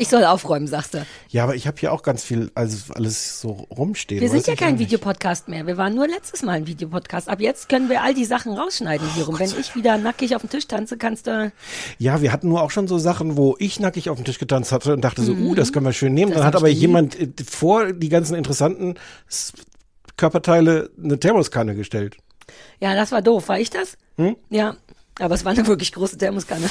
Ich soll aufräumen, sagst du. Ja, aber ich habe hier auch ganz viel, also alles so rumstehen. Wir sind ja kein. Videopodcast mehr. Wir waren nur letztes Mal ein Videopodcast. Ab jetzt können wir all die Sachen rausschneiden hier rum. Wenn ich wieder nackig auf dem Tisch tanze, kannst du. Ja, wir hatten nur auch schon so Sachen, wo ich nackig auf dem Tisch getanzt hatte und dachte so, uh, das können wir schön nehmen. Mhm. Das Dann hat aber ich jemand äh, vor die ganzen interessanten Körperteile eine Thermoskanne gestellt. Ja, das war doof. War ich das? Hm? Ja. Aber es war eine wirklich große Thermoskanne.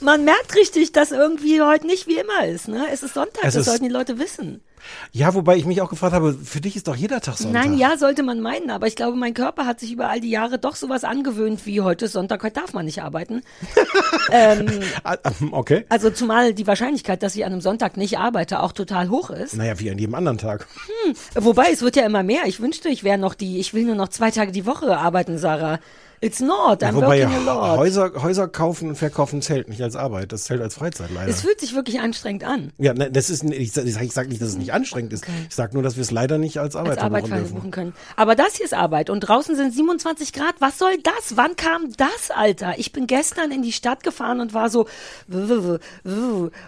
man merkt richtig, dass irgendwie heute nicht wie immer ist. Ne? Es ist Sonntag, Es das ist- sollten die Leute wissen. Ja, wobei ich mich auch gefragt habe, für dich ist doch jeder Tag Sonntag. Nein, ja, sollte man meinen, aber ich glaube, mein Körper hat sich über all die Jahre doch sowas angewöhnt wie heute ist Sonntag, heute darf man nicht arbeiten. ähm, Ah, ähm, Okay. also zumal die Wahrscheinlichkeit, dass ich an einem Sonntag nicht arbeite, auch total hoch ist. Naja, wie an jedem anderen Tag. Wobei, es wird ja immer mehr. Ich wünschte, ich wäre noch die, ich will nur noch zwei Tage die Woche arbeiten, Sarah. It's not, I'm Wobei working a lot. Häuser, Häuser kaufen und verkaufen zählt nicht als Arbeit, das zählt als Freizeit leider. Es fühlt sich wirklich anstrengend an. ja, ne, das ist, ich sage ich sag nicht, dass es nicht anstrengend ist. Ich sage nur, dass wir es leider nicht als Arbeit, als Arbeit verbuchen können. Aber das hier ist Arbeit und draußen sind 27 Grad. Was soll das? Wann kam das, Alter? Ich bin gestern in die Stadt gefahren und war so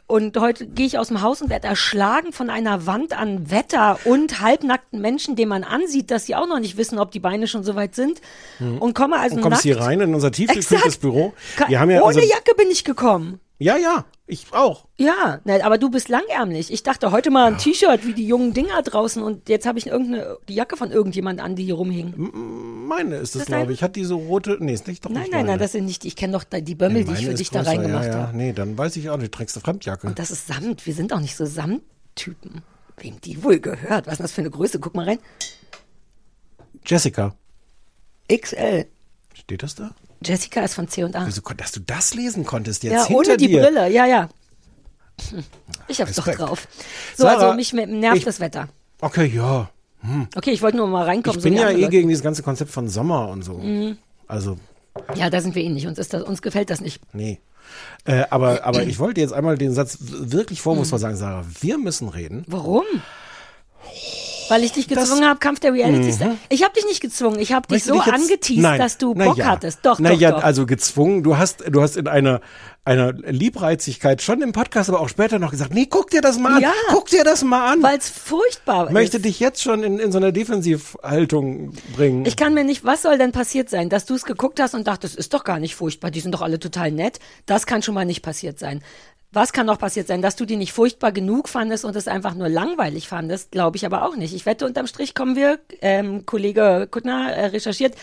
und heute gehe ich aus dem Haus und werde erschlagen von einer Wand an Wetter und halbnackten Menschen, denen man ansieht, dass sie auch noch nicht wissen, ob die Beine schon so weit sind und komme also Und kommst nackt. hier rein in unser tiefgekühltes. Büro. Wir haben ja Ohne also, Jacke bin ich gekommen. Ja, ja, ich auch. Ja, na, aber du bist langärmlich. Ich dachte heute mal ein T-Shirt wie die jungen Dinger draußen und jetzt habe ich irgendeine die Jacke von irgendjemand an, die hier rumhing. Meine ist es, Das glaube ich. Hat die so rote. Nee, ist nicht doch Nein, nicht nein, meine. nein, das sind nicht. Ich kenne doch da die Bömmel, die ich für dich da größer, reingemacht ja, ja. habe. Nee, dann weiß ich auch nicht. Trägst du Fremdjacke. Und das ist Samt. Wir sind auch nicht so Samttypen. Wem die wohl gehört? Was ist das für eine Größe? Guck mal rein. Jessica. XL. Steht das da? Jessica ist von C&A. Wieso, dass du das lesen konntest jetzt Ja, hinter ohne die dir. Brille. Ja, ja. Hm. Ich hab's doch Respekt. drauf. So, Sarah, also mich nervt ich- das Wetter. Okay, ja. Okay, ich wollte nur mal reinkommen. Ich so bin wie ja eh gegen dieses ganze Konzept von Sommer und so. Mhm. Also, Ja, da sind wir ähnlich. Uns, ist das, uns gefällt das nicht. nee. Äh, aber, aber ich wollte jetzt einmal den Satz wirklich vorwurfsvoll sagen, Sarah. Wir müssen reden. Warum? Weil ich dich gezwungen habe, Kampf der Reality Star. Ich habe dich nicht gezwungen. Ich habe dich so dich angeteased, Nein. dass du Bock ja. hattest. Doch, Na doch, ja, doch. also gezwungen. Du hast, du hast in einer, einer Liebreizigkeit schon im Podcast, aber auch später noch gesagt, nee, guck dir das mal an. Ja. Guck dir das mal an. Weil es furchtbar Möchte ist. dich jetzt schon in, in so eine Defensivhaltung bringen. Ich kann mir nicht, was soll denn passiert sein, dass du es geguckt hast und dachtest, ist doch gar nicht furchtbar, die sind doch alle total nett. Das kann schon mal nicht passiert sein. Was kann noch passiert sein, dass du die nicht furchtbar genug fandest und es einfach nur langweilig fandest? Glaube ich aber auch nicht. Ich wette, unterm Strich kommen wir, ähm, Kollege Kuttner äh, recherchiert,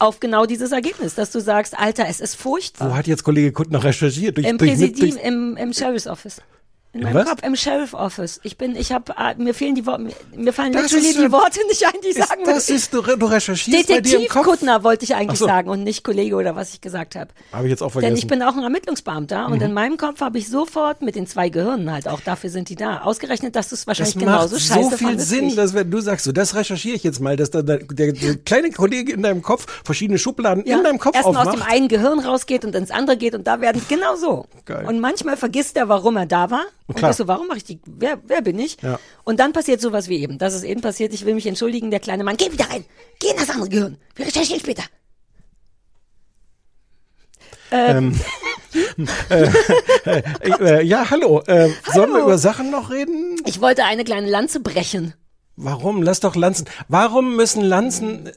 auf genau dieses Ergebnis, dass du sagst, Alter, es ist furchtbar. Wo hat jetzt Kollege Kuttner recherchiert? Durch, Im durch- Präsidium, durch- im, im Sheriff's Office. In meinem was? Kopf, im Sheriff Office. Ich bin, ich habe, mir fehlen die Worte, mir, fallen Das literally ist die so- Worte nicht ein, die ich ist, sagen das will. ist, du, du recherchierst bei dir im Detektiv Kopf. Kuttner wollte ich eigentlich so. sagen und nicht Kollege oder was ich gesagt habe. Habe ich jetzt auch Denn vergessen. ich bin auch ein Ermittlungsbeamter und in meinem Kopf habe ich sofort mit den zwei Gehirnen halt auch dafür sind die da. Ausgerechnet, dass du es das wahrscheinlich macht genauso scheiße so viel fandest wie Sinn, ich. dass wenn du sagst, so das recherchiere ich jetzt mal, dass da der, der, der kleine Kollege in deinem Kopf verschiedene Schubladen in deinem Kopf erstmal aus aufmacht. dem einen Gehirn rausgeht und ins andere geht und da werden genau so. Geil. Und manchmal vergisst er, warum er da war. Und Klar. ist so, warum mache ich die, wer, wer bin ich? Ja. Und dann passiert sowas wie eben. Das ist eben passiert, ich will mich entschuldigen, der kleine Mann, geh wieder rein, geh in das andere Gehirn. Wir recherchieren später. Ähm, äh, äh, ja, hallo. Äh, Sollen wir über Sachen noch reden? Ich wollte eine kleine Lanze brechen. Warum? Lass doch Lanzen. Warum müssen Lanzen.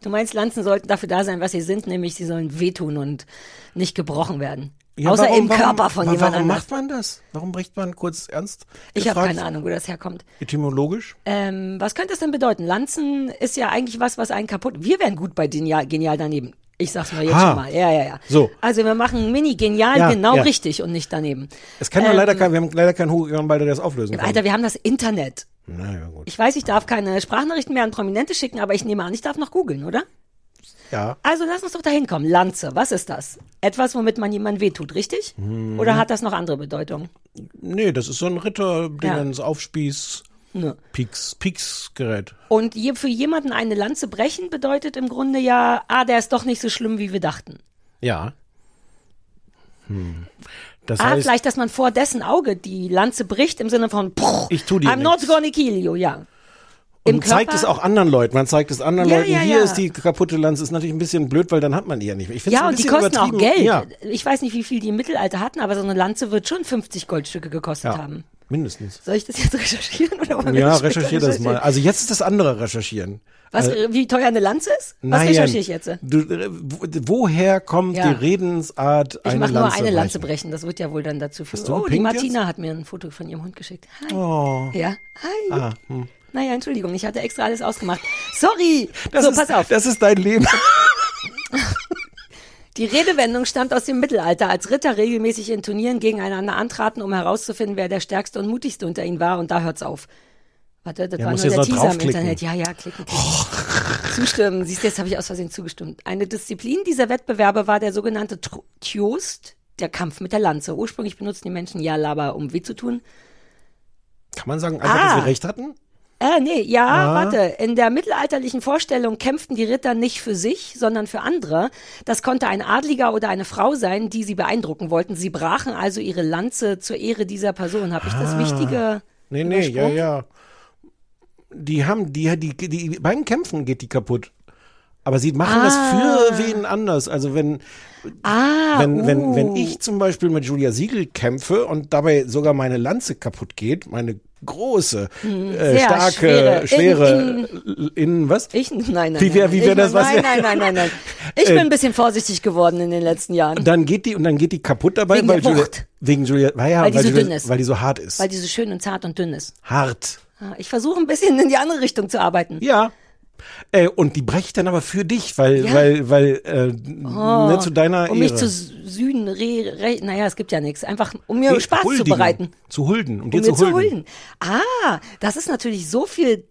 Du meinst, Lanzen sollten dafür da sein, was sie sind, nämlich sie sollen wehtun und nicht gebrochen werden. Ja, Außer warum- im warum- Körper von wa- jemand Warum anders. macht man das? Warum bricht man kurz ernst? Ich habe keine Ahnung, wo das herkommt. Etymologisch? Ähm, was könnte das denn bedeuten? Lanzen ist ja eigentlich was, was einen kaputt. Wir wären gut bei genial, genial daneben. Ich sag's mal jetzt Ha. schon mal. Ja, ja, ja. So. Also wir machen Mini genial Ja, genau ja. richtig und nicht daneben. Es kann ja Ähm, leider kein, wir haben leider keinen Egon Balder, der das auflösen kann. Alter, wir haben das Internet. Naja, gut. Ich weiß, ich darf keine Sprachnachrichten mehr an Prominente schicken, aber ich nehme an, ich darf noch googeln, oder? Ja. Also lass uns doch dahin kommen. Lanze, was ist das? Etwas, womit man jemandem wehtut, richtig? Mhm. Oder hat das noch andere Bedeutung? Nee, das ist so ein Ritter, Dingens, Aufspieß, Ne. Pieks, Pieks-Gerät. Und je, für jemanden eine Lanze brechen bedeutet im Grunde ja, ah, der ist doch nicht so schlimm, wie wir dachten. Ja. Hm. Das Ah, heißt, vielleicht, dass man vor dessen Auge die Lanze bricht im Sinne von, "Pff, Ich tu dir I'm not nichts." gonna kill you, ja. Und Im zeigt es auch anderen Leuten. Man zeigt es anderen Ja, Leuten. ja, Hier ja. ist die kaputte Lanze. Ist natürlich ein bisschen blöd, weil dann hat man die ja nicht mehr. Ich Ja, ein und die kosten auch. Geld. Ich weiß nicht, wie viel die im Mittelalter hatten, aber so eine Lanze wird schon 50 Goldstücke gekostet haben. mindestens. Soll ich das jetzt recherchieren? Oder Ja, recherchiere das mal. Also jetzt ist das andere recherchieren. Was, wie teuer eine Lanze ist? Was Nein. recherchiere ich jetzt? Du, äh, wo, woher kommt Ja. die Redensart, Ich eine mache nur Lanze eine Lanze brechen? brechen. Das wird ja wohl dann dazu führen. Oh, die Martina jetzt? hat mir ein Foto von ihrem Hund geschickt. Hi. Oh. Ja. Hi. Ah, hm. Naja, Entschuldigung, ich hatte extra alles ausgemacht. Sorry. Das so, ist, pass auf. Das ist dein Leben. Die Redewendung stammt aus dem Mittelalter, als Ritter regelmäßig in Turnieren gegeneinander antraten, um herauszufinden, wer der stärkste und mutigste unter ihnen war. Und da hört's auf. Warte, das Ja, war nur der Teaser im. Internet. Ja, ja, klicken. klicken. Zustimmen. Siehst du, jetzt habe ich aus Versehen zugestimmt. Eine Disziplin dieser Wettbewerbe war der sogenannte Tjost, der Kampf mit der Lanze. Ursprünglich benutzten die Menschen ja Laber, um weh zu tun. Kann man sagen, einfach, Ah. dass wir recht hatten? Äh, nee, ja, Ah. warte. In der mittelalterlichen Vorstellung kämpften die Ritter nicht für sich, sondern für andere. Das konnte ein Adliger oder eine Frau sein, die sie beeindrucken wollten. Sie brachen also ihre Lanze zur Ehre dieser Person. Habe ich das Ah. Wichtige? Nee, nee, ja, ja. Die haben, die, die, die, beim Kämpfen geht die kaputt. Aber sie machen das für wen anders. Also wenn, Ah, wenn, wenn, uh. wenn ich zum Beispiel mit Julia Siegel kämpfe und dabei sogar meine Lanze kaputt geht, meine große, äh, Hm, sehr starke, schwere, schwere, in, was? Ich, nein, nein. Wie wär- nein. wie wär das, was Nein, nein, nein, nein, nein. Ich bin ein bisschen vorsichtig geworden in den letzten Jahren. Dann geht die und dann geht die kaputt dabei, Wegen weil Julia, wegen Julia, weil, ja, Weil die so Julia, dünn ist. weil die so hart ist. Weil die so schön und zart und dünn ist. hart. Ah, Ich versuche ein bisschen in die andere Richtung zu arbeiten. Ja. Äh, und die breche ich dann aber für dich, weil, Ja. weil, weil, äh, ne, zu deiner um Ehre. mich zu süden, re, re, naja, es gibt ja nichts. Einfach, um mir Nee, Spaß huldigen. zu bereiten. Zu hulden, um dir um zu mir zu hulden. hulden. Ah, das ist natürlich so viel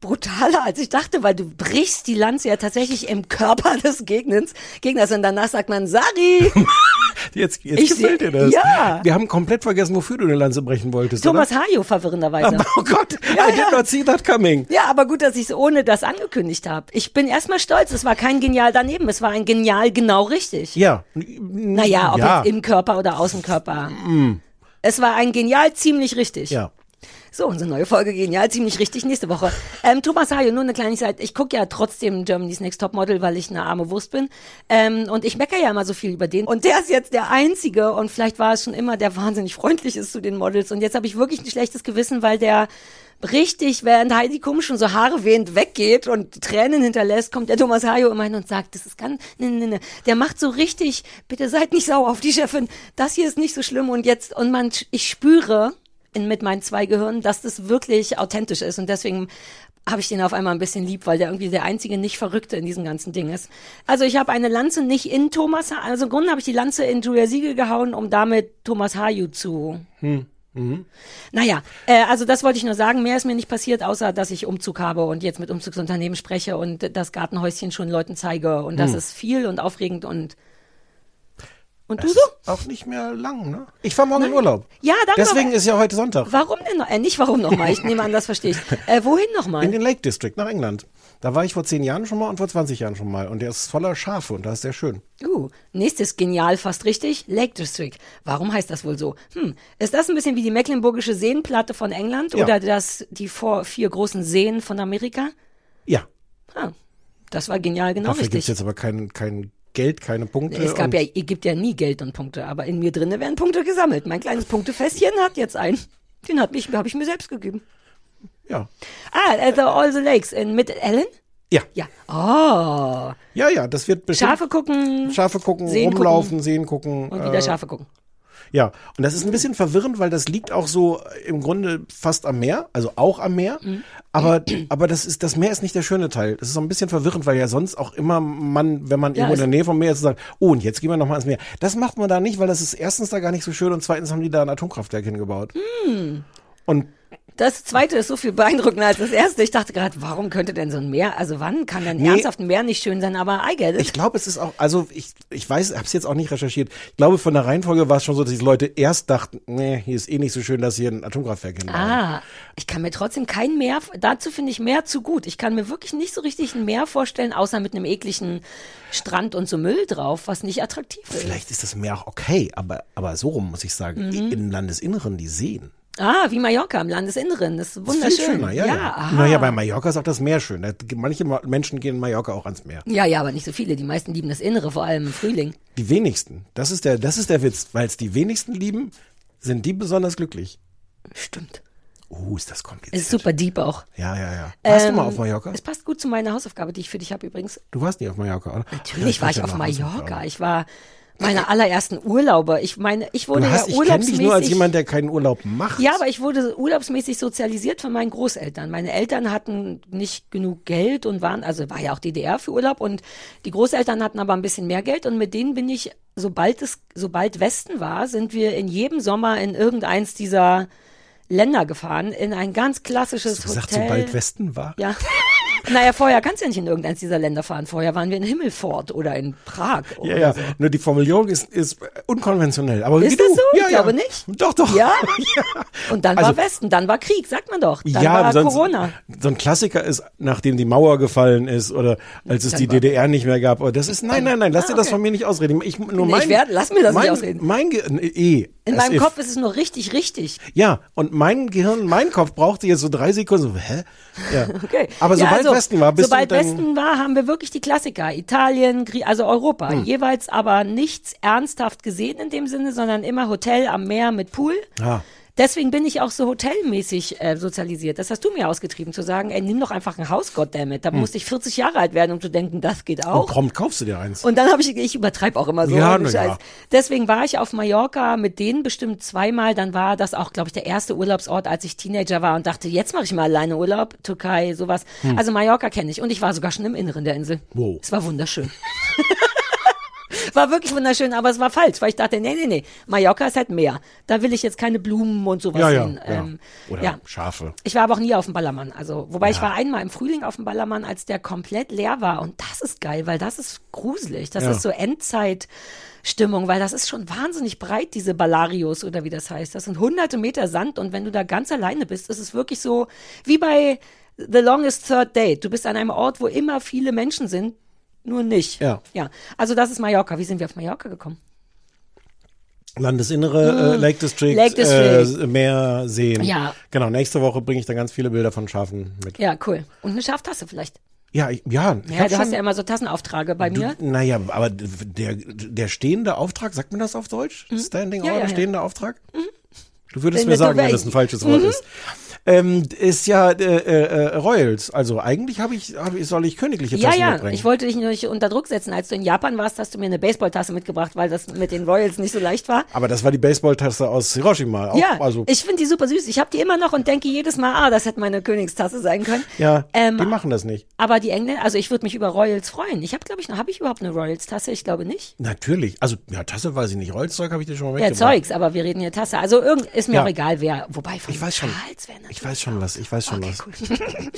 brutaler, als ich dachte, weil du brichst die Lanze ja tatsächlich im Körper des Gegners, Gegners und danach sagt man, Sari, Jetzt, jetzt Ich gefällt dir das. ja. Wir haben komplett vergessen, wofür du eine Lanze brechen wolltest. Thomas Hajo verwirrenderweise. oder? Oh Gott, Ja, I did ja. not see that coming. Ja, aber gut, dass ich es ohne das angekündigt habe. Ich bin erstmal stolz. Es war kein genial daneben. Es war ein genial genau richtig. Ja. Naja, ob ja. jetzt im Körper oder Außenkörper. Es war ein genial ziemlich richtig. Ja. So, unsere neue Folge genial, ziemlich richtig nächste Woche. Ähm, Thomas Hayo, nur eine Kleinigkeit. Ich gucke ja trotzdem Germany's Next Topmodel, weil ich eine arme Wurst bin. Ähm, und ich meckere ja immer so viel über den. Und der ist jetzt der Einzige, und vielleicht war es schon immer, der wahnsinnig freundlich ist zu den Models. Und jetzt habe ich wirklich ein schlechtes Gewissen, weil der richtig, während Heidi Klum schon so Haare wehend weggeht und Tränen hinterlässt, kommt der Thomas Hayo immer hin und sagt, das ist ganz, ne, ne, ne. Der macht so richtig, bitte seid nicht sauer auf die Chefin, das hier ist nicht so schlimm und jetzt, und man, ich spüre, in, mit meinen zwei Gehirnen, dass das wirklich authentisch ist. Und deswegen habe ich den auf einmal ein bisschen lieb, weil der irgendwie der einzige nicht Verrückte in diesem ganzen Ding ist. Also ich habe eine Lanze nicht in Thomas, Ha- also im Grunde habe ich die Lanze in Julia Siegel gehauen, um damit Thomas Haju zu. Naja, äh, also das wollte ich nur sagen. Mehr ist mir nicht passiert, außer dass ich Umzug habe und jetzt mit Umzugsunternehmen spreche und das Gartenhäuschen schon Leuten zeige. Und das ist viel und aufregend und und du Das so? ist auch nicht mehr lang, ne? Ich fahre morgen in Urlaub. Ja, danke. Deswegen aber- ist ja heute Sonntag. Warum denn noch? Äh, nicht warum nochmal. Ich nehme an, das verstehe ich. Äh, wohin nochmal? In den Lake District nach England. Da war ich vor zehn Jahren schon mal und vor 20 Jahren schon mal. Und der ist voller Schafe und da ist sehr schön. Uh, nächstes genial, fast richtig. Lake District. Warum heißt das wohl so? Hm, ist das ein bisschen wie die Mecklenburgische Seenplatte von England Ja. oder das die vor vier großen Seen von Amerika? Ja. Ah, das war genial, genau Dafür richtig. jetzt aber kein, kein Geld, keine Punkte. Es gab ja, ihr gibt ja nie Geld und Punkte, aber in mir drinne werden Punkte gesammelt. Mein kleines Punktefässchen hat jetzt einen. Den hat mich, habe ich mir selbst gegeben. ja. Ah, äh, the All the Lakes in mit Ellen? Ja. Ja. Oh. Ja, ja, das wird bestimmt. Schafe gucken Schafe gucken, Seen rumlaufen, Seen gucken. und wieder äh, Schafe gucken. Ja, und das ist ein bisschen verwirrend, weil das liegt auch so im Grunde fast am Meer, also auch am Meer. Mhm. Aber, aber das ist, das Meer ist nicht der schöne Teil. Das ist so ein bisschen verwirrend, weil ja sonst auch immer man, wenn man Ja, irgendwo in der Nähe vom Meer ist, sagt, oh, und jetzt gehen wir nochmal ans Meer. Das macht man da nicht, weil das ist erstens da gar nicht so schön und zweitens haben die da ein Atomkraftwerk hingebaut. Hm. Und Das zweite ist so viel beeindruckender als das erste. Ich dachte gerade, warum könnte denn so ein Meer, also wann kann denn Nee. ernsthaft ein Meer nicht schön sein? Aber I get it. ich glaube, es ist auch, also ich, ich weiß, hab's jetzt auch nicht recherchiert. Ich glaube, von der Reihenfolge war es schon so, dass die Leute erst dachten, nee, hier ist eh nicht so schön, dass hier ein Atomkraftwerk hinbauen. Ah, ich kann mir trotzdem kein Meer, dazu finde ich Meer zu gut. Ich kann mir wirklich nicht so richtig ein Meer vorstellen, außer mit einem ekligen Strand und so Müll drauf, was nicht attraktiv ist. Vielleicht ist das Meer auch okay, aber, aber so rum muss ich sagen, Mhm. im Landesinneren die Seen. Ah, wie Mallorca im Landesinneren. Das ist Das ist wunderschön. Viel schöner, ja. Ja, aha. Naja, bei Mallorca ist auch das Meer schön. Manche Ma- Menschen gehen in Mallorca auch ans Meer. ja, ja, aber nicht so viele. Die meisten lieben das Innere, vor allem im Frühling. Die wenigsten. Das ist der, das ist der Witz. Weil es die wenigsten lieben, sind die besonders glücklich. Stimmt. Uh, ist das kompliziert. Ist super deep auch. Ja, ja, ja. Warst Ähm, du mal auf Mallorca? Es passt gut zu meiner Hausaufgabe, die ich für dich habe übrigens. Du warst nie auf Mallorca, oder? Natürlich Ja, war ich auf ja Mallorca. Ich war meine allerersten Urlauber. Ich meine, ich wurde Du hast, ja ich kenne dich nur als urlaubsmäßig- jemand, der keinen Urlaub macht. Ja, aber ich wurde urlaubsmäßig sozialisiert von meinen Großeltern. Meine Eltern hatten nicht genug Geld und waren, also war ja auch DDR für Urlaub und die Großeltern hatten aber ein bisschen mehr Geld und mit denen bin ich, sobald es, sobald Westen war, sind wir in jedem Sommer in irgendeins dieser Länder gefahren, in ein ganz klassisches Du sagst, Hotel. sobald Westen war. Ja. Naja, vorher kannst du ja nicht in irgendeins dieser Länder fahren. Vorher waren wir in Himmelfort oder in Prag. Ja, oder ja. So. Nur die Formulierung ist, ist unkonventionell. Aber Ist das so? Ja, Ich ja. glaube nicht. Doch, doch. Ja? Und dann Also- war Westen, dann war Krieg, sagt man doch. Dann ja, war sonst, Corona. so ein Klassiker ist, nachdem die Mauer gefallen ist oder als es Dann die DDR nicht mehr gab. Das ist, nein, nein, nein, lass Ah, dir das okay. von mir nicht ausreden. Ich, nur mein, ich werd- lass mir das nicht mein, ausreden. Mein Ge eh. In meinem if. Kopf ist es nur richtig, richtig. Ja, und mein Gehirn, mein Kopf brauchte jetzt so drei Sekunden. So, hä? Ja. Okay. Aber Ja, sobald also, Westen war, bist sobald du Westen war, haben wir wirklich die Klassiker. Italien, also Europa. Hm. Jeweils aber nichts ernsthaft gesehen in dem Sinne, sondern immer Hotel am Meer mit Pool. Ah. Deswegen bin ich auch so hotelmäßig äh, sozialisiert. Das hast du mir ausgetrieben, zu sagen, ey, nimm doch einfach ein Haus, goddammit. Da musste ich 40 Jahre alt werden, um zu denken, das geht und auch. prompt kaufst du dir eins. Und dann habe ich, ich übertreibe auch immer so. Ja, na ja. Deswegen war ich auf Mallorca mit denen bestimmt zweimal. Dann war das auch, glaube ich, der erste Urlaubsort, als ich Teenager war und dachte, jetzt mache ich mal alleine Urlaub, Türkei, sowas. Also Mallorca kenne ich und ich war sogar schon im Inneren der Insel. Hm. Wow. Es war wunderschön. war wirklich wunderschön, aber es war falsch, weil ich dachte, nee, nee, nee, Mallorca ist halt Meer. Da will ich jetzt keine Blumen und sowas ja, ja, sehen. ja. Ähm, Oder ja. Schafe. Ich war aber auch nie auf dem Ballermann. Also, wobei ich war einmal im Frühling auf dem Ballermann, als der komplett leer war. Und das ist geil, weil das ist gruselig. Das Ja. ist so Endzeitstimmung, weil das ist schon wahnsinnig breit, diese Ballarios oder wie das heißt. Das sind hunderte Meter Sand und wenn du da ganz alleine bist, ist es wirklich so wie bei The Longest Third Date. Du bist an einem Ort, wo immer viele Menschen sind, nur nicht. Ja. Ja. Also, das ist Mallorca. Wie sind wir auf Mallorca gekommen? Landesinnere, äh, Lake District, Hm. Lake District. Äh, Meer, Seen. Ja. Genau, nächste Woche bringe ich da ganz viele Bilder von Schafen mit. Ja, cool. Und eine Schaftasse vielleicht. Ja, ich, ja. Ich Ja, du hast schon- ja immer so Tassenaufträge bei mir. Naja, aber der, der stehende Auftrag, sagt man das auf Deutsch? Standing Mhm. Ja, Order, ja, ja. stehender Auftrag? Du würdest Wenn mir sagen, wenn das ein falsches Wort ist. Ähm, ist ja äh, äh, Royals. Also eigentlich habe ich, hab ich, soll ich königliche Ja, Tassen ja, mitbringen. ich wollte dich nicht unter Druck setzen. Als du in Japan warst, hast du mir eine Baseballtasse mitgebracht, weil das mit den Royals nicht so leicht war. aber das war die Baseballtasse aus Hiroshima. Auch, ja, also, ich finde die super süß. Ich habe die immer noch und denke jedes Mal, ah, das hätte meine Königstasse sein können. ja, ähm, die machen das nicht. Aber die Engländer, also ich würde mich über Royals freuen. Ich habe, glaube ich, noch, habe ich überhaupt eine Royals-Tasse? Ich glaube nicht. Natürlich. Also, ja, Tasse weiß ich nicht. Rollzeug habe ich dir schon mal Ja, mitgebracht. Zeugs, aber wir reden hier Tasse. Also irgend, ist mir Ja. auch egal, wer. Wobei von Ich weiß schon. Charles wäre Ich weiß schon was. Ich weiß schon was.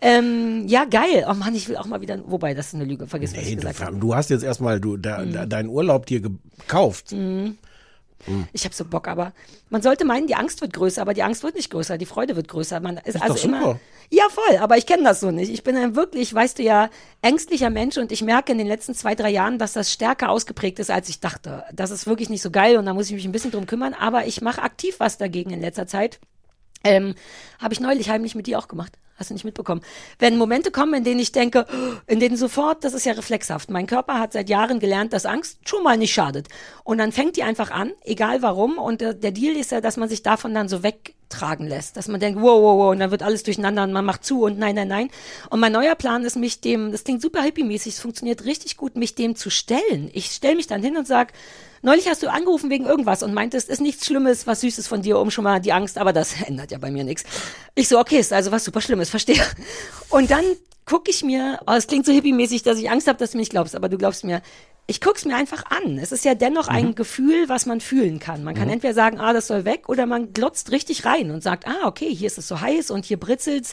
ähm, Ja, geil. Oh Mann, ich will auch mal wieder. Wobei, das ist eine Lüge. Vergiss, was Nee, ich du, gesagt habe. du hast jetzt erstmal du, da, Mhm. da, deinen Urlaub dir gekauft. Ich habe so Bock, aber man sollte meinen, die Angst wird größer, aber die Angst wird nicht größer, die Freude wird größer. Man ist, also doch immer. super. Ja, voll, aber ich kenne das so nicht. Ich bin ein wirklich, weißt du ja, ängstlicher Mensch und ich merke in den letzten zwei, drei Jahren, dass das stärker ausgeprägt ist, als ich dachte. Das ist wirklich nicht so geil und da muss ich mich ein bisschen drum kümmern, aber ich mache aktiv was dagegen in letzter Zeit. Ähm, habe ich neulich heimlich mit dir auch gemacht. Hast du nicht mitbekommen? Wenn Momente kommen, in denen ich denke, in denen sofort, das ist ja reflexhaft. Mein Körper hat seit Jahren gelernt, dass Angst schon mal nicht schadet. Und dann fängt die einfach an, egal warum. Und äh, der Deal ist ja, dass man sich davon dann so weg tragen lässt, dass man denkt, wow, wow, wow, und dann wird alles durcheinander und man macht zu und nein, nein, nein. Und mein neuer Plan ist, mich dem, das klingt super hippie-mäßig, es funktioniert richtig gut, mich dem zu stellen. Ich stelle mich dann hin und sag, neulich hast du angerufen wegen irgendwas und meintest, ist nichts Schlimmes, was Süßes von dir, um schon mal die Angst, aber das ändert ja bei mir nichts. Ich so, okay, ist also was super Schlimmes, verstehe. Und dann gucke ich mir, oh, es klingt so hippie-mäßig, dass ich Angst habe, dass du mir nicht glaubst, aber du glaubst mir, ich guck's mir einfach an. Es ist ja dennoch Mhm. ein Gefühl, was man fühlen kann. Man kann entweder sagen, ah, das soll weg, oder man glotzt richtig rein und sagt, ah, okay, hier ist es so heiß und hier britzelt's.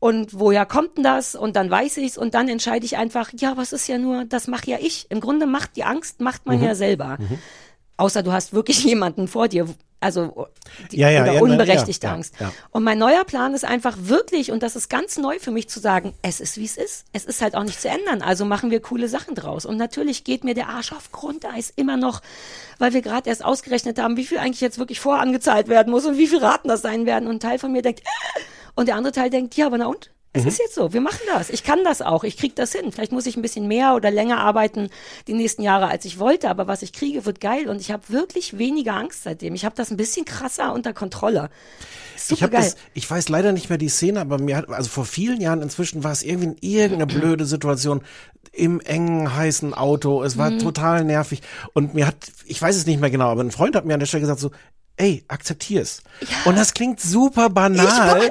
Und woher kommt denn das? Und dann weiß ich's und dann entscheide ich einfach, ja, was ist ja nur, das mache ja ich. Im Grunde macht die Angst, macht Mhm. man ja selber. Außer du hast wirklich jemanden vor dir, also die, Ja, ja, oder ja, unberechtigte Angst. Und mein neuer Plan ist einfach wirklich, und das ist ganz neu für mich zu sagen, es ist wie es ist. Es ist halt auch nicht zu ändern. Also machen wir coole Sachen draus. Und natürlich geht mir der Arsch auf Grundeis immer noch, weil wir gerade erst ausgerechnet haben, wie viel eigentlich jetzt wirklich vorangezahlt werden muss und wie viel Raten das sein werden. Und ein Teil von mir denkt, äh, und der andere Teil denkt, ja, aber na und? Es Mhm. ist jetzt so, wir machen das. Ich kann das auch, ich krieg das hin. Vielleicht muss ich ein bisschen mehr oder länger arbeiten die nächsten Jahre, als ich wollte, aber was ich kriege, wird geil und ich habe wirklich weniger Angst seitdem. Ich habe das ein bisschen krasser unter Kontrolle. Super Ich habe geil. das, ich weiß leider nicht mehr die Szene, aber mir hat, also vor vielen Jahren inzwischen war es irgendwie irgendeine blöde Situation im engen, heißen Auto. Es Mhm. war total nervig. Und mir hat, ich weiß es nicht mehr genau, aber ein Freund hat mir an der Stelle gesagt so, ey, akzeptier's. Und das klingt super banal.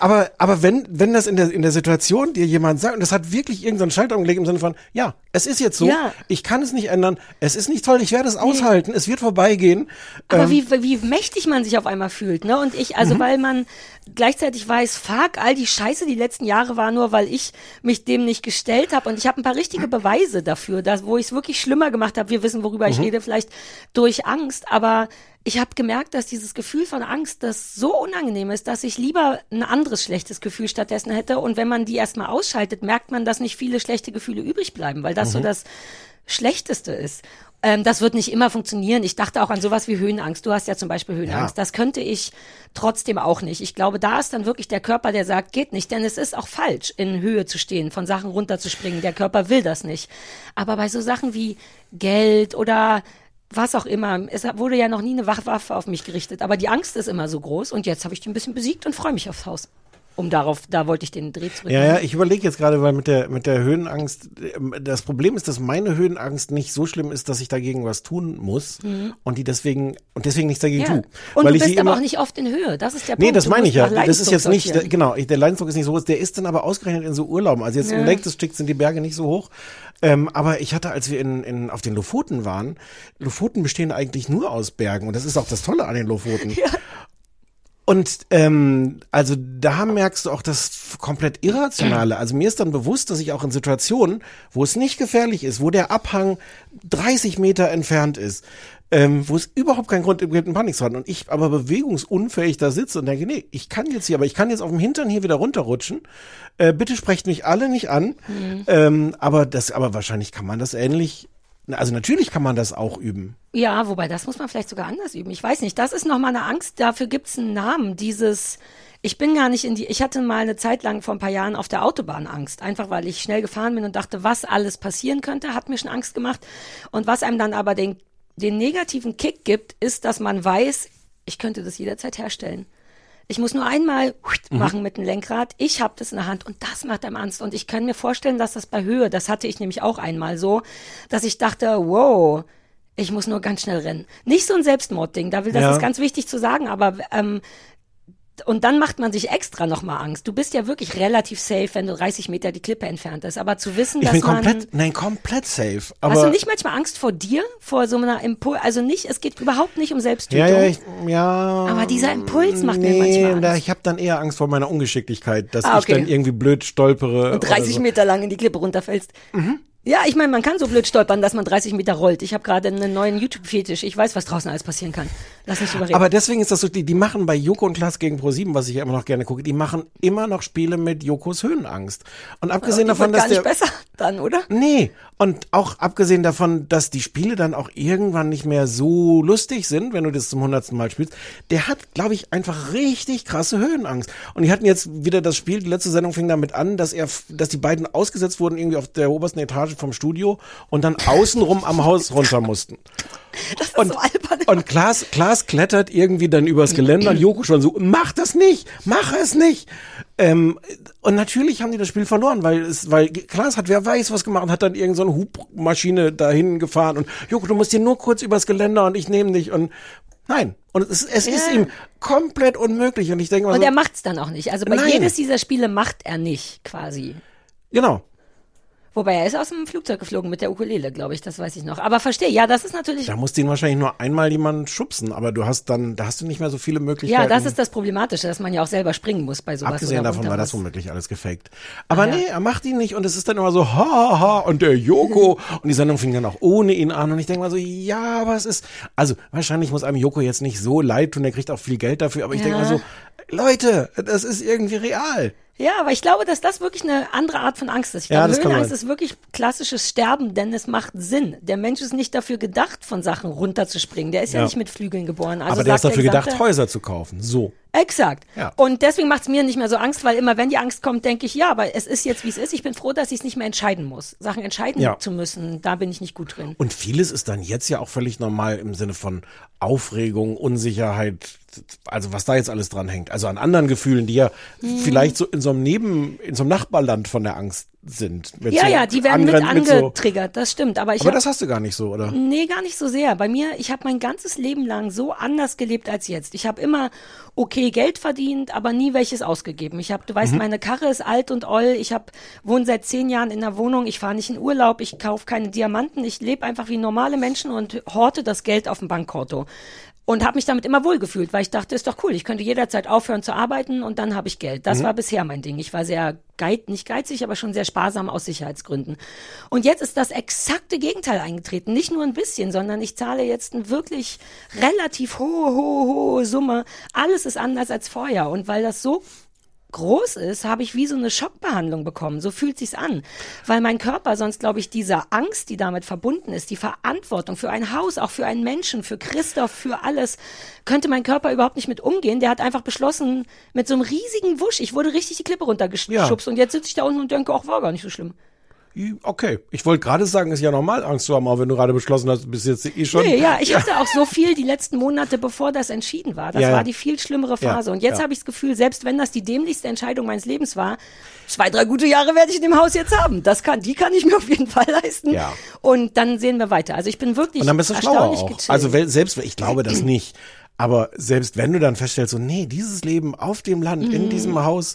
Aber, aber wenn, wenn das in der, in der Situation dir jemand sagt, und das hat wirklich irgendeinen Schalter umgelegt im Sinne von, ja, es ist jetzt so, Ja. ich kann es nicht ändern, es ist nicht toll, ich werde es aushalten, es wird vorbeigehen. Aber Ähm, wie, wie mächtig man sich auf einmal fühlt, ne? Und ich, also Mhm. weil man gleichzeitig weiß, fuck, all die Scheiße die letzten Jahre war nur, weil ich mich dem nicht gestellt habe. Und ich habe ein paar richtige Beweise dafür, dass, wo ich es wirklich schlimmer gemacht habe. Wir wissen, worüber Mhm. ich rede, vielleicht durch Angst. Aber ich habe gemerkt, dass dieses Gefühl von Angst, das so unangenehm ist, dass ich lieber ein anderes schlechtes Gefühl stattdessen hätte. Und wenn man die erstmal ausschaltet, merkt man, dass nicht viele schlechte Gefühle übrig bleiben, weil das so das Schlechteste ist. Ähm, das wird nicht immer funktionieren. Ich dachte auch an sowas wie Höhenangst. Du hast ja zum Beispiel Höhenangst. Ja. Das könnte ich trotzdem auch nicht. Ich glaube, da ist dann wirklich der Körper, der sagt, geht nicht. Denn es ist auch falsch, in Höhe zu stehen, von Sachen runterzuspringen. Der Körper will das nicht. Aber bei so Sachen wie Geld oder was auch immer, es wurde ja noch nie eine Wach- Waffe auf mich gerichtet. Aber die Angst ist immer so groß. Und jetzt habe ich die ein bisschen besiegt und freue mich aufs Haus. Um darauf, da wollte ich den Dreh zurück. Ja, ja, ich überlege jetzt gerade, weil mit der, mit der Höhenangst, ähm, das Problem ist, dass meine Höhenangst nicht so schlimm ist, dass ich dagegen was tun muss und die deswegen, und deswegen nichts dagegen Mhm. Ja. tue. Und weil du bist aber immer, auch nicht oft in Höhe. Das ist der Nee, Punkt. das Du meine ich ja. Das ist jetzt nicht, Leidensdruck genau, der Leidensdruck ist nicht so groß. Der ist dann aber ausgerechnet in so Urlauben. Also jetzt im Lake District sind die Berge nicht so hoch. Ähm, aber ich hatte, als wir in, in, auf den Lofoten waren, Lofoten bestehen eigentlich nur aus Bergen. Und das ist auch das Tolle an den Lofoten. Und ähm, also da merkst du auch das komplett Irrationale. Also mir ist dann bewusst, dass ich auch in Situationen, wo es nicht gefährlich ist, wo der Abhang 30 Meter entfernt ist, ähm, wo es überhaupt keinen Grund gibt, in Panik zu haben. Und ich aber bewegungsunfähig da sitze und denke, nee, ich kann jetzt hier, aber ich kann jetzt auf dem Hintern hier wieder runterrutschen. Äh, bitte sprecht mich alle nicht an. Ähm, aber das, aber wahrscheinlich kann man das ähnlich. Also natürlich kann man das auch üben. Ja, wobei das muss man vielleicht sogar anders üben. Ich weiß nicht. Das ist nochmal eine Angst. Dafür gibt's einen Namen. Dieses, ich bin gar nicht in die, ich hatte mal eine Zeit lang vor ein paar Jahren auf der Autobahn Angst. Einfach weil ich schnell gefahren bin und dachte, was alles passieren könnte, hat mir schon Angst gemacht. Und was einem dann aber den, den negativen Kick gibt, ist, dass man weiß, ich könnte das jederzeit herstellen. Ich muss nur einmal machen mit dem Lenkrad. Ich habe das in der Hand und das macht einem Angst. Und ich kann mir vorstellen, dass das bei Höhe, das hatte ich nämlich auch einmal so, dass ich dachte, wow, ich muss nur ganz schnell rennen. Nicht so ein Selbstmordding, da will das Ja. ist ganz wichtig zu sagen, aber ähm, und dann macht man sich extra nochmal Angst. Du bist ja wirklich relativ safe, wenn du 30 Meter die Klippe entfernt ist. Aber zu wissen, Ich dass bin man komplett, nein, komplett safe. Aber Hast du nicht manchmal Angst vor dir, vor so einer Impuls? Also nicht, es geht überhaupt nicht um Selbsttötung. Ja, ja, ich, ja. Aber dieser Impuls macht mir nee, manchmal Angst. Da, ich habe dann eher Angst vor meiner Ungeschicklichkeit, dass Ah, ich okay. dann irgendwie blöd stolpere. und 30 oder so. Meter lang in die Klippe runterfällst. Ja, ich meine, man kann so blöd stolpern, dass man 30 Meter rollt. Ich habe gerade einen neuen YouTube-Fetisch. Ich weiß, was draußen alles passieren kann. Lass nicht überreden. Aber deswegen ist das so, die, die machen bei Joko und Klaas gegen Pro7, was ich ja immer noch gerne gucke, die machen immer noch Spiele mit Jokos Höhenangst. Und abgesehen davon, dass gar nicht der, besser dann, oder? Nee, und auch abgesehen davon, dass die Spiele dann auch irgendwann nicht mehr so lustig sind, wenn du das zum hundertsten Mal spielst, der hat, glaube ich, einfach richtig krasse Höhenangst. Und die hatten jetzt wieder das Spiel, die letzte Sendung fing damit an, dass er, dass die beiden ausgesetzt wurden irgendwie auf der obersten Etage vom Studio und dann außenrum am Haus runter mussten. Das ist Und, so albern. und Klaas, Klaas klettert irgendwie dann übers Geländer und Joko schon so, mach das nicht, mach es nicht. Ähm, und natürlich haben die das Spiel verloren, weil es, weil Klaas hat, wer weiß was gemacht, hat dann irgendeine so eine Hubmaschine dahin gefahren und Joko, du musst hier nur kurz übers Geländer und ich nehme dich und nein. Und es, es ist ihm komplett unmöglich und ich denke mal Und so, er macht's dann auch nicht. Also bei Nein. jedes dieser Spiele macht er nicht, quasi. genau. Wobei er ist aus dem Flugzeug geflogen mit der Ukulele, glaube ich, das weiß ich noch. Aber verstehe, ja, das ist natürlich. Da musst du ihn wahrscheinlich nur einmal jemand schubsen, aber du hast dann, da hast du nicht mehr so viele Möglichkeiten. Ja, das ist das Problematische, dass man ja auch selber springen muss bei sowas. Abgesehen davon war das womöglich alles gefaked. Aber Ah, ja. nee, er macht ihn nicht und es ist dann immer so, ha, ha, und der Joko. und die Sendung fing dann auch ohne ihn an und ich denke mal so, ja, aber es ist, also wahrscheinlich muss einem Joko jetzt nicht so leid tun, der kriegt auch viel Geld dafür, aber ich denke Ja. mal so, Leute, das ist irgendwie real. Ja, aber ich glaube, dass das wirklich eine andere Art von Angst ist. Ich Ja, glaube, Höhenangst ist wirklich klassisches Sterben, denn es macht Sinn. Der Mensch ist nicht dafür gedacht, von Sachen runterzuspringen. Der ist ja, Ja. nicht mit Flügeln geboren. Also aber der ist dafür gedacht, gesamte- Häuser zu kaufen. So. Exakt. Ja. Und deswegen macht es mir nicht mehr so Angst, weil immer wenn die Angst kommt, denke ich, ja, aber es ist jetzt, wie es ist. Ich bin froh, dass ich es nicht mehr entscheiden muss. Sachen entscheiden Ja. zu müssen, da bin ich nicht gut drin. Und vieles ist dann jetzt ja auch völlig normal im Sinne von Aufregung, Unsicherheit, also was da jetzt alles dran hängt. Also an anderen Gefühlen, die ja Mhm. vielleicht so in so einem Neben, in so einem Nachbarland von der Angst sind. Mit Ja, so ja, die werden mit angrenz- so- angetriggert, das stimmt. Aber ich Aber hab- das hast du gar nicht so, oder? Nee, gar nicht so sehr. Bei mir, ich habe mein ganzes Leben lang so anders gelebt als jetzt. Ich habe immer okay Geld verdient, aber nie welches ausgegeben. Ich habe, du Mhm. weißt, meine Karre ist alt und oll. Ich habe wohne seit zehn Jahren in der Wohnung. Ich fahre nicht in Urlaub. Ich kaufe keine Diamanten. Ich lebe einfach wie normale Menschen und horte das Geld auf dem Bankkonto. Und habe mich damit immer wohlgefühlt, weil ich dachte, ist doch cool, ich könnte jederzeit aufhören zu arbeiten und dann habe ich Geld. Das war bisher mein Ding. Ich war sehr geiz, nicht geizig, aber schon sehr sparsam aus Sicherheitsgründen. Und jetzt ist das exakte Gegenteil eingetreten. Nicht nur ein bisschen, sondern ich zahle jetzt eine wirklich relativ hohe, hohe, hohe Summe. Alles ist anders als vorher. Und weil das so groß ist, habe ich wie so eine Schockbehandlung bekommen. So fühlt sich's an, weil mein Körper sonst, glaube ich, dieser Angst, die damit verbunden ist, die Verantwortung für ein Haus, auch für einen Menschen, für Christoph, für alles, könnte mein Körper überhaupt nicht mit umgehen. Der hat einfach beschlossen, mit so einem riesigen Wusch, ich wurde richtig die Klippe runtergeschubst Ja. und jetzt sitze ich da unten und denke, auch war gar nicht so schlimm. Okay. Ich wollte gerade sagen, ist ja normal, Angst zu haben, aber wenn du gerade beschlossen hast, bist jetzt eh schon. Nee, ja, ich hatte auch so viel die letzten Monate, bevor das entschieden war. Das Ja, war die viel schlimmere Phase. Ja, und jetzt ja. habe ich das Gefühl, selbst wenn das die dämlichste Entscheidung meines Lebens war, zwei, drei gute Jahre werde ich in dem Haus jetzt haben. Das kann, die kann ich mir auf jeden Fall leisten. Ja. Und dann sehen wir weiter. Also ich bin wirklich Und dann bist du schlauer erstaunlich auch. gechillt. Also selbst, ich glaube das nicht. Aber selbst wenn du dann feststellst, so, nee, dieses Leben auf dem Land, in diesem Haus,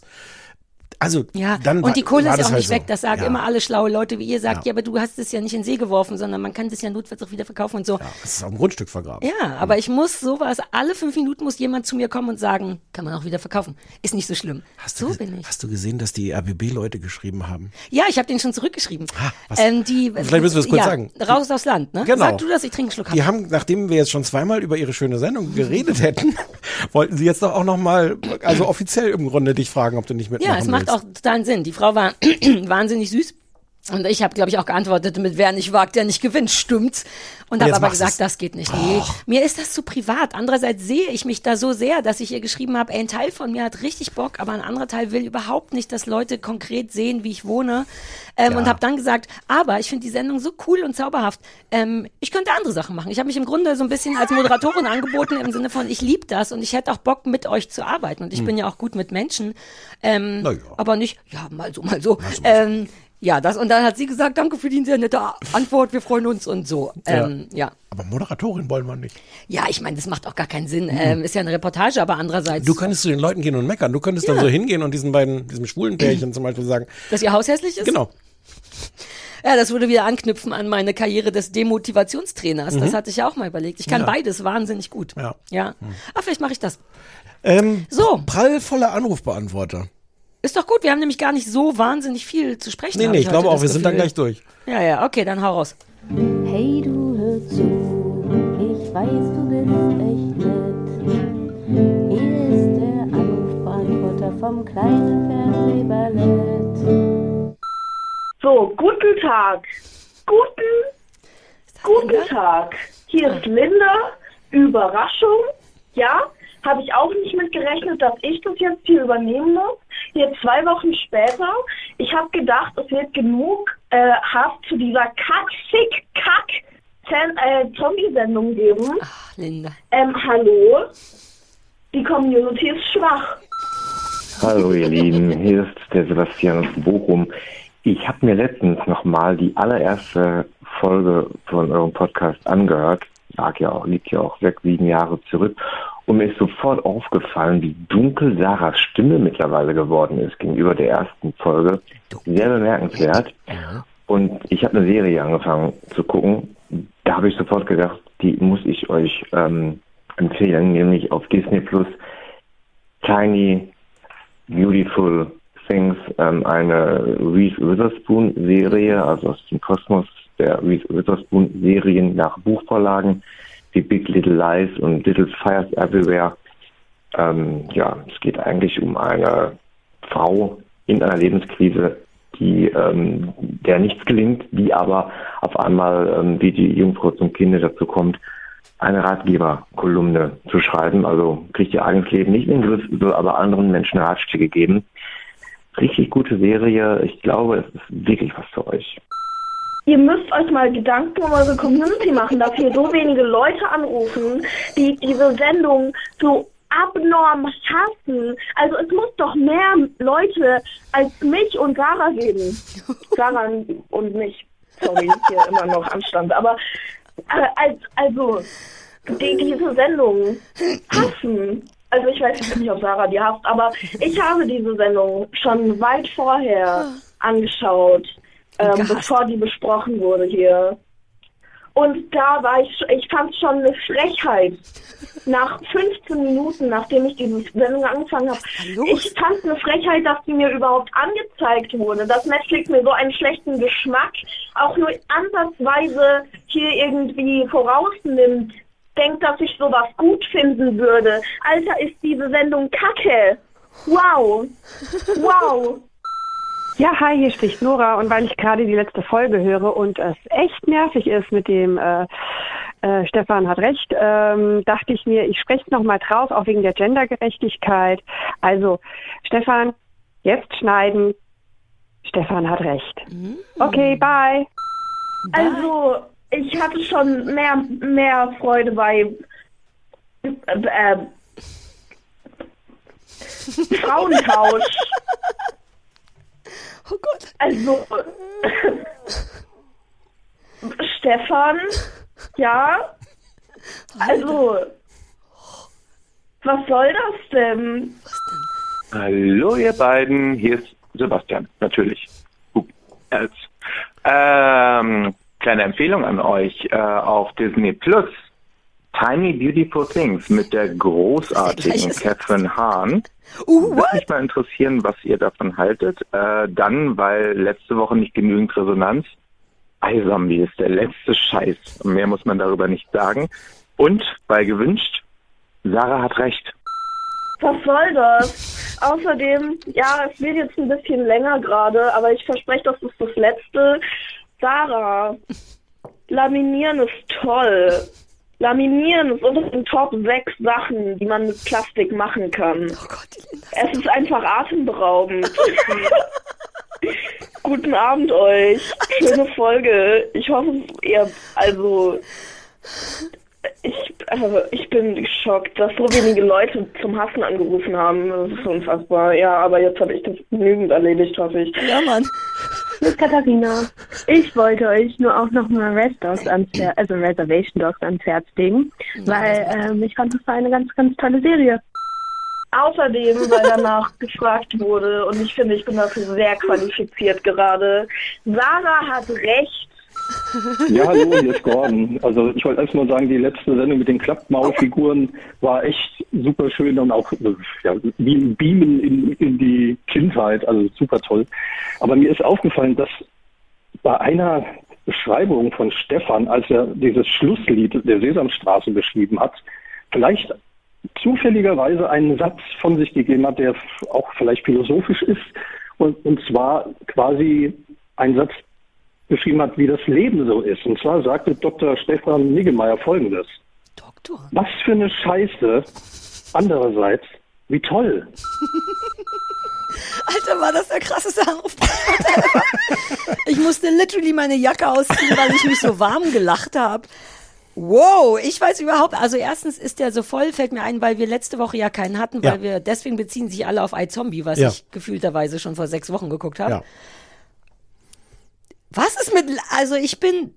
also, Mhm. ja, dann und die Kohle ist das auch halt nicht so. weg. Das sagen ja. immer alle schlaue Leute, wie ihr sagt, Ja. ja. aber du hast es ja nicht in den See geworfen, sondern man kann das ja notfalls auch wieder verkaufen und so. Ja, es ist auf dem Grundstück vergraben. Ja, aber ich muss sowas, alle fünf Minuten muss jemand zu mir kommen und sagen, kann man auch wieder verkaufen. Ist nicht so schlimm. Hast du, so ge- bin ich. hast du gesehen, dass die RBB-Leute geschrieben haben? Ja, ich habe den schon zurückgeschrieben. Ha, was? ähm, die, Vielleicht müssen wir es kurz ja, sagen. Raus aufs Land, ne? Genau. Sag du das, ich trinke einen Schluck Die haben, nachdem wir jetzt schon zweimal über ihre schöne Sendung geredet hätten, wollten sie jetzt doch auch nochmal, also offiziell im Grunde dich fragen, ob du nicht mitmachen Ja, es macht willst. auch totalen Sinn. Die Frau war wahnsinnig süß. Und ich habe, glaube ich, auch geantwortet mit, wer nicht wagt, der nicht gewinnt, stimmt's. Und habe jetzt aber gesagt, du's. das geht nicht. Nee, mir ist das zu privat. Andererseits sehe ich mich da so sehr, dass ich ihr geschrieben habe, ey, ein Teil von mir hat richtig Bock, aber ein anderer Teil will überhaupt nicht, dass Leute konkret sehen, wie ich wohne. Ähm, Und habe dann gesagt, aber ich finde die Sendung so cool und zauberhaft. Ähm, ich könnte andere Sachen machen. Ich habe mich im Grunde so ein bisschen als Moderatorin angeboten im Sinne von, ich liebe das und ich hätte auch Bock, mit euch zu arbeiten. Und ich bin ja auch gut mit Menschen. Ähm, ja. aber nicht, ja, mal so, mal so. Ähm, ja, das, und dann hat sie gesagt, danke für die sehr nette Antwort, wir freuen uns und so. Ähm, ja. Aber Moderatorin wollen wir nicht. Ja, ich meine, das macht auch gar keinen Sinn. Ähm, ist ja eine Reportage, aber andererseits, Du könntest zu den Leuten gehen und meckern. Du könntest dann Ja. so hingehen und diesen beiden, diesem schwulen Pärchen zum Beispiel sagen, dass ihr Haus hässlich ist? genau, Ja, das würde wieder anknüpfen an meine Karriere des Demotivationstrainers. Das hatte ich ja auch mal überlegt. Ich kann Mhm. Ja. beides wahnsinnig gut. Ja. Ja. Ah, vielleicht mache ich das. ähm, So. prallvoller Anrufbeantworter. Ist doch gut, wir haben nämlich gar nicht so wahnsinnig viel zu sprechen. Nee, nee, ich heute glaube auch, wir sind dann gleich durch. Ja, ja, okay, dann hau raus. Hey, du hör zu, ich weiß, du bist echt nett. Hier ist der Anrufbeantworter vom kleinen Fernsehballett. So, guten Tag. Guten, guten Tag. Hier ist Linda. Überraschung. Ja, habe ich auch nicht mit gerechnet, dass ich das jetzt hier übernehmen muss. Jetzt zwei Wochen später. Ich habe gedacht, es wird genug äh, Hass zu dieser Kack-Fick-Kack Fan- äh, Zombie-Sendung geben. Ach, Linda. Ähm, hallo? Die Community ist schwach. Hallo ihr Lieben, hier ist der Sebastian aus Bochum. Ich habe mir letztens nochmal die allererste Folge von eurem Podcast angehört. Lag ja auch, liegt ja auch sechs, sieben Jahre zurück. Und mir ist sofort aufgefallen, wie dunkel Sarahs Stimme mittlerweile geworden ist gegenüber der ersten Folge. Sehr bemerkenswert. Und ich habe eine Serie angefangen zu gucken. Da habe ich sofort gedacht, die muss ich euch ähm, empfehlen, nämlich auf Disney Plus Tiny Beautiful Things, ähm, eine Reese Witherspoon Serie, also aus dem Kosmos der Reese Witherspoon Serien nach Buchvorlagen wie Big Little Lies und Little Fires Everywhere. Ähm, ja, es geht eigentlich um eine Frau in einer Lebenskrise, die ähm, der nichts gelingt, die aber auf einmal, ähm, wie die Jungfrau zum Kinde dazu kommt, eine Ratgeberkolumne zu schreiben. Also kriegt ihr eigenes Leben nicht in den Griff, soll aber anderen Menschen Ratschläge geben. Richtig gute Serie. Ich glaube, es ist wirklich was für euch. Ihr müsst euch mal Gedanken um eure Community machen, dass hier so wenige Leute anrufen, die diese Sendung so abnorm hassen. Also es muss doch mehr Leute als mich und Sarah geben. Sarah und mich. Sorry, hier immer noch Anstand. Aber äh, als, also die diese Sendung hassen. Also ich weiß jetzt nicht, ob Sarah die hasst, aber ich habe diese Sendung schon weit vorher angeschaut, ähm, gehasst. bevor die besprochen wurde hier. Und da war ich, ich fand schon eine Frechheit. Nach 15 Minuten, nachdem ich diese Sendung angefangen habe, ich fand eine Frechheit, dass die mir überhaupt angezeigt wurde, dass Netflix mir so einen schlechten Geschmack auch nur ansatzweise hier irgendwie vorausnimmt, denkt, dass ich sowas gut finden würde. Alter, ist diese Sendung kacke. Wow. Wow. Ja, hi, hier spricht Nora und weil ich gerade die letzte Folge höre und es echt nervig ist mit dem äh, äh, Stefan hat recht, ähm, dachte ich mir, ich spreche noch mal drauf, auch wegen der Gendergerechtigkeit. Also, Stefan, jetzt schneiden. Stefan hat recht. Okay, bye. Also, ich hatte schon mehr, mehr Freude bei äh, äh, Frauentausch. Oh Gott. Also, Stefan, ja, also, was soll das denn? Hallo ihr beiden, hier ist Sebastian, natürlich. Ähm, kleine Empfehlung an euch äh, auf Disney Plus. Tiny Beautiful Things mit der großartigen. Catherine Hahn. Uh, Würde mich mal interessieren, was ihr davon haltet. Äh, dann, weil letzte Woche nicht genügend Resonanz. iZombie ist der letzte Scheiß. Mehr muss man darüber nicht sagen. Und, bei gewünscht, Sarah hat recht. Was soll das? Außerdem, ja, es wird jetzt ein bisschen länger gerade, aber ich verspreche, das ist das letzte. Sarah, Laminieren ist toll. Laminieren ist unter den Top 6 Sachen, die man mit Plastik machen kann. Oh Gott. Es ist einfach atemberaubend. Guten Abend euch. Schöne Folge. Ich hoffe, ihr, also, ich, also, ich bin geschockt, dass so wenige Leute zum Hassen angerufen haben. Das ist unfassbar. Ja, aber jetzt habe ich das genügend erledigt, hoffe ich. Ja, Mann. Ist Katharina. Ich wollte euch nur auch nochmal Red Dogs ans Herz, also Reservation Dogs ans Herz legen, weil ähm, ich fand, das war eine ganz, ganz tolle Serie. Außerdem, weil danach gefragt wurde, und ich finde, ich bin dafür sehr qualifiziert gerade. Sarah hat recht. Ja, hallo, hier ist Gordon. Also ich wollte erst mal sagen, die letzte Sendung mit den Klappmaulfiguren war echt super schön und auch äh, ja, wie ein Beamen in, in die Kindheit, also super toll. Aber mir ist aufgefallen, dass bei einer Beschreibung von Stefan, als er dieses Schlusslied der Sesamstraße beschrieben hat, vielleicht zufälligerweise einen Satz von sich gegeben hat, der auch vielleicht philosophisch ist, und, und zwar quasi ein Satz beschrieben hat, wie das Leben so ist. Und zwar sagte Dr. Stefan Niggemeier folgendes. Doktor. Was für eine Scheiße. Andererseits, wie toll. Alter, war das der krasseste Anruf. ich musste literally meine Jacke ausziehen, weil ich mich so warm gelacht habe. Wow, ich weiß überhaupt, also erstens ist der so voll, fällt mir ein, weil wir letzte Woche ja keinen hatten, weil Ja. wir, deswegen beziehen sich alle auf iZombie, was Ja. ich gefühlterweise schon vor sechs Wochen geguckt habe. Ja. Was ist mit, also ich bin,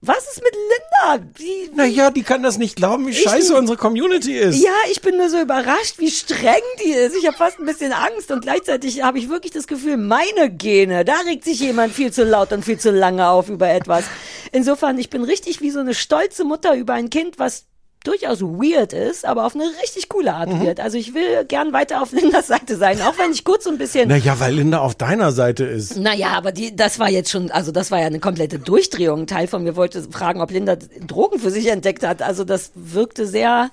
was ist mit Linda? Wie, Naja, die kann das nicht glauben, wie scheiße unsere Community ist. Ja, ich bin nur so überrascht, wie streng die ist. Ich habe fast ein bisschen Angst und gleichzeitig habe ich wirklich das Gefühl, meine Gene, da regt sich jemand viel zu laut und viel zu lange auf über etwas. Insofern, ich bin richtig wie so eine stolze Mutter über ein Kind, was durchaus weird ist, aber auf eine richtig coole Art Mhm. weird. Also ich will gern weiter auf Lindas Seite sein, auch wenn ich kurz so ein bisschen Naja, weil Linda auf deiner Seite ist. naja, aber die, das war jetzt schon, also das war ja eine komplette Durchdrehung. Ein Teil von mir wollte fragen, ob Linda Drogen für sich entdeckt hat. Also das wirkte sehr.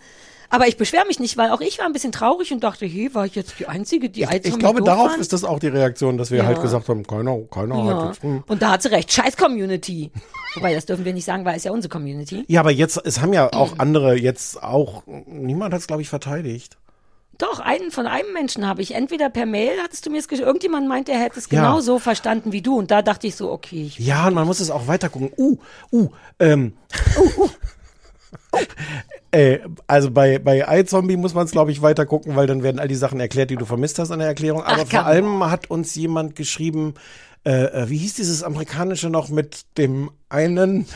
Aber ich beschwere mich nicht, weil auch ich war ein bisschen traurig und dachte, hey, war ich jetzt die Einzige, die Ich, ich glaube, darauf ist das auch die Reaktion, dass wir Ja. halt gesagt haben, keiner, keiner hat ja. jetzt. hm. Und da hat sie recht. Scheiß Community. Wobei, das dürfen wir nicht sagen, weil es ja unsere Community. Ja, aber jetzt, es haben ja auch andere jetzt auch, niemand hat es, glaube ich, verteidigt. Doch, einen von einem Menschen habe ich. Entweder per Mail hattest du mir es geschrieben. Irgendjemand meinte, er hätte es Ja. genau so verstanden wie du. Und da dachte ich so, okay, ich Ja, und man muss es auch weiter gucken. Uh, uh, ähm. Äh, also bei, bei iZombie muss man es, glaube ich, weiter gucken, weil dann werden all die Sachen erklärt, die du vermisst hast an der Erklärung. Aber Ach, vor allem hat uns jemand geschrieben, äh, äh, wie hieß dieses amerikanische noch mit dem einen,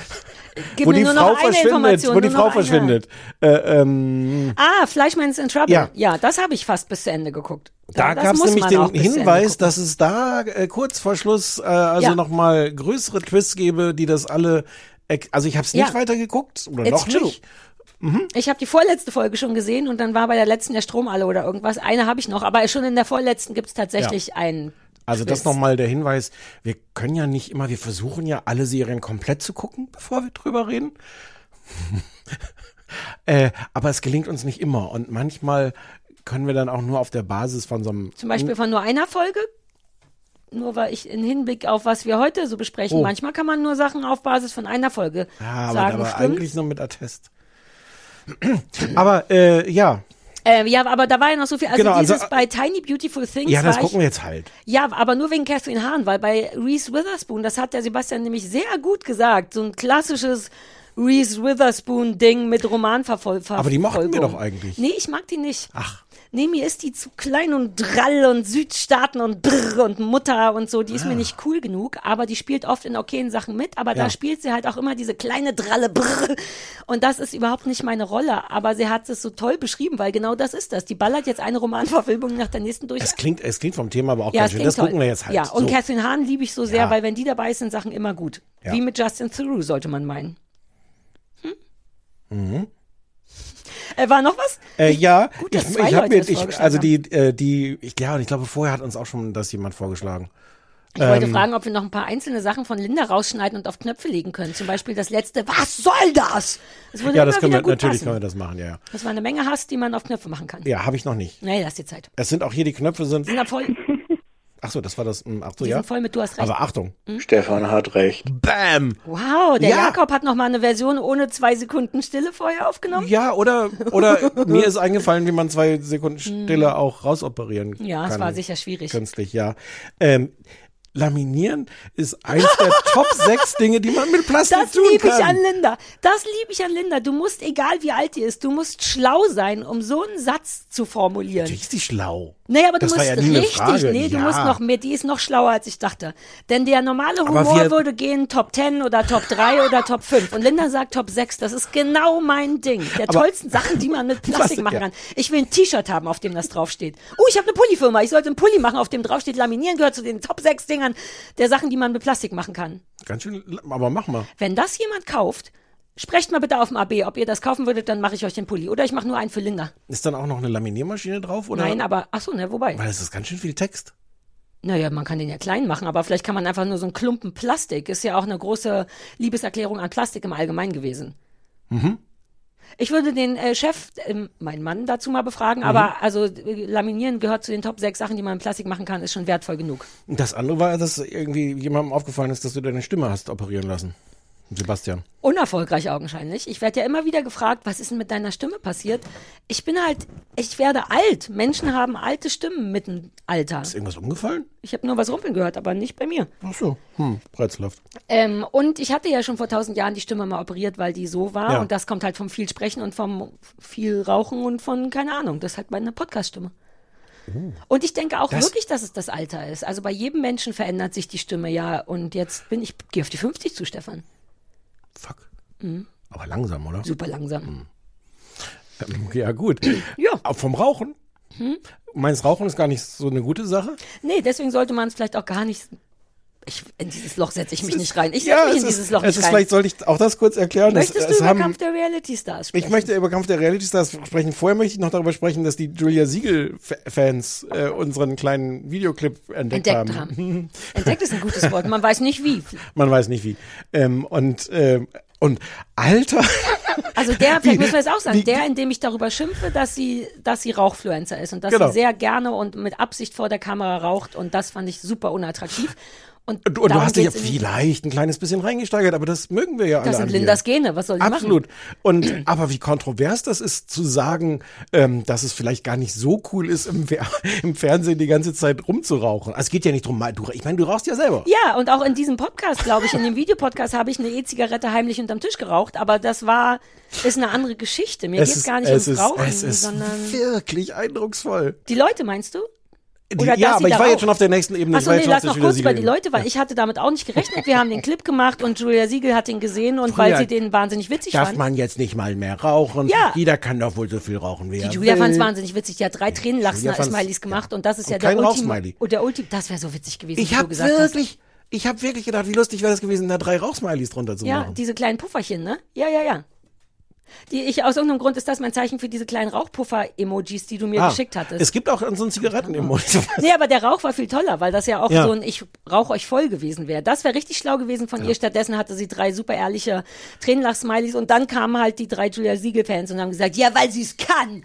Gib wo mir die nur noch Frau eine verschwindet, wo die Frau eine. verschwindet. Äh, ähm, Ah, Fleischman's in Trouble. Ja. Ja, das habe ich fast bis zu Ende geguckt. Da das gab es nämlich den Hinweis, dass es da äh, kurz vor Schluss äh, also Ja. noch mal größere Twists gäbe, die das alle. ex- Also ich habe es nicht Ja. weitergeguckt oder It's noch true. nicht. Ich habe die vorletzte Folge schon gesehen und dann war bei der letzten der Strom alle oder irgendwas. Eine habe ich noch, aber schon in der vorletzten gibt's tatsächlich einen. Also das nochmal der Hinweis, wir können ja nicht immer, wir versuchen ja alle Serien komplett zu gucken, bevor wir drüber reden. äh, aber es gelingt uns nicht immer und manchmal können wir dann auch nur auf der Basis von so einem... Zum Beispiel von nur einer Folge. Nur weil ich in Hinblick auf was wir heute so besprechen, Oh. manchmal kann man nur Sachen auf Basis von einer Folge Ja, aber, sagen. aber eigentlich nur mit Attest. aber äh, ja, Äh, ja, aber da war ja noch so viel. Also Genau, also, dieses bei Tiny Beautiful Things ja, das war ich, gucken wir jetzt halt. Ja, aber nur wegen Catherine Hahn, weil bei Reese Witherspoon, das hat der Sebastian nämlich sehr gut gesagt, so ein klassisches Reese Witherspoon-Ding mit Romanverfolgung. Aber die mochten wir doch eigentlich. Nee, ich mag die nicht. Ach. Nee, mir ist die zu klein und drall und Südstaaten und Brr und Mutter und so. Die ist mir nicht cool genug, aber die spielt oft in okayen Sachen mit. Aber Ah. Ja. da spielt sie halt auch immer diese kleine dralle Brr. Und das ist überhaupt nicht meine Rolle. Aber sie hat es so toll beschrieben, weil genau das ist das. Die ballert jetzt eine Romanverfilmung nach der nächsten durch. Es klingt, es klingt vom Thema aber auch Ja, ganz schön. Das toll. gucken wir jetzt halt. Ja, und so. Catherine Hahn liebe ich so sehr, Ja. weil wenn die dabei ist, sind Sachen immer gut. Ja. Wie mit Justin Theroux, sollte man meinen. Mhm. Äh, war noch was? Äh, ja, Gut, dass ich, zwei ich habe mir, ich, also die, äh, die, ich, ja, und ich glaube, vorher hat uns auch schon das jemand vorgeschlagen. Ich wollte Ähm, fragen, ob wir noch ein paar einzelne Sachen von Linda rausschneiden und auf Knöpfe legen können. Zum Beispiel das letzte, was soll das? Das Ja, das können wir, natürlich passen. können wir das machen, ja, ja. Das war eine Menge Hass, die man auf Knöpfe machen kann. Ja, habe ich noch nicht. Nee, lass dir Zeit. Es sind auch hier die Knöpfe sind, Die sind da voll, ach so, das war das, hm, ach so, die ja. sind voll mit, du hast recht. Aber Achtung. Stefan hat recht. Bam! wow, der Ja. Jakob hat noch mal eine Version ohne zwei Sekunden Stille vorher aufgenommen. Ja, oder, oder mir ist eingefallen, wie man zwei Sekunden Stille auch rausoperieren kann. Hm. Ja, es war sicher schwierig. Künstlich, ja. Ähm, Laminieren ist eins der Top sechs Dinge, die man mit Plastik Das tun liebe ich kann. an Linda. Das liebe ich an Linda. Du musst, egal wie alt die ist, du musst schlau sein, um so einen Satz zu formulieren. Natürlich ist die schlau. Nee, aber du Das war musst ja nie eine richtig, Frage. nee, du Ja. musst noch mehr, die ist noch schlauer, als ich dachte. Denn der normale Humor würde gehen Top 10 oder Top 3 oder Top 5. Und Linda sagt Top 6. Das ist genau mein Ding. Der Aber- tollsten Sachen, die man mit Plastik machen ja. kann. Ich will ein T-Shirt haben, auf dem das draufsteht. Uh, ich habe eine Pullifirma. Ich sollte einen Pulli machen, auf dem draufsteht, laminieren gehört zu den Top 6 Dingern der Sachen, die man mit Plastik machen kann. Ganz schön, aber mach mal. Wenn das jemand kauft, sprecht mal bitte auf dem AB. Ob ihr das kaufen würdet, dann mache ich euch den Pulli. Oder ich mache nur einen für Linda. Ist dann auch noch eine Laminiermaschine drauf? Oder? Nein, aber, ach so, ne, wobei. Weil es ist ganz schön viel Text. Naja, man kann den ja klein machen, aber vielleicht kann man einfach nur so einen Klumpen Plastik. Ist ja auch eine große Liebeserklärung an Plastik im Allgemeinen gewesen. Mhm. Ich würde den äh, Chef, ähm, meinen Mann dazu mal befragen, Mhm. aber also äh, Laminieren gehört zu den Top 6 Sachen, die man mit Plastik machen kann, ist schon wertvoll genug. Das andere war, dass irgendwie jemandem aufgefallen ist, dass du deine Stimme hast operieren lassen. Sebastian. Unerfolgreich augenscheinlich. Ich werde ja immer wieder gefragt, was ist denn mit deiner Stimme passiert? Ich bin halt, ich werde alt. Menschen haben alte Stimmen mit dem Alter. Ist irgendwas umgefallen? Ich habe nur was rumpeln gehört, aber nicht bei mir. Ach so, hm, rätselhaft. Ähm, und ich hatte ja schon vor tausend Jahren die Stimme mal operiert, weil die so war. Ja. Und das kommt halt vom viel Sprechen und vom viel Rauchen und von, keine Ahnung, das ist halt meine Podcast-Stimme. Und ich denke auch Das- wirklich, dass es das Alter ist. Also bei jedem Menschen verändert sich die Stimme ja. Und jetzt bin ich, gehe auf die 50 zu, Stefan. Fuck. Mhm. Aber langsam, oder? Super langsam. Ähm, Ja, gut. Ja. Aber vom Rauchen? Hm? Meinst Rauchen ist gar nicht so eine gute Sache? Nee, deswegen sollte man es vielleicht auch gar nicht. Ich, in dieses Loch setze ich mich nicht rein. Ich setze ja, mich in ist, dieses Loch nicht ist rein. vielleicht sollte ich auch das kurz erklären. Möchtest es, du es über haben, Kampf der Reality Stars sprechen? Ich möchte über Kampf der Reality Stars sprechen. Vorher möchte ich noch darüber sprechen, dass die Julia Siegel-Fans äh, unseren kleinen Videoclip entdeckt, Entdeckt haben. haben. Entdeckt ist ein gutes Wort. Man weiß nicht wie. Man weiß nicht wie. Ähm, und, ähm, und Alter. Also der, vielleicht müssen wir es auch sagen, wie- der, in dem ich darüber schimpfe, dass sie, dass sie Rauchfluencer ist und dass Genau. sie sehr gerne und mit Absicht vor der Kamera raucht und das fand ich super unattraktiv. Und, Du, und du hast dich ja vielleicht ein kleines bisschen reingesteigert, aber das mögen wir ja alle. Das sind. Lindas Gene, was soll sie Absolut. machen? Und aber wie kontrovers das ist, zu sagen, ähm, dass es vielleicht gar nicht so cool ist, im, Fer im Fernsehen die ganze Zeit rumzurauchen. Also es geht ja nicht drum, du, ich meine, du rauchst ja selber. Ja, und auch in diesem Podcast, glaube ich, in dem Videopodcast habe ich eine E-Zigarette heimlich unterm Tisch geraucht, aber das war, ist eine andere Geschichte. Mir ist, gar nicht ums ist, Rauchen, es ist sondern wirklich eindrucksvoll. die Leute, meinst du? Die, ja, aber ich war jetzt schon auf der nächsten Ebene. Achso, nee, lass noch kurz über die. Leute, weil ich hatte damit auch nicht gerechnet. Wir haben den Clip gemacht und Julia Siegel hat den gesehen und weil Früher sie den wahnsinnig witzig Darf fand. man jetzt nicht mal mehr rauchen? Ja. Jeder kann doch wohl so viel rauchen, wie Die er Julia fand es wahnsinnig witzig. Die hat drei Julia Tränenlachsner fand's- Smileys gemacht und das ist Und ja der Ultim. Und der Ultim, das wäre so witzig gewesen, Ich wie du habe gesagt wirklich, ich habe wirklich gedacht, wie lustig wäre das gewesen, da drei Rauchsmileys drunter zu hast. Ja, machen. diese kleinen Pufferchen, ne? Ja, ja, ja. Die ich aus irgendeinem Grund ist das mein Zeichen für diese kleinen Rauchpuffer-Emojis, die du mir Ah, geschickt hattest. Es gibt auch so ein Zigaretten-Emoji. Nee, aber der Rauch war viel toller, weil das ja auch Ja. so ein Ich rauch euch voll gewesen wäre. Das wäre richtig schlau gewesen von ihr. Stattdessen hatte sie drei super ehrliche Tränenlach-Smileys und dann kamen halt die drei Julia Siegel-Fans und haben gesagt, ja, weil sie es kann.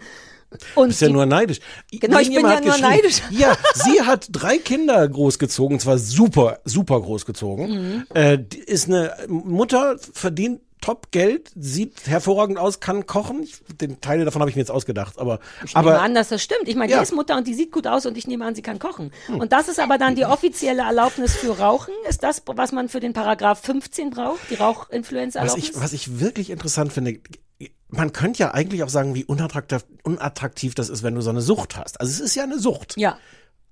Und bist ja nur neidisch. Genau, ich bin ja nur neidisch. Ja, sie hat drei Kinder großgezogen, zwar super, super großgezogen. Mhm. Äh, ist eine Mutter, verdient top Geld, sieht hervorragend aus, kann kochen. Ich, den Teile davon habe ich mir jetzt ausgedacht, aber Ich nehme aber an, dass das stimmt. Ich meine, Ja. die ist Mutter und die sieht gut aus und ich nehme an, sie kann kochen. Und das ist aber dann die offizielle Erlaubnis für Rauchen. Ist das, was man für den Paragraph 15 braucht? Die was Rauchinfluenza-Erlaubnis? ich was ich wirklich interessant finde, man könnte ja eigentlich auch sagen, wie unattraktiv, unattraktiv das ist, wenn du so eine Sucht hast. Also es ist ja eine Sucht. Ja.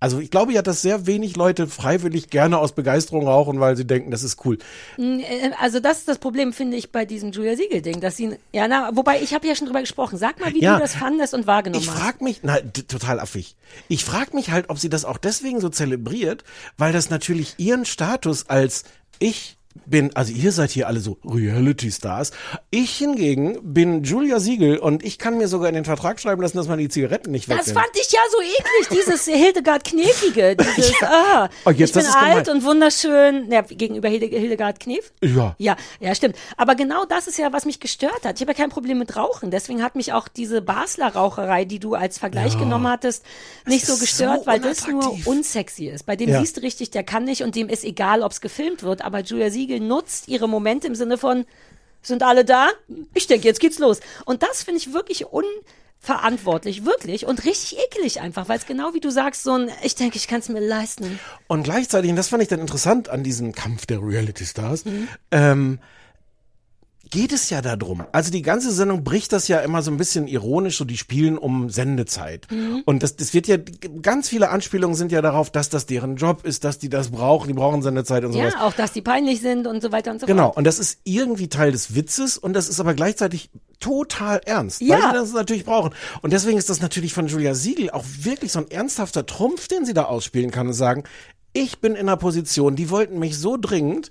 Also ich glaube ja, dass sehr wenig Leute freiwillig gerne aus Begeisterung rauchen, weil sie denken, das ist cool. Mm, äh, Also das ist das Problem, finde ich, bei diesem Julia Siegel-Ding, dass sie, ja, na, wobei ich habe ja schon drüber gesprochen. Sag mal, wie Ja. du das fandest und wahrgenommen Ich hast. frag mich, na, total affig. Ich frag mich halt, ob sie das auch deswegen so zelebriert, weil das natürlich ihren Status als ich bin, also ihr seid hier alle so Reality-Stars. Ich hingegen bin Julia Siegel und ich kann mir sogar in den Vertrag schreiben lassen, dass man die Zigaretten nicht Das wegnimmt. fand ich ja so eklig, dieses Hildegard Knefige, dieses, ah, Oh, jetzt, ich bin das ist gemein. alt und wunderschön, ja, gegenüber Hilde, Hildegard Knef. Ja. Ja, ja, stimmt. Aber genau das ist ja, was mich gestört hat. Ich habe ja kein Problem mit Rauchen. Deswegen hat mich auch diese Basler Raucherei, die du als Vergleich Ja. genommen hattest, nicht so gestört, so weil das nur unsexy ist. Bei dem Ja. siehst du richtig, der kann nicht und dem ist egal, ob es gefilmt wird. Aber Julia Siegel nutzt ihre Momente im Sinne von, sind alle da? Ich denke, jetzt geht's los. Und das finde ich wirklich unverantwortlich, wirklich und richtig eklig einfach, weil es genau wie du sagst, so ein, ich denke, ich kann es mir leisten. Und gleichzeitig, und das fand ich dann interessant an diesem Kampf der Reality Stars, Mhm. ähm, geht es ja darum. Also die ganze Sendung bricht das ja immer so ein bisschen ironisch, so die spielen um Sendezeit. Mhm. Und das, das wird ja, ganz viele Anspielungen sind ja darauf, dass das deren Job ist, dass die das brauchen, die brauchen Sendezeit und sowas. Ja, auch, dass die peinlich sind und so weiter und so Genau, fort. und das ist irgendwie Teil des Witzes und das ist aber gleichzeitig total ernst, Ja. weil sie das natürlich brauchen. Und deswegen ist das natürlich von Julia Siegel auch wirklich so ein ernsthafter Trumpf, den sie da ausspielen kann und sagen, ich bin in einer Position, die wollten mich so dringend,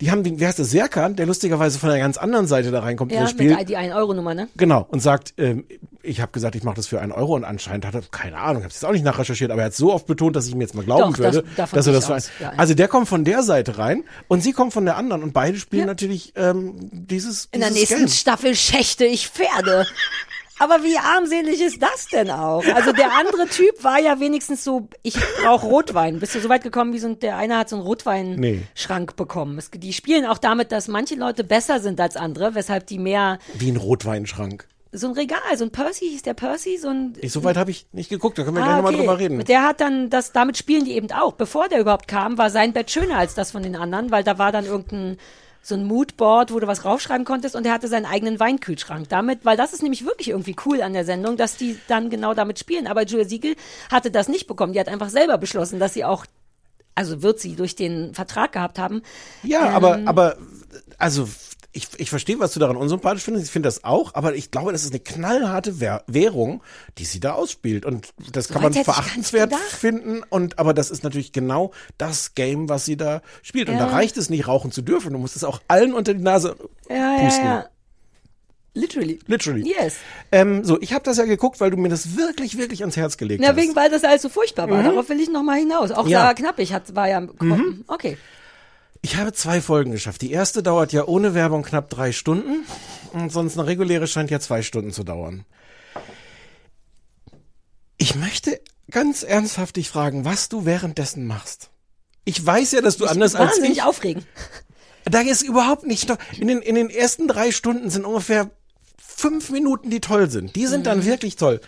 die haben den, wer heißt das, Serkan, der lustigerweise von einer ganz anderen Seite da reinkommt in Ja, das mit Spiel. der- die 1-Euro-Nummer, ne? Genau, und sagt, ähm, ich habe gesagt, ich mache das für einen Euro und anscheinend hat er, keine Ahnung, ich habe jetzt auch nicht nachrecherchiert, aber er hat so oft betont, dass ich ihm jetzt mal glauben Doch, das- würde, davon dass er das für ein, Ja, ja. Also der kommt von der Seite rein und sie kommt von der anderen und beide spielen natürlich ähm, dieses, In der dieses nächsten Game. Staffel schächte ich Pferde. Aber wie armselig ist das denn auch? Also der andere Typ war ja wenigstens so, ich brauche Rotwein. Bist du so weit gekommen, wie so ein, der eine hat so einen Rotweinschrank Nee. bekommen. Es, die spielen auch damit, dass manche Leute besser sind als andere, weshalb die mehr Wie ein Rotweinschrank. so ein Regal, so ein Percy, hieß der Percy, so ein Ich, so weit habe ich nicht geguckt, da können wir Ah, gleich nochmal okay. drüber reden. Der hat dann das, damit spielen die eben auch. Bevor der überhaupt kam, war sein Bett schöner als das von den anderen, weil da war dann irgendein so ein Moodboard, wo du was raufschreiben konntest und er hatte seinen eigenen Weinkühlschrank damit, weil das ist nämlich wirklich irgendwie cool an der Sendung, dass die dann genau damit spielen. Aber Julia Siegel hatte das nicht bekommen. Die hat einfach selber beschlossen, dass sie auch, also wird sie durch den Vertrag gehabt haben. Ja, Ähm, aber, aber, also, ich, ich verstehe, was du daran unsympathisch findest. Ich finde das auch, aber ich glaube, das ist eine knallharte Währ Währung, die sie da ausspielt. Und das kann weit man verachtenswert finden. Und, aber das ist natürlich genau das Game, was sie da spielt. Und Ja. da reicht es nicht, rauchen zu dürfen. Du musst es auch allen unter die Nase Ja, ja, pusten. ja. Literally. Literally. Yes. Ähm, so, ich habe das ja geguckt, weil du mir das wirklich, wirklich ans Herz gelegt Ja, hast. wegen, weil das alles so furchtbar war. Mhm. Darauf will ich noch mal hinaus. Auch Ja. Sarah Knappig hat, war ja, Mhm. okay. Ich habe zwei Folgen geschafft. Die erste dauert ja ohne Werbung knapp drei Stunden und sonst eine reguläre scheint ja zwei Stunden zu dauern. Ich möchte ganz ernsthaft dich fragen, was du währenddessen machst. Ich weiß ja, dass du anders als ich. aufregen. Da ist überhaupt nicht. In den, in den ersten drei Stunden sind ungefähr fünf Minuten, die toll sind. Die sind Mhm. dann wirklich toll.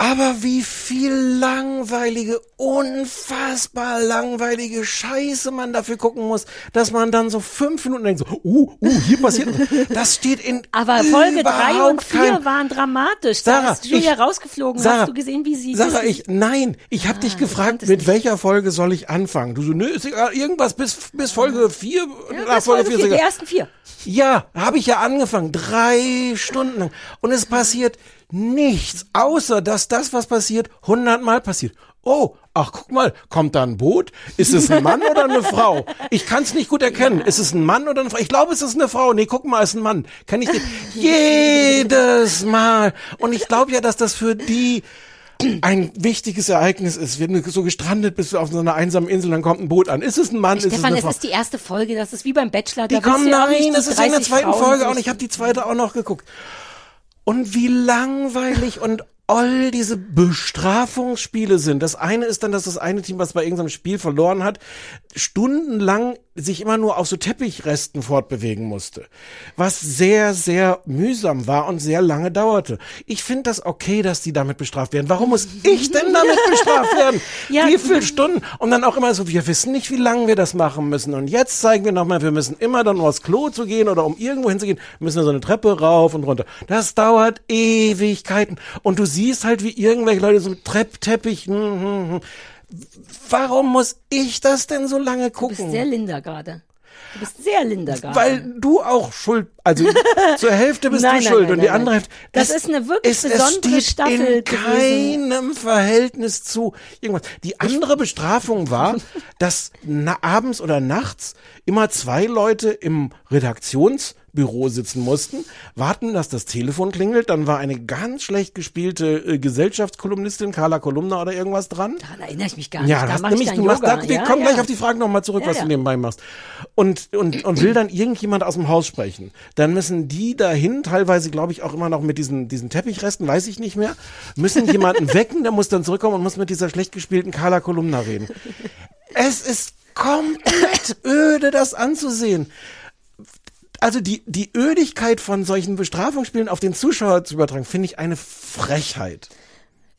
Aber wie viel langweilige, unfassbar langweilige Scheiße man dafür gucken muss, dass man dann so fünf Minuten denkt, so, uh, uh, hier passiert. das steht in Aber Folge drei und vier kein- waren dramatisch. Da Sarah, ist Julia ich- rausgeflogen. Sarah, Hast du gesehen, wie sie Sarah, ich, nein, ich habe dich gefragt, mit welcher Folge soll ich anfangen? Du so, nö, ist egal, irgendwas bis, bis Folge vier, ja, nach bis Folge vier, ist die ersten vier. Ja, habe ich ja angefangen, drei Stunden lang. Und es passiert nichts, außer dass das, was passiert, hundertmal passiert. Oh, ach guck mal, kommt da ein Boot? Ist es ein Mann oder eine Frau? Ich kann es nicht gut erkennen. Ist es ein Mann oder eine Frau? Ich glaube, es ist eine Frau. Nee, guck mal, es ist ein Mann. Kann ich nicht. Jedes Mal. Und ich glaube ja, dass das für die ein wichtiges Ereignis ist. Wenn du so gestrandet bist auf so einer einsamen Insel, dann kommt ein Boot an. Ist es ein Mann? ist es Stefan, eine es Frau? ist die erste Folge. Das ist wie beim Bachelor. Die da kommen, nein, das ist in der 30 zweiten Frauen Folge auch. Und ich habe die zweite auch noch geguckt. Und wie langweilig und all diese Bestrafungsspiele sind. Das eine ist dann, dass das eine Team, was bei irgendeinem Spiel verloren hat, stundenlang sich immer nur auf so Teppichresten fortbewegen musste. Was sehr, sehr mühsam war und sehr lange dauerte. Ich finde das okay, dass die damit bestraft werden. Warum muss ich denn damit bestraft werden? Ja. Wie viele Stunden? Und dann auch immer so, wir wissen nicht, wie lange wir das machen müssen. Und jetzt zeigen wir nochmal, wir müssen immer dann um aufs Klo zu gehen oder um irgendwo hinzugehen, müssen wir so eine Treppe rauf und runter. Das dauert Ewigkeiten. Und du siehst halt, wie irgendwelche Leute so Trepp, Teppich, hm, hm, hm. Warum muss ich das denn so lange Du bist gucken? sehr Linda gerade. Du bist sehr Linda gerade. Weil du auch schuld, also zur Hälfte bist Nein, du nein, schuld nein, und die andere. Hälfte. Das ist eine wirklich es, besondere es steht Staffel in gewesen. keinem Verhältnis zu irgendwas. Die andere Bestrafung war, dass abends oder nachts immer zwei Leute im Redaktionsbüro sitzen mussten, warten, dass das Telefon klingelt, dann war eine ganz schlecht gespielte äh, Gesellschaftskolumnistin, Carla Kolumna oder irgendwas dran. Daran erinnere ich mich gar nicht. Ja, da das nämlich, du machst da, wir ja, kommen ja. gleich auf die Fragen nochmal zurück, Ja, was du nebenbei machst. Und, und, und will dann irgendjemand aus dem Haus sprechen. Dann müssen die dahin, teilweise glaube ich auch immer noch mit diesen, diesen Teppichresten, weiß ich nicht mehr, müssen jemanden wecken, der muss dann zurückkommen und muss mit dieser schlecht gespielten Carla Kolumna reden. Es ist komplett öde, das anzusehen. Also die, die Ödigkeit von solchen Bestrafungsspielen auf den Zuschauer zu übertragen, finde ich eine Frechheit.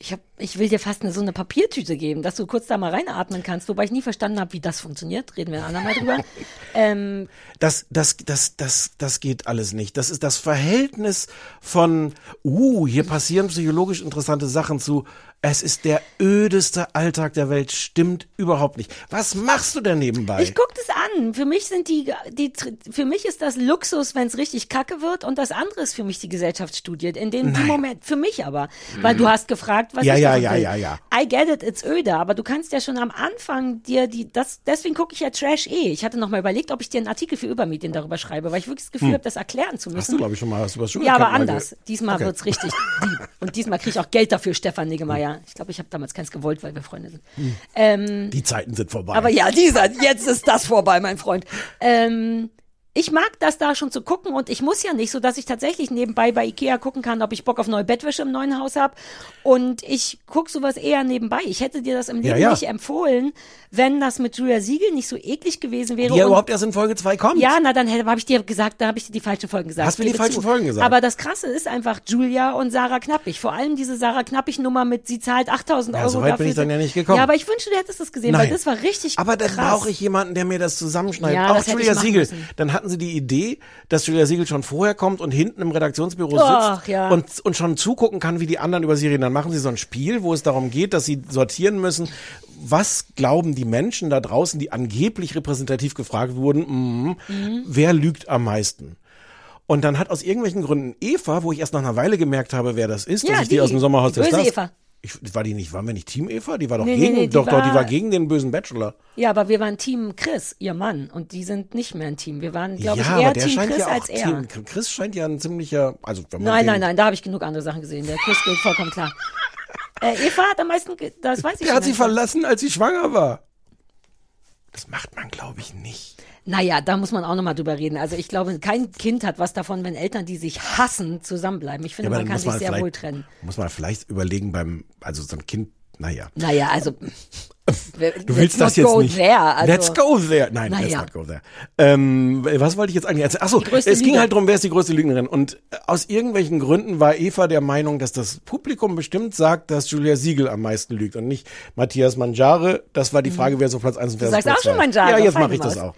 Ich, hab, ich will dir fast eine, so eine Papiertüte geben, dass du kurz da mal reinatmen kannst, wobei ich nie verstanden habe, wie das funktioniert. Reden wir ein andermal drüber. ähm, Das, das, das, das, das geht alles nicht. Das ist das Verhältnis von, uh, hier passieren psychologisch interessante Sachen zu, es ist der ödeste Alltag der Welt, stimmt überhaupt nicht. Was machst du denn nebenbei? Ich guck das an. Für mich sind die, die für mich ist das Luxus, wenn es richtig kacke wird, und das andere ist für mich die Gesellschaftsstudie. In dem. Moment, für mich aber, weil du hast gefragt, was Ja, ich ja, ja, will. ja, ja. I get it, it's öde, aber du kannst ja schon am Anfang dir die, das, deswegen gucke ich ja Trash eh. Ich hatte noch mal überlegt, ob ich dir einen Artikel für Übermedien darüber schreibe, weil ich wirklich das Gefühl Hm. habe, das erklären zu müssen. Hast du, glaube ich, schon mal, hast du was schon Ja, aber anders. Diesmal Okay. wird's richtig deep. Und diesmal kriege ich auch Geld dafür, Stefan Niggemeier. Ich glaube, ich habe damals keins gewollt, weil wir Freunde sind. Hm. Ähm, Die Zeiten sind vorbei. aber ja, dieser, jetzt ist das vorbei, mein Freund. Ähm, ich mag das da schon zu gucken und ich muss ja nicht, so dass ich tatsächlich nebenbei bei Ikea gucken kann, ob ich Bock auf neue Bettwäsche im neuen Haus habe. Und ich gucke sowas eher nebenbei. Ich hätte dir das im Leben Ja, ja. nicht empfohlen, wenn das mit Julia Siegel nicht so eklig gewesen wäre. Die ja überhaupt erst in Folge 2 kommt. ja, na dann habe ich dir gesagt, da habe ich dir die falschen Folgen gesagt. Hast du die falschen zu. Folgen gesagt? Aber das Krasse ist einfach Julia und Sarah Knappig. Vor allem diese Sarah Knappig-Nummer mit, sie zahlt 8000 Ja, Euro so weit dafür. bin ich dann ja nicht gekommen. Ja, aber ich wünschte, du hättest das gesehen, weil Nein. das war richtig Aber dann brauche ich jemanden, der mir das zusammenschneidet. Ja, auch das Julia Siegel. müssen. Dann hatten sie die Idee, dass Julia Siegel schon vorher kommt und hinten im Redaktionsbüro Ach, sitzt ja. und, und schon zugucken kann, wie die anderen über sie reden. Dann machen sie so ein Spiel, wo es darum geht, dass sie sortieren müssen, was glauben die Menschen da draußen, die angeblich repräsentativ gefragt wurden, mhm, wer lügt am meisten? Und dann hat aus irgendwelchen Gründen Eva, wo ich erst nach einer Weile gemerkt habe, wer das ist, Ja, dass ich die, die. aus dem Sommerhaus Die böse Stars- Eva. Ich, war die nicht, waren wir nicht Team Eva? Die war doch Nee, nee, gegen, nee, die doch, doch, die war- war gegen den bösen Bachelor. Ja, aber wir waren Team Chris, ihr Mann, und die sind nicht mehr ein Team. Wir waren, glaube ja, ich, eher Team Chris ja als er. Team, Chris scheint ja ein ziemlicher, also wenn man Nein, nein, nein, da habe ich genug andere Sachen gesehen. Der Chris geht vollkommen klar. Äh, Eva hat am meisten, das weiß ich Der hat sie nicht. verlassen, als sie schwanger war. Das macht man, glaube ich, nicht. Naja, da muss man auch nochmal drüber reden. Also ich glaube, kein Kind hat was davon, wenn Eltern, die sich hassen, zusammenbleiben. Ich finde, aber man kann sich man sehr wohl trennen. Muss man vielleicht überlegen beim, also so ein Kind, naja. Naja, also. Du willst das jetzt nicht. There, also, let's go there. Nein, let's Naja. not go there. Ähm, was wollte ich jetzt eigentlich erzählen? Achso, es ging Lüge. halt drum, wer ist die größte Lügnerin? Und äh, aus irgendwelchen Gründen war Eva der Meinung, dass das Publikum bestimmt sagt, dass Julia Siegel am meisten lügt und nicht Matthias Mangiare. Das war die Frage, wer so Platz 1 und wer Mhm. Du so sagst Platz auch schon. Mangiare, Ja, jetzt mache ich das auch.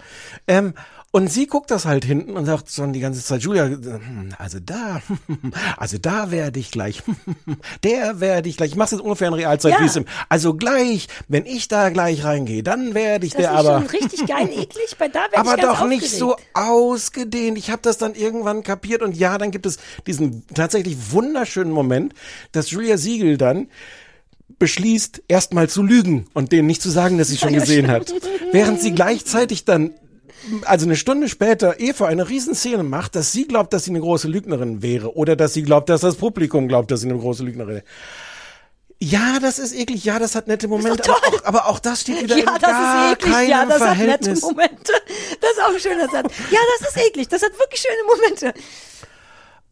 Ähm, und sie guckt das halt hinten und sagt schon die ganze Zeit, Julia, hm, also da, also da werde ich gleich, der werde ich gleich, ich mache jetzt ungefähr in Realzeit, Ja. wie es im, also gleich, wenn ich da gleich reingehe, dann werde ich das der ist aber. schon richtig geil eklig, weil da werde Aber ich ganz doch nicht so aufgeregt. ausgedehnt. Ich habe das dann irgendwann kapiert und ja, dann gibt es diesen tatsächlich wunderschönen Moment, dass Julia Siegel dann beschließt, erstmal zu lügen und denen nicht zu sagen, dass sie schon gesehen hat. Während sie gleichzeitig dann, also eine Stunde später, Eva eine Riesenszene macht, dass sie glaubt, dass sie eine große Lügnerin wäre oder dass sie glaubt, dass das Publikum glaubt, dass sie eine große Lügnerin ist. Ja, das ist eklig. Ja, das hat nette Momente. Aber auch, aber auch das steht wieder Ja, in das gar ist eklig. keinem Ja, das hat nette Verhältnis. Momente. Das ist auch ein schöner Satz. Ja, das ist eklig. Das hat wirklich schöne Momente.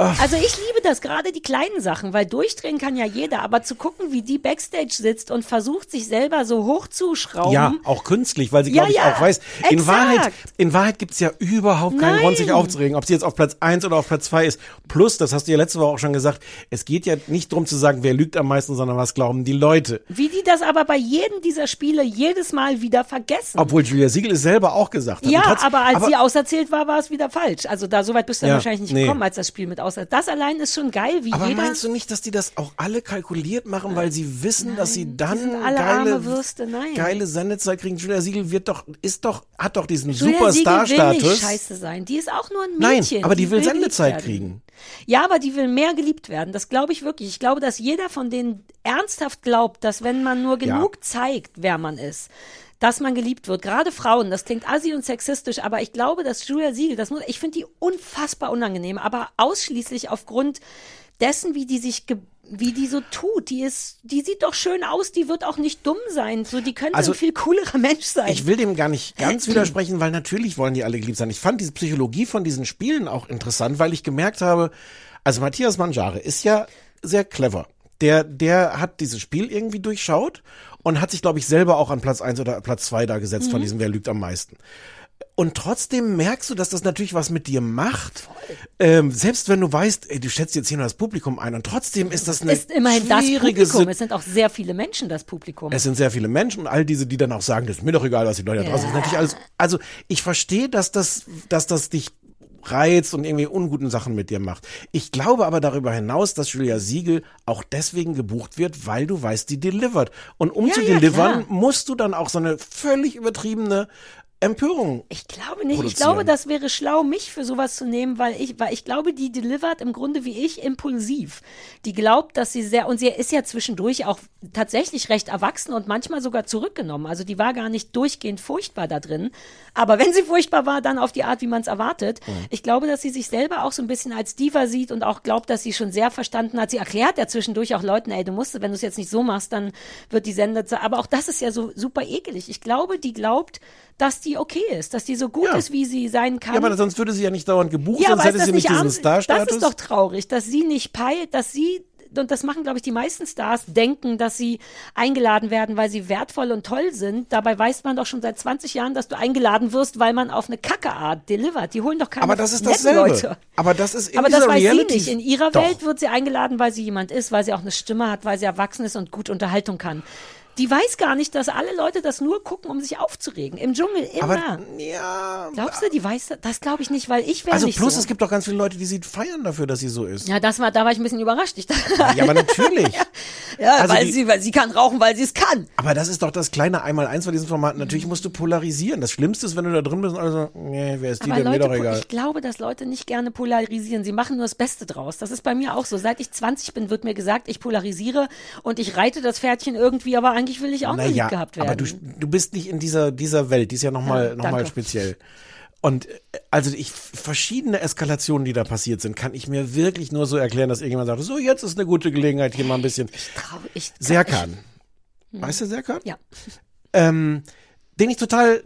Also ich liebe das, gerade die kleinen Sachen, weil durchdrehen kann ja jeder, aber zu gucken, wie die Backstage sitzt und versucht, sich selber so hochzuschrauben. Ja, auch künstlich, weil sie, Ja, glaube ich, ja, auch weiß, in exakt. Wahrheit, in Wahrheit gibt's ja überhaupt keinen Nein. Grund, sich aufzuregen, ob sie jetzt auf Platz eins oder auf Platz zwei ist. Plus, das hast du ja letzte Woche auch schon gesagt, es geht ja nicht drum zu sagen, wer lügt am meisten, sondern was glauben die Leute. Wie die das aber bei jedem dieser Spiele jedes Mal wieder vergessen. Obwohl Julia Siegel es selber auch gesagt hat. ja, Und trotz- aber als sie auserzählt war, war es wieder falsch. Also da so weit bist du dann Ja, wahrscheinlich nicht nee. gekommen, als das Spiel mit auserzählt. Das allein ist schon geil, wie aber jeder. meinst du nicht, dass die das auch alle kalkuliert machen, weil sie wissen, dass sie dann geile, Würste, nein. geile Sendezeit kriegen? Julia Siegel wird doch, ist doch, hat doch diesen Julia Siegel will nicht Superstar-Status. scheiße sein. Die ist auch nur ein Nein, Mädchen. aber die will geliebt Sendezeit kriegen. Ja, aber die will mehr geliebt werden. Das glaube ich wirklich. Ich glaube, dass jeder von denen ernsthaft glaubt, dass wenn man nur Ja. genug zeigt, wer man ist, dass man geliebt wird. Gerade Frauen, das klingt assi und sexistisch, aber ich glaube, dass Julia Siegel, das muss, ich finde die unfassbar unangenehm, aber ausschließlich aufgrund dessen, wie die sich wie die so tut, die ist, die sieht doch schön aus, die wird auch nicht dumm sein, so die könnte Also, ein viel coolerer Mensch sein. Ich will dem gar nicht ganz widersprechen, weil natürlich wollen die alle geliebt sein. Ich fand diese Psychologie von diesen Spielen auch interessant, weil ich gemerkt habe, also Matthias Mangiare ist ja sehr clever. Der, der hat dieses Spiel irgendwie durchschaut und hat sich, glaube ich, selber auch an Platz eins oder Platz zwei da gesetzt von Mhm. diesem Wer lügt am meisten. Und trotzdem merkst du, dass das natürlich was mit dir macht. Ähm, selbst wenn du weißt, ey, du schätzt jetzt hier nur das Publikum ein und trotzdem ist das eine ist immerhin das schwierige Publikum. Sit- Es sind auch sehr viele Menschen das Publikum. es sind sehr viele Menschen und all diese, die dann auch sagen, das ist mir doch egal, was die Leute da draußen ist natürlich alles. Also ich verstehe, dass das, dass das dich reizt und irgendwie unguten Sachen mit dir macht. Ich glaube aber darüber hinaus, dass Julia Siegel auch deswegen gebucht wird, weil du weißt, die delivert. Und um Ja, zu ja, delivern, klar. musst du dann auch so eine völlig übertriebene Empörung. Ich glaube nicht. Ich glaube, das wäre schlau, mich für sowas zu nehmen, weil ich, weil ich glaube, die delivert im Grunde wie ich impulsiv. Die glaubt, dass sie sehr, und sie ist ja zwischendurch auch tatsächlich recht erwachsen und manchmal sogar zurückgenommen. Also die war gar nicht durchgehend furchtbar da drin. Aber wenn sie furchtbar war, dann auf die Art, wie man es erwartet. Ich glaube, dass sie sich selber auch so ein bisschen als Diva sieht und auch glaubt, dass sie schon sehr verstanden hat. Sie erklärt ja zwischendurch auch Leuten, ey, du musst, wenn du es jetzt nicht so machst, dann wird die Sendezeit. Aber auch das ist ja so super ekelig. Ich glaube, die glaubt, dass die okay ist, dass die so gut Ja. ist, wie sie sein kann. Ja, aber sonst würde sie ja nicht dauernd gebucht, Ja, sonst hätte sie nicht diesen Star-Status. Das ist doch traurig, dass sie nicht peilt, dass sie und das machen, glaube ich, die meisten Stars, denken, dass sie eingeladen werden, weil sie wertvoll und toll sind. Dabei weiß man doch schon seit 20 Jahren, dass du eingeladen wirst, weil man auf eine Kacke-Art delivert. Die holen doch keine aber das ist dasselbe. Leute. Aber das ist in Aber das weiß Reality sie nicht. In ihrer Doch. Welt wird sie eingeladen, weil sie jemand ist, weil sie auch eine Stimme hat, weil sie erwachsen ist und gut Unterhaltung kann. Die weiß gar nicht, dass alle Leute das nur gucken, um sich aufzuregen. Im Dschungel immer. Aber, ja. Glaubst du, die weiß das? Das glaube ich nicht, weil ich wäre Also nicht plus, so. es gibt doch ganz viele Leute, die sie feiern dafür, dass sie so ist. ja, das war, da war ich ein bisschen überrascht. Ich dachte, Ja, aber natürlich. ja, Also weil die- sie, weil sie kann rauchen, weil sie es kann. Aber das ist doch das kleine Einmal-Eins von diesen Formaten. Natürlich musst du polarisieren. Das Schlimmste ist, wenn du da drin bist und alle so, nee, wer ist die Aber denn? Mir Leute, doch egal. ich glaube, dass Leute nicht gerne polarisieren. Sie machen nur das Beste draus. Das ist bei mir auch so. Seit ich 20 bin, wird mir gesagt, ich polarisiere und ich reite das Pferdchen irgendwie, aber eigentlich will ich auch Naja, gehabt werden. aber du, du bist nicht in dieser, dieser Welt. Die ist ja nochmal Ja, noch mal speziell. Und äh, also ich verschiedene Eskalationen, die da passiert sind, kann ich mir wirklich nur so erklären, dass irgendjemand sagt, so jetzt ist eine gute Gelegenheit, hier mal ein bisschen Trau- ich, Serkan. Hm. Weißt du Serkan? Ja. Ähm, den ich total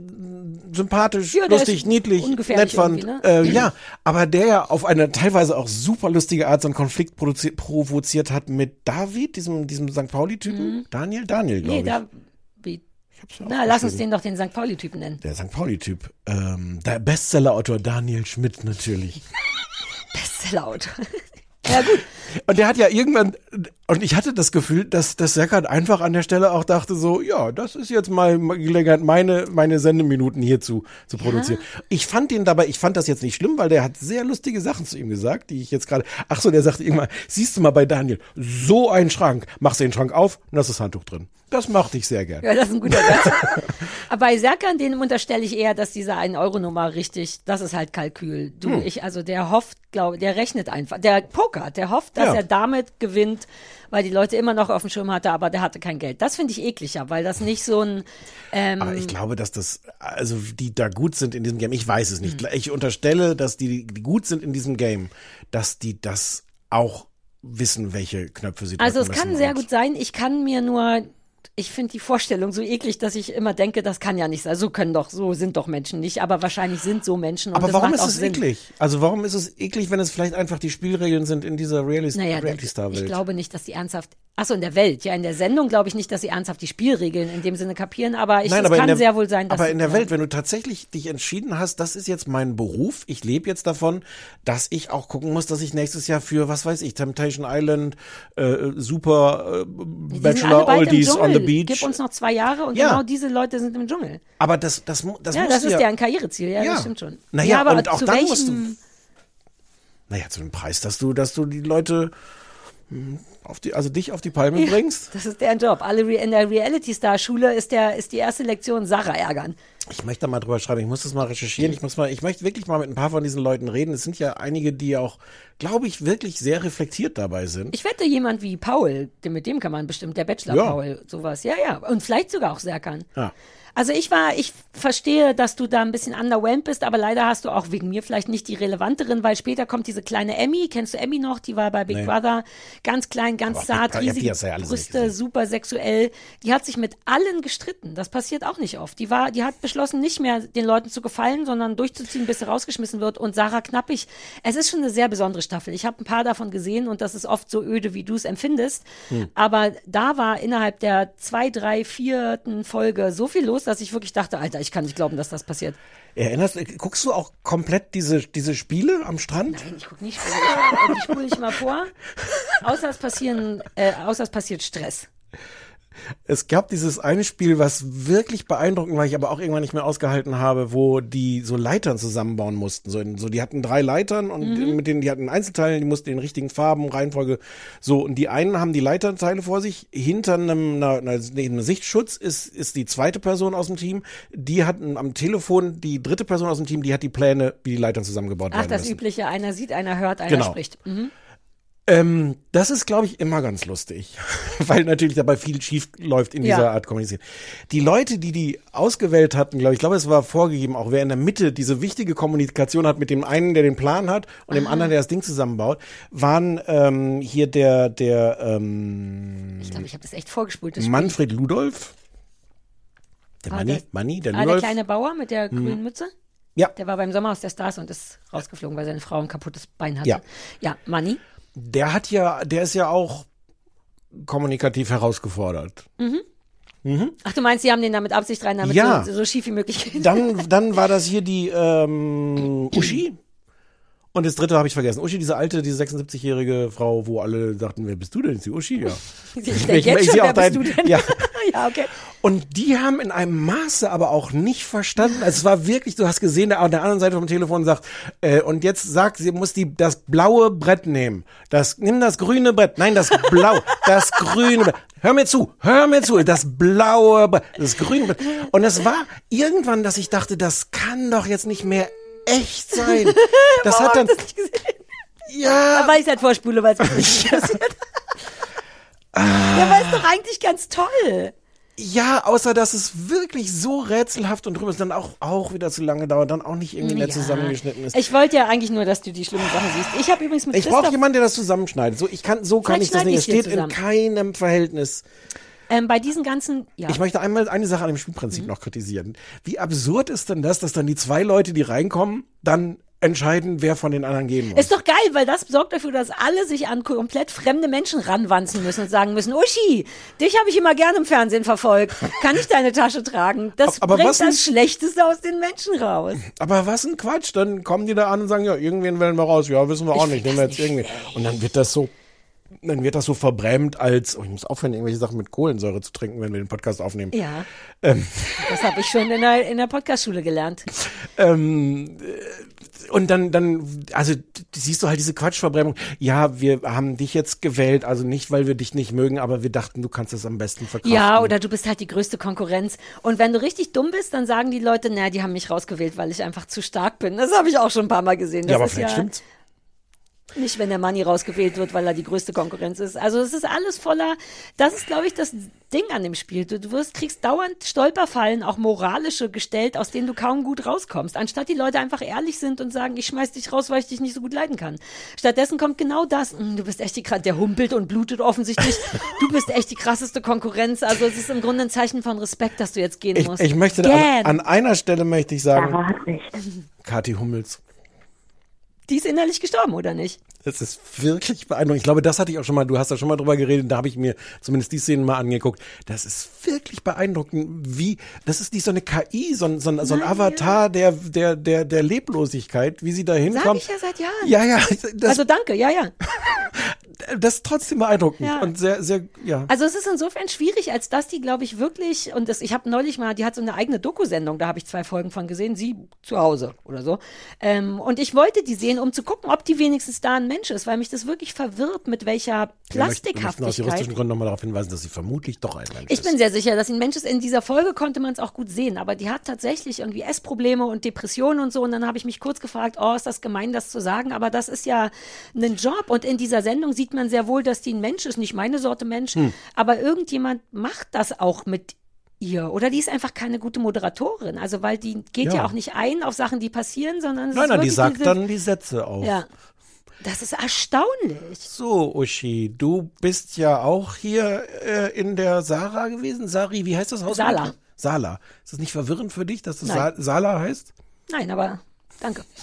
sympathisch, Ja, lustig, niedlich, nett fand. ne? äh, ja, aber der ja auf eine teilweise auch super lustige Art so einen Konflikt provoziert hat mit David, diesem, diesem St. Pauli-Typen. Daniel? Daniel, glaube Mhm. Nee, ich. da. Wie? Na, lass uns den doch den St. Pauli-Typen nennen. Der St. Pauli-Typ. Ähm, der Bestseller-Autor Daniel Schmidt natürlich. Laut. Ja, gut. Und der hat ja irgendwann, und ich hatte das Gefühl, dass, dass Serkan einfach an der Stelle auch dachte so, ja, das ist jetzt mal Gelegenheit, meine, meine Sendeminuten hier zu, zu produzieren. Ich fand den dabei, ich fand das jetzt nicht schlimm, weil der hat sehr lustige Sachen zu ihm gesagt, die ich jetzt gerade, ach so, der sagte irgendwann, siehst du mal bei Daniel, so ein Schrank, machst du den Schrank auf und da ist das Handtuch drin. Das machte ich sehr gern. Ja, das ist ein guter Satz. Aber bei Serkan, dem unterstelle ich eher, dass diese 1-Euro-Nummer richtig, das ist halt Kalkül. Du, Hm. ich, also der hofft, glaube der rechnet einfach. Der pokert, der hofft, dass Ja. er damit gewinnt, weil die Leute immer noch auf dem Schirm hatte, aber der hatte kein Geld. Das finde ich ekliger, weil das nicht so ein, ähm, Aber ich glaube, dass das, also die da gut sind in diesem Game, ich weiß es nicht. Ich unterstelle, dass die, die gut sind in diesem Game, dass die das auch wissen, welche Knöpfe sie Also es drücken kann sehr gut sein. Ich kann mir nur, ich finde die Vorstellung so eklig, dass ich immer denke, das kann ja nicht sein. So können doch, so sind doch Menschen nicht. Aber wahrscheinlich sind so Menschen. Aber warum ist es Sinn. eklig? Also warum ist es eklig, wenn es vielleicht einfach die Spielregeln sind in dieser Realis- Naja, ich Reality-Star-Welt? glaube nicht, dass die ernsthaft. Achso, in der Welt. Ja, in der Sendung glaube ich nicht, dass sie ernsthaft die Spielregeln in dem Sinne kapieren. Aber ich, Nein, es aber kann der, sehr wohl sein, dass aber in der. Welt, wenn du tatsächlich dich entschieden hast, das ist jetzt mein Beruf, ich lebe jetzt davon, dass ich auch gucken muss, dass ich nächstes Jahr für, was weiß ich, Temptation Island, äh, Super äh, Die sind Bachelor Oldies on the. Beach. Gib uns noch zwei Jahre und Ja. genau diese Leute sind im Dschungel. aber das, das, das ja, das ist ja, ein Karriereziel. Ja, Ja. das stimmt schon. Naja, ja, aber und auch zu dann welchem, musst du- Naja, zu dem Preis, dass du, dass du die Leute hm, auf die, also dich auf die Palme bringst. Das ist deren Job. Alle Re in der Reality-Star-Schule ist, der, ist die erste Lektion Sarah ärgern. Ich möchte da mal drüber schreiben. Ich muss das mal recherchieren. Ich muss mal, ich möchte wirklich mal mit ein paar von diesen Leuten reden. Es sind ja einige, die auch, glaube ich, wirklich sehr reflektiert dabei sind. Ich wette, jemand wie Paul, mit dem kann man bestimmt, der Bachelor Ja. Paul, sowas. Ja, ja. Und vielleicht sogar auch Serkan. Ja. Also ich war, ich verstehe, dass du da ein bisschen underwhelmed bist, aber leider hast du auch wegen mir vielleicht nicht die relevanteren, weil später kommt diese kleine Emmy, kennst du Emmy noch? Die war bei Big Nee. Brother, ganz klein, ganz Aber zart, Brother, ja, Brüste, super sexuell. Die hat sich mit allen gestritten. Das passiert auch nicht oft. Die war, die hat beschlossen, nicht mehr den Leuten zu gefallen, sondern durchzuziehen, bis sie rausgeschmissen wird. Und Sarah Knappig, es ist schon eine sehr besondere Staffel. Ich habe ein paar davon gesehen und das ist oft so öde, wie du es empfindest. Hm. Aber da war innerhalb der zwei, drei, vierten Folge so viel los, dass ich wirklich dachte, Alter, ich kann nicht glauben, dass das passiert. Erinnerst du, guckst du auch komplett diese, diese Spiele am Strand? Nein, ich guck nicht. Und die spule ich mal vor. Außer es passieren, äh, außer es passiert Stress. Es gab dieses eine Spiel, was wirklich beeindruckend war, ich aber auch irgendwann nicht mehr ausgehalten habe, wo die so Leitern zusammenbauen mussten. So, in, so die hatten drei Leitern und Mhm. mit denen, die hatten Einzelteile, die mussten in richtigen Farben, Reihenfolge. So, und die einen haben die Leiterteile vor sich. Hinter einem, einer, einem Sichtschutz ist, ist die zweite Person aus dem Team. Die hat am Telefon die dritte Person aus dem Team, die hat die Pläne, wie die Leitern zusammengebaut Ach, werden das müssen. übliche, einer sieht, einer hört, einer Genau. spricht. Mhm. Ähm, das ist, glaube ich, immer ganz lustig, weil natürlich dabei viel schief läuft in Ja. dieser Art Kommunizieren. Die Leute, die die ausgewählt hatten, glaube ich, glaube, es war vorgegeben, auch wer in der Mitte diese wichtige Kommunikation hat mit dem einen, der den Plan hat und dem anderen, der das Ding zusammenbaut, waren ähm, hier der der ähm, Ich glaube, ich habe das echt vorgespult. Das Spiel. Manfred Ludolf. Der Ah, Manni, der- Manni, der Ah, der Ludolf. kleine Bauer mit der Hm. grünen Mütze? Ja. Der war beim Sommerhaus der Stars und ist rausgeflogen, weil seine Frau ein kaputtes Bein hatte. Ja. Ja, Manni. Der hat ja, der ist ja auch kommunikativ herausgefordert. Mhm. Mhm. Ach, du meinst, sie haben den da mit Absicht rein, damit Ja. so, so schief wie möglich geht? Dann, dann war das hier die ähm, Uschi. Und das dritte habe ich vergessen. Uschi, diese alte, diese 76-jährige Frau, wo alle dachten, wer bist du denn? Ist die Uschi? Ja. Ich denke jetzt schon, wer auch bist dein- du denn? Ja. ja, okay. Und die haben in einem Maße aber auch nicht verstanden. Also es war wirklich, du hast gesehen, der an der anderen Seite vom Telefon sagt, äh, und jetzt sagt, sie muss die das blaue Brett nehmen. Das, nimm das grüne Brett. Nein, das blau, das grüne Brett. Hör mir zu, hör mir zu, das blaue Brett, das grüne Brett. Und es war irgendwann, dass ich dachte, das kann doch jetzt nicht mehr echt sein. Das Warum hat dann, das nicht gesehen? ja. Da war ich halt vorspule, weil es mir nicht passiert. ja, aber ist doch eigentlich ganz toll. Ja, außer dass es wirklich so rätselhaft und drüber ist, dann auch, auch wieder zu lange dauert, dann auch nicht irgendwie nett Ja. zusammengeschnitten ist. Ich wollte ja eigentlich nur, dass du die schlimmen Sachen siehst. Ich habe übrigens mit Ich brauche jemanden, der das zusammenschneidet. So, ich kann, so kann ich das nicht. Es steht in zusammen. keinem Verhältnis. ähm, bei diesen ganzen, ja. Ich möchte einmal eine Sache an dem Spielprinzip noch kritisieren. Wie absurd ist denn das, dass dann die zwei Leute, die reinkommen, dann entscheiden, wer von den anderen gehen muss? Ist doch geil, weil das sorgt dafür, dass alle sich an komplett fremde Menschen ranwanzen müssen und sagen müssen, Uschi, dich habe ich immer gerne im Fernsehen verfolgt. Kann ich deine Tasche tragen? Das Aber bringt das Schlechteste aus den Menschen raus. Aber was ein Quatsch. Dann kommen die da an und sagen, ja, irgendwen wählen wir raus. Ja, wissen wir auch Ich nicht. Nehmen wir jetzt irgendwie. Und dann wird das so, dann wird das so verbrämt als, oh, ich muss aufhören, irgendwelche Sachen mit Kohlensäure zu trinken, wenn wir den Podcast aufnehmen. Ja, Ähm, das habe ich schon in der, in der Podcastschule gelernt. ähm, äh, und dann, dann, also siehst du halt diese Quatschverbrennung. Ja, wir haben dich jetzt gewählt, also nicht, weil wir dich nicht mögen, aber wir dachten, du kannst es am besten verkaufen. Ja, oder du bist halt die größte Konkurrenz. Und wenn du richtig dumm bist, dann sagen die Leute, naja, die haben mich rausgewählt, weil ich einfach zu stark bin. Das habe ich auch schon ein paar Mal gesehen. Das ja, aber ist vielleicht stimmt's. Nicht, wenn der Manni rausgewählt wird, weil er die größte Konkurrenz ist. Also es ist alles voller, das ist, glaube ich, das Ding an dem Spiel. Du, du wirst, kriegst dauernd Stolperfallen, auch moralische gestellt, aus denen du kaum gut rauskommst. Anstatt die Leute einfach ehrlich sind und sagen, ich schmeiß dich raus, weil ich dich nicht so gut leiden kann. Stattdessen kommt genau das. "Hm, Du bist echt die krass, der humpelt und blutet offensichtlich. Du bist echt die krasseste Konkurrenz. Also es ist im Grunde ein Zeichen von Respekt, dass du jetzt gehen Ich, musst. ich möchte, an, an einer Stelle möchte ich sagen. Kathi Hummels. Die ist innerlich gestorben, oder nicht? Das ist wirklich beeindruckend. Ich glaube, das hatte ich auch schon mal, du hast da schon mal drüber geredet, da habe ich mir zumindest die Szenen mal angeguckt. Das ist wirklich beeindruckend, wie, das ist nicht so eine KI, so ein, so ein, so ein Avatar der, der, der, der Leblosigkeit, wie sie da Sag hinkommt. ich ja seit Jahren. Ja, ja, also danke, ja, ja. das ist trotzdem beeindruckend Ja. und sehr, sehr, ja. Also es ist insofern schwierig, als dass die, glaube ich, wirklich, und das, ich habe neulich mal, die hat so eine eigene Doku-Sendung, da habe ich zwei Folgen von gesehen, sie zu Hause oder so. Ähm, und ich wollte die sehen, um zu gucken, ob die wenigstens da ein Mensch ist, weil mich das wirklich verwirrt, mit welcher Wir möchten- wir möchten aus Plastikhaftigkeit. juristischen Gründen nochmal darauf hinweisen, dass sie vermutlich doch ein Mensch Ich ist. bin sehr sicher, dass sie ein Mensch ist. In dieser Folge konnte man es auch gut sehen, aber die hat tatsächlich irgendwie Essprobleme und Depressionen und so. Und dann habe ich mich kurz gefragt, oh, ist das gemein, das zu sagen? Aber das ist ja ein Job. Und in dieser Sendung sieht man sehr wohl, dass die ein Mensch ist, nicht meine Sorte Mensch. Hm. Aber irgendjemand macht das auch mit ihr. Oder die ist einfach keine gute Moderatorin. Also, weil die geht ja, Ja. auch nicht ein auf Sachen, die passieren, sondern es Nein, ist nein, die sagt diese, dann die Sätze auf. Ja. Das ist erstaunlich. So, Uschi, du bist ja auch hier äh, in der Sarah gewesen. Sari, wie heißt das Haus? Sala. Sala. Ist das nicht verwirrend für dich, dass das Nein. Sa Sala heißt? Nein, aber danke.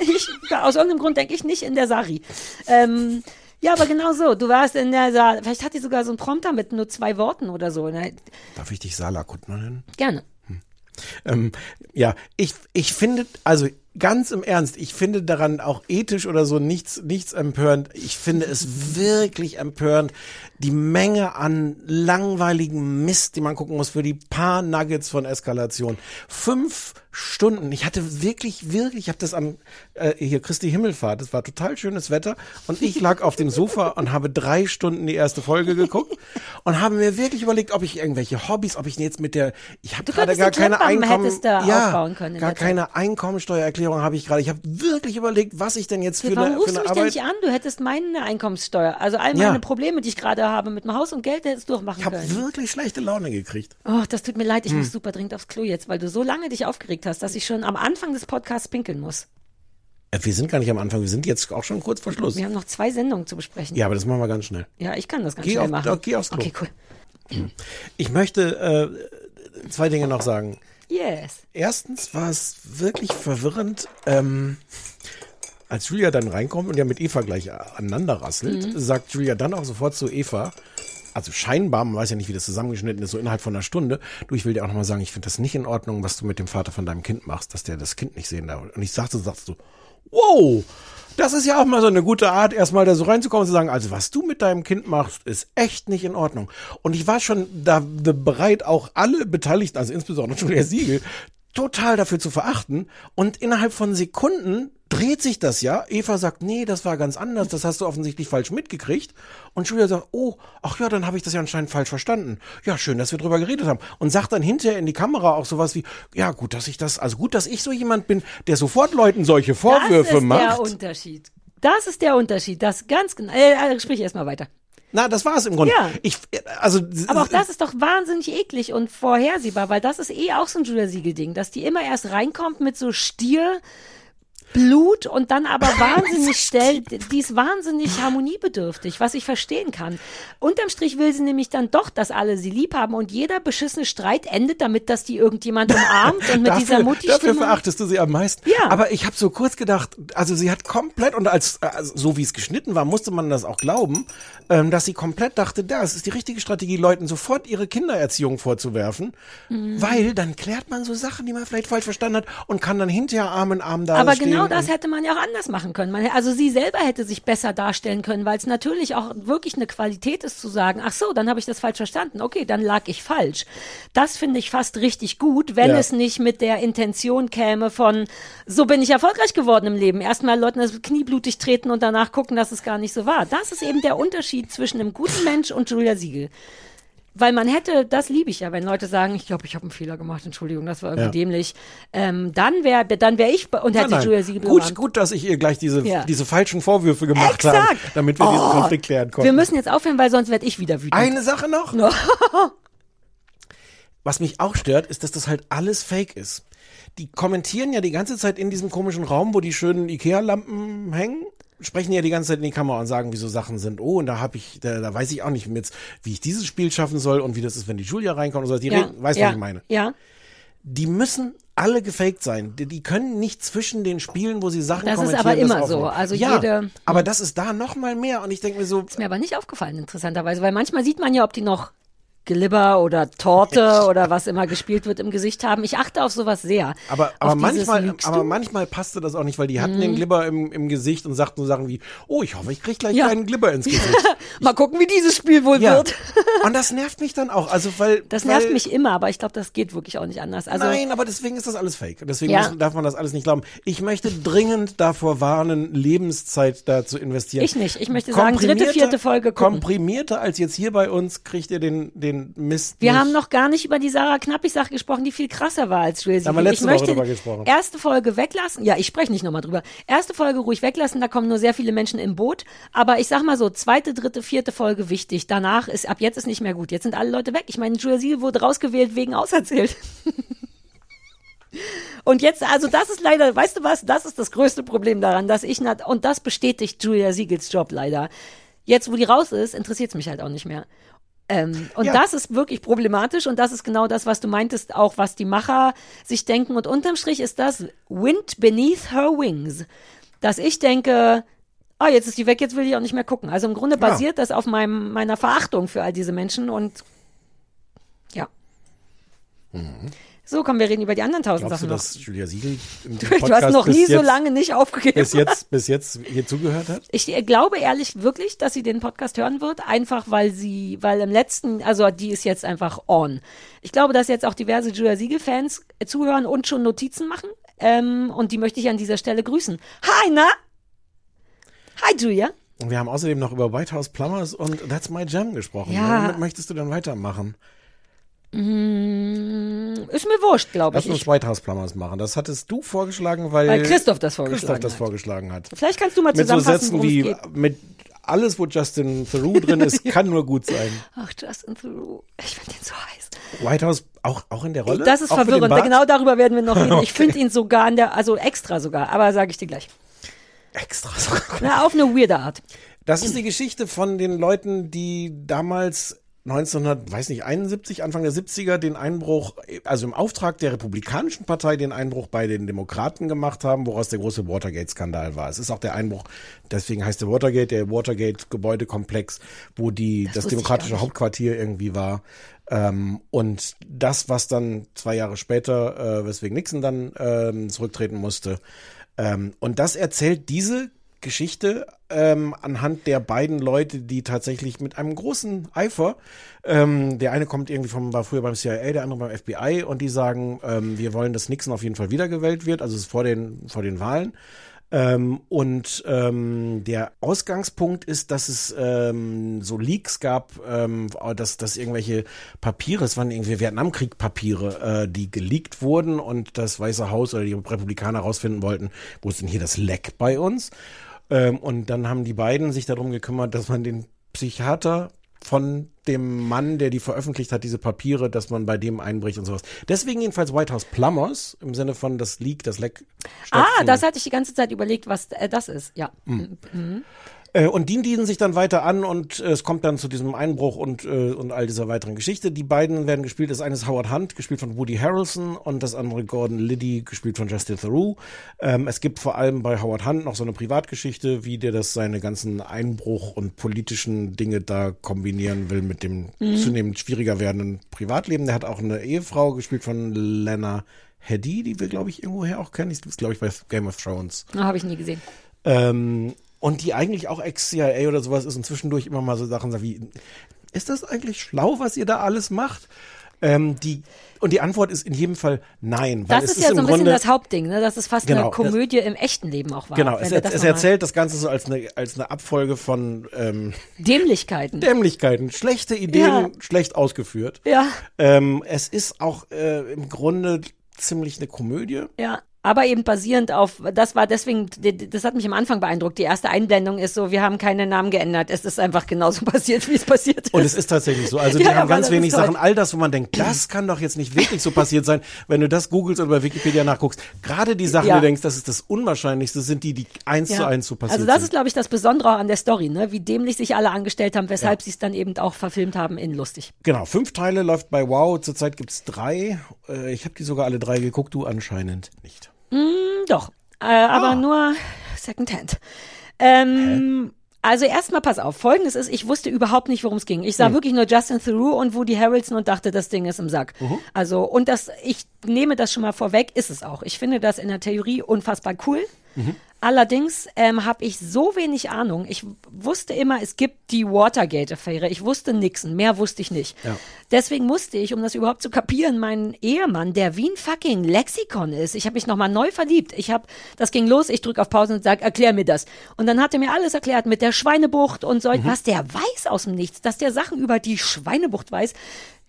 Ich, aus irgendeinem Grund denke ich nicht in der Sari. Ähm, ja, aber genau so. Du warst in der Sari. Vielleicht hat die sogar so einen Prompter mit nur zwei Worten oder so. Ne? Darf ich dich Sala Kuttner nennen? Gerne. Ähm, ja, ich, ich finde, also ganz im Ernst, ich finde daran auch ethisch oder so nichts, nichts empörend. Ich finde es wirklich empörend, die Menge an langweiligen Mist, die man gucken muss für die paar Nuggets von Eskalation. Fünf Stunden. Ich hatte wirklich, wirklich, ich habe das am äh, hier Christi Himmelfahrt. Es war total schönes Wetter und ich lag auf dem Sofa und habe drei Stunden die erste Folge geguckt und habe mir wirklich überlegt, ob ich irgendwelche Hobbys, ob ich jetzt mit der, ich habe gerade gar keine Einkommen, ja, können gar keine Einkommensteuererklärung habe ich gerade. Ich habe wirklich überlegt, was ich denn jetzt für Warum eine, für rufst du eine mich denn Arbeit. nicht an? Du hättest meine Einkommenssteuer, also all Ja. meine Probleme, die ich gerade habe mit dem Haus und Geld, hättest du auch machen Ich habe können. wirklich schlechte Laune gekriegt. Oh, das tut mir leid, ich Hm. muss super dringend aufs Klo jetzt, weil du so lange dich aufgeregt hast, dass ich schon am Anfang des Podcasts pinkeln muss. Äh, Wir sind gar nicht am Anfang, wir sind jetzt auch schon kurz vor Schluss. Wir haben noch zwei Sendungen zu besprechen. Ja, aber das machen wir ganz schnell. Ja, ich kann das ganz Geh schnell auf- machen. geh aufs Klo. Okay, cool. Ich möchte zwei Dinge noch sagen. Yes. Erstens war es wirklich verwirrend, ähm, als Julia dann reinkommt und ja mit Eva gleich aneinander rasselt, Mhm. sagt Julia dann auch sofort zu Eva, also scheinbar, man weiß ja nicht, wie das zusammengeschnitten ist, so innerhalb von einer Stunde, du, ich will dir auch nochmal sagen, ich finde das nicht in Ordnung, was du mit dem Vater von deinem Kind machst, dass der das Kind nicht sehen darf. Und ich sagte, sagst du, wow, das ist ja auch mal so eine gute Art, erstmal da so reinzukommen und zu sagen, also was du mit deinem Kind machst, ist echt nicht in Ordnung. Und ich war schon da bereit, auch alle Beteiligten, also insbesondere Julia Siegel, total dafür zu verachten. Und innerhalb von Sekunden dreht sich das ja. Eva sagt, nee, das war ganz anders, das hast du offensichtlich falsch mitgekriegt. Und Julia sagt, oh, ach ja, dann habe ich das ja anscheinend falsch verstanden. Ja, schön, dass wir drüber geredet haben. Und sagt dann hinterher in die Kamera auch sowas wie, ja, gut, dass ich das, also gut, dass ich so jemand bin, der sofort Leuten solche Vorwürfe das ist macht. der Unterschied. Das ist der Unterschied. Das ganz genau. Äh, äh, sprich erstmal weiter. Na, das war es im Grunde. Ja. Ich, also, Aber auch das ist doch wahnsinnig eklig und vorhersehbar, weil das ist eh auch so ein Julia Siegel-Ding, dass die immer erst reinkommt mit so Stier. Blut und dann aber wahnsinnig schnell, die ist wahnsinnig harmoniebedürftig, was ich verstehen kann. Unterm Strich will sie nämlich dann doch, dass alle sie lieb haben und jeder beschissene Streit endet damit, dass die irgendjemand umarmt und mit dafür, dieser mutti Dafür verachtest du sie am meisten. Ja. Aber ich habe so kurz gedacht, also sie hat komplett, und als also so wie es geschnitten war, musste man das auch glauben, ähm, dass sie komplett dachte, das ist die richtige Strategie, Leuten sofort ihre Kindererziehung vorzuwerfen, Mhm. weil dann klärt man so Sachen, die man vielleicht falsch verstanden hat und kann dann hinterher Arm in Arm da Aber stehen. genau das und- hätte man ja auch anders machen können. Man, also sie selber hätte sich besser darstellen können, weil es natürlich auch wirklich eine Qualität ist zu sagen, ach so, dann habe ich das falsch verstanden. Okay, dann lag ich falsch. Das finde ich fast richtig gut, wenn Ja. es nicht mit der Intention käme von, so bin ich erfolgreich geworden im Leben. Erstmal Leuten das Knie blutig treten und danach gucken, dass es gar nicht so war. Das ist eben der Unterschied zwischen einem guten Mensch und Julia Siegel. Weil man hätte, das liebe ich ja, wenn Leute sagen, ich glaube, ich habe einen Fehler gemacht, Entschuldigung, das war irgendwie Ja. dämlich. Ähm, dann wäre dann wär ich und hätte Nein, nein. Julia Siegel gut, gut, dass ich ihr gleich diese, Ja. diese falschen Vorwürfe gemacht habe, damit wir diesen Oh, Konflikt klären konnten. Wir müssen jetzt aufhören, weil sonst werde ich wieder wütend. Eine Sache noch. Was mich auch stört, ist, dass das halt alles fake ist. Die kommentieren ja die ganze Zeit in diesem komischen Raum, wo die schönen Ikea-Lampen hängen, sprechen ja die ganze Zeit in die Kamera und sagen, wie so Sachen sind. Oh, und da habe ich, da, da weiß ich auch nicht jetzt, wie ich dieses Spiel schaffen soll und wie das ist, wenn die Julia reinkommt und so. Die Ja, reden, weißt du, ja, was ich meine? Ja. Die müssen alle gefaked sein. Die, die können nicht zwischen den Spielen, wo sie Sachen Das ist kommentieren. aber immer das so. Also ja, jede- Aber das ist da noch mal mehr und ich denke mir so, Ist mir aber nicht aufgefallen, interessanterweise, weil manchmal sieht man ja, ob die noch Glibber oder Torte oder was immer gespielt wird im Gesicht haben. Ich achte auf sowas sehr. Aber, aber manchmal, aber manchmal passte das auch nicht, weil die hatten Mhm. den Glibber im, im Gesicht und sagten so Sachen wie, oh, ich hoffe, ich krieg gleich Ja. keinen Glibber ins Gesicht. Mal gucken, wie dieses Spiel wohl Ja. wird. Und das nervt mich dann auch. Also, weil. Das weil, nervt mich immer, aber ich glaube, das geht wirklich auch nicht anders. Also, Nein, aber deswegen ist das alles fake. Deswegen Ja. muss, darf man das alles nicht glauben. Ich möchte dringend davor warnen, Lebenszeit da zu investieren. Ich nicht. Ich möchte sagen, dritte, vierte Folge gucken. Komprimierter als jetzt hier bei uns kriegt ihr den, den Mist. Wir nicht. haben noch gar nicht über die Sarah Knappig-Sache gesprochen, die viel krasser war als Julia Da haben wir letzte ich Woche möchte drüber gesprochen. erste Folge weglassen. Ja, ich spreche nicht nochmal drüber. Erste Folge ruhig weglassen, da kommen nur sehr viele Menschen im Boot. Aber ich sag mal so, zweite, dritte, vierte Folge wichtig. Danach ist, ab jetzt ist nicht mehr gut. Jetzt sind alle Leute weg. Ich meine, Julia Siegel wurde rausgewählt wegen auserzählt. Und jetzt, also das ist leider, weißt du was, das ist das größte Problem daran, dass ich, nat- und das bestätigt Julia Siegels Job leider. Jetzt, wo die raus ist, interessiert es mich halt auch nicht mehr. Ähm, und Ja. das ist wirklich problematisch und das ist genau das, was du meintest, auch was die Macher sich denken. Und unterm Strich ist das Wind beneath her wings. Dass ich denke, ah, jetzt ist die weg, jetzt will ich auch nicht mehr gucken. Also im Grunde Ja. basiert das auf meinem, meiner Verachtung für all diese Menschen und ja. So, kommen wir reden über die anderen tausend Glaubst du, Sachen noch. dass Julia Siegel im Du, du hast Podcast noch nie so jetzt- lange nicht aufgegeben. Bis jetzt, bis jetzt hier zugehört hat? Ich glaube ehrlich wirklich, dass sie den Podcast hören wird, einfach weil sie, weil im letzten, also die ist jetzt einfach on. Ich glaube, dass jetzt auch diverse Julia Siegel-Fans zuhören und schon Notizen machen. Ähm, und die möchte ich an dieser Stelle grüßen. Hi, na? Hi, Julia. Und wir haben außerdem noch über White House Plumbers und That's My Jam gesprochen. Ja. Womit möchtest du dann weitermachen? Mm, ist mir wurscht, glaube Lass ich. uns ich. White House Plumbers machen. Das hattest du vorgeschlagen, weil, Weil Christoph das vorgeschlagen Christoph das hat. vorgeschlagen hat. Vielleicht kannst du mal Mit so zusammenfassen, Sätzen worum es wie geht. mit alles, wo Justin Theroux drin ist, kann nur gut sein. Ach, Justin Theroux. Ich finde den so heiß. White House auch, auch in der Rolle? Das ist Auch mit verwirrend. Genau darüber werden wir noch reden. Ich Okay. finde ihn sogar in der, also extra sogar, aber sage ich dir gleich. Extra sogar. Na, auf eine weirde Art. Das ist die Geschichte von den Leuten, die damals 1900, weiß nicht, 71, Anfang der 70er den Einbruch, also im Auftrag der Republikanischen Partei den Einbruch bei den Demokraten gemacht haben, woraus der große Watergate-Skandal war. Es ist auch der Einbruch, deswegen heißt der Watergate, der Watergate-Gebäudekomplex, wo die, das, ich demokratische. Hauptquartier irgendwie war. Ähm, und das, was dann zwei Jahre später, äh, weswegen Nixon dann ähm, zurücktreten musste. Ähm, und das erzählt diese Geschichte ähm, anhand der beiden Leute, die tatsächlich mit einem großen Eifer, ähm, der eine kommt irgendwie vom, war früher beim CIA, der andere beim FBI und die sagen, ähm, wir wollen, dass Nixon auf jeden Fall wiedergewählt wird, also es ist vor den, vor den Wahlen. Ähm, und ähm, der Ausgangspunkt ist, dass es ähm, so Leaks gab, ähm, dass, dass irgendwelche Papiere, es waren irgendwie Vietnamkrieg-Papiere, äh, die geleakt wurden und das Weiße Haus oder die Republikaner herausfinden wollten, wo ist denn hier das Leck bei uns? Ähm, und dann haben die beiden sich darum gekümmert, dass man den Psychiater von dem Mann, der die veröffentlicht hat, diese Papiere, dass man bei dem einbricht und sowas. Deswegen jedenfalls White House Plumbers, im Sinne von das Leak, das Leck. Ah, das hatte ich die ganze Zeit überlegt, was äh, das ist. Ja. Mhm. Mhm. Äh, und die dienen sich dann weiter an und äh, es kommt dann zu diesem Einbruch und, äh, und all dieser weiteren Geschichte. Die beiden werden gespielt. Das eine ist Howard Hunt, gespielt von Woody Harrelson und das andere Gordon Liddy, gespielt von Justin Theroux. Ähm, es gibt vor allem bei Howard Hunt noch so eine Privatgeschichte, wie der das seine ganzen Einbruch und politischen Dinge da kombinieren will mit dem Mhm. zunehmend schwieriger werdenden Privatleben. Der hat auch eine Ehefrau, gespielt von Lena Headey, die wir, glaube ich, irgendwoher auch kennen. Die ist, glaube ich, bei Game of Thrones. Habe ich nie gesehen. Ähm, und die eigentlich auch Ex-CIA oder sowas ist und zwischendurch immer mal so Sachen sagt wie, ist das eigentlich schlau, was ihr da alles macht? Ähm, die, und die Antwort ist in jedem Fall nein. Weil Das es ist ja so ein bisschen Grunde, das Hauptding, ne? dass es fast Genau, eine Komödie im echten Leben auch war. Genau, es, das es erzählt das Ganze so als eine, als eine Abfolge von ähm, Dämlichkeiten. Dämlichkeiten, schlechte Ideen, Ja. schlecht ausgeführt. Ja. Ähm, es ist auch äh, im Grunde ziemlich eine Komödie. Ja, aber eben basierend auf, das war deswegen, das hat mich am Anfang beeindruckt. Die erste Einblendung ist so, wir haben keine Namen geändert. Es ist einfach genauso passiert, wie es passiert ist. Und es ist tatsächlich so. Also die Ja, haben ganz ist wenig. Sachen. All das, wo man denkt, das kann doch jetzt nicht wirklich so passiert sein, wenn du das googelst oder bei Wikipedia nachguckst. Gerade die Sachen, Ja. die du denkst, das ist das Unwahrscheinlichste, sind die, die eins Ja. zu eins so passiert Also das ist, sind. glaube ich, das Besondere an der Story, ne? wie dämlich sich alle angestellt haben, weshalb sie es dann eben auch verfilmt haben in lustig. Genau, fünf Teile läuft bei Wow. Zurzeit gibt's drei. Äh, ich habe die sogar alle drei geguckt, du anscheinend nicht. Mm, doch, äh, aber Ah. nur Secondhand. Ähm, also erstmal pass auf, folgendes ist, ich wusste überhaupt nicht, worum es ging. Ich sah Hm. wirklich nur Justin Theroux und Woody Harrelson und dachte, das Ding ist im Sack. Mhm. Also, und das, ich nehme das schon mal vorweg, ist es auch. Ich finde das in der Theorie unfassbar cool. Mhm. Allerdings ähm, habe ich so wenig Ahnung. Ich wusste immer, es gibt die Watergate-Affäre. Ich wusste Nixon, mehr wusste ich nicht. Ja. Deswegen musste ich, um das überhaupt zu kapieren, meinen Ehemann, der wie ein fucking Lexikon ist. Ich habe mich nochmal neu verliebt. Ich habe, das ging los, ich drücke auf Pause und sage, erklär mir das. Und dann hat er mir alles erklärt mit der Schweinebucht und so, was der weiß aus dem Nichts, dass der Sachen über die Schweinebucht weiß.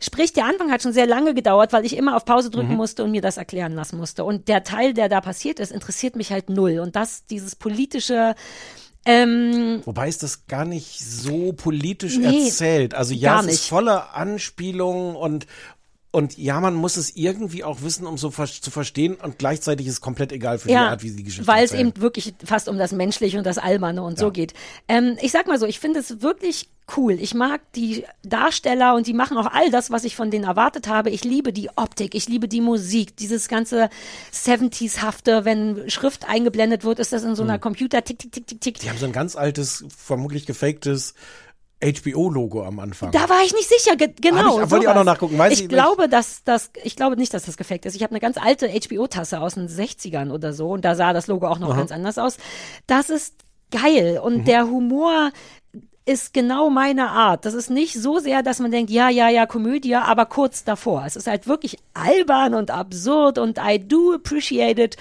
Sprich, der Anfang hat schon sehr lange gedauert, weil ich immer auf Pause drücken Mhm. musste und mir das erklären lassen musste. Und der Teil, der da passiert ist, interessiert mich halt null. Und das, dieses politische, ähm, Wobei ist das gar nicht so politisch Nee, erzählt. Also ja, es ist voller Anspielungen und und ja, man muss es irgendwie auch wissen, um so ver zu verstehen und gleichzeitig ist es komplett egal für die Art, wie sie die Geschichte weil es eben wirklich fast um das Menschliche und das Alberne und so geht. Ähm, ich sag mal so, ich finde es wirklich cool. Ich mag die Darsteller und die machen auch all das, was ich von denen erwartet habe. Ich liebe die Optik, ich liebe die Musik, dieses ganze 70s-hafte, wenn Schrift eingeblendet wird, ist das in so einer Computer tick, tick, tick, tick, tick. Die haben so ein ganz altes, vermutlich gefaktes HBO-Logo am Anfang. Da war ich nicht sicher, ge genau. Hab ich- wollte ich auch noch nachgucken, weiß ich ich glaube, dass das, ich glaube nicht, dass das gefaked ist. Ich habe eine ganz alte HBO-Tasse aus den 60ern oder so und da sah das Logo auch noch Aha. ganz anders aus. Das ist geil und Mhm. der Humor ist genau meine Art. Das ist nicht so sehr, dass man denkt, ja, ja, ja, Komödie, aber kurz davor. Es ist halt wirklich albern und absurd und I do appreciate it.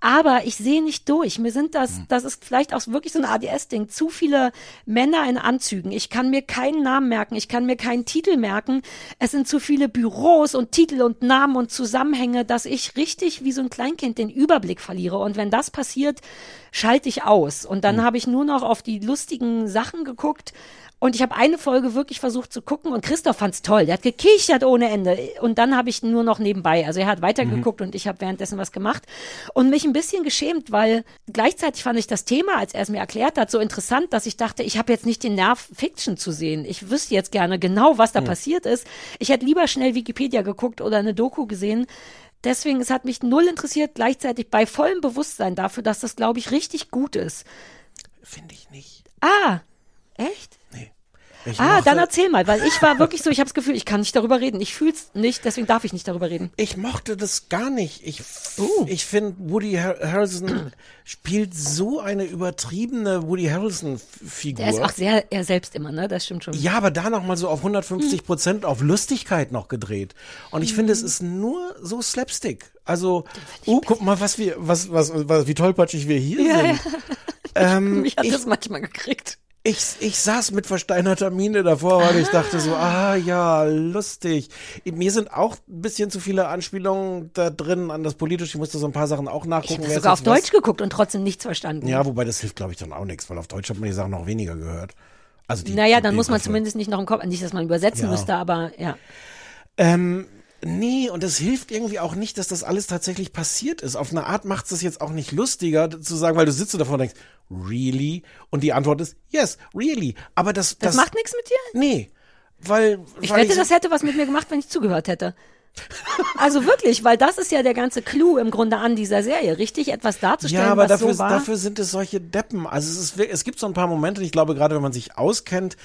Aber ich sehe nicht durch. Mir sind das, das ist vielleicht auch wirklich so ein ADS-Ding. Zu viele Männer in Anzügen. Ich kann mir keinen Namen merken. Ich kann mir keinen Titel merken. Es sind zu viele Büros und Titel und Namen und Zusammenhänge, dass ich richtig wie so ein Kleinkind den Überblick verliere. Und wenn das passiert, schalte ich aus. Und dann habe ich nur noch auf die lustigen Sachen geguckt Und ich habe eine Folge wirklich versucht zu gucken und Christoph fand's toll. Der hat gekichert ohne Ende. Und dann habe ich nur noch nebenbei. Also er hat weitergeguckt und ich habe währenddessen was gemacht und mich ein bisschen geschämt, weil gleichzeitig fand ich das Thema, als er es mir erklärt hat, so interessant, dass ich dachte, ich habe jetzt nicht den Nerv, Fiction zu sehen. Ich wüsste jetzt gerne genau, was da passiert ist. Ich hätte lieber schnell Wikipedia geguckt oder eine Doku gesehen. Deswegen, es hat mich null interessiert, gleichzeitig bei vollem Bewusstsein dafür, dass das, glaube ich, richtig gut ist. Finde ich nicht. Ah, echt? Ich ah, dann erzähl mal, weil ich war wirklich so, ich habe das Gefühl, ich kann nicht darüber reden. Ich fühl's nicht, deswegen darf ich nicht darüber reden. Ich mochte das gar nicht. Ich, Oh. ich finde, Woody Har Harrelson spielt so eine übertriebene Woody Harrelson-Figur. Der ist auch sehr er selbst immer, ne? Das stimmt schon. Ja, aber da noch mal so auf 150 Prozent auf Lustigkeit noch gedreht. Und ich finde, es ist nur so Slapstick. Also, oh, guck mal, was wir, was, was, was wie tollpatschig wir hier Ja, sind. Ähm, Mich hat ich, das manchmal gekriegt. Ich, ich saß mit versteinerter Miene davor, weil ich dachte so, ah ja, lustig. Mir sind auch ein bisschen zu viele Anspielungen da drin an das Politische. Ich musste so ein paar Sachen auch Ich nachgucken. habe wer sogar auf jetzt was- Deutsch geguckt und trotzdem nichts verstanden. Ja, wobei das hilft, glaube ich, dann auch nichts, weil auf Deutsch hat man die Sachen noch weniger gehört. Also die, naja, die dann muss man zumindest nicht noch im Kopf, nicht, dass man übersetzen Ja. müsste, aber ja. Ähm, nee, und es hilft irgendwie auch nicht, dass das alles tatsächlich passiert ist. Auf eine Art macht es jetzt auch nicht lustiger zu sagen, weil du sitzt davor und denkst, really? Und die Antwort ist, yes, really. Aber das, Das, das, macht nichts mit dir? nee, weil, Ich weil wette, so- das hätte was mit mir gemacht, wenn ich zugehört hätte. Also wirklich, weil das ist ja der ganze Clou im Grunde an dieser Serie, richtig etwas darzustellen, Ja, aber was dafür, so war. dafür sind es solche Deppen. Also es, ist, es gibt so ein paar Momente, ich glaube, gerade wenn man sich auskennt,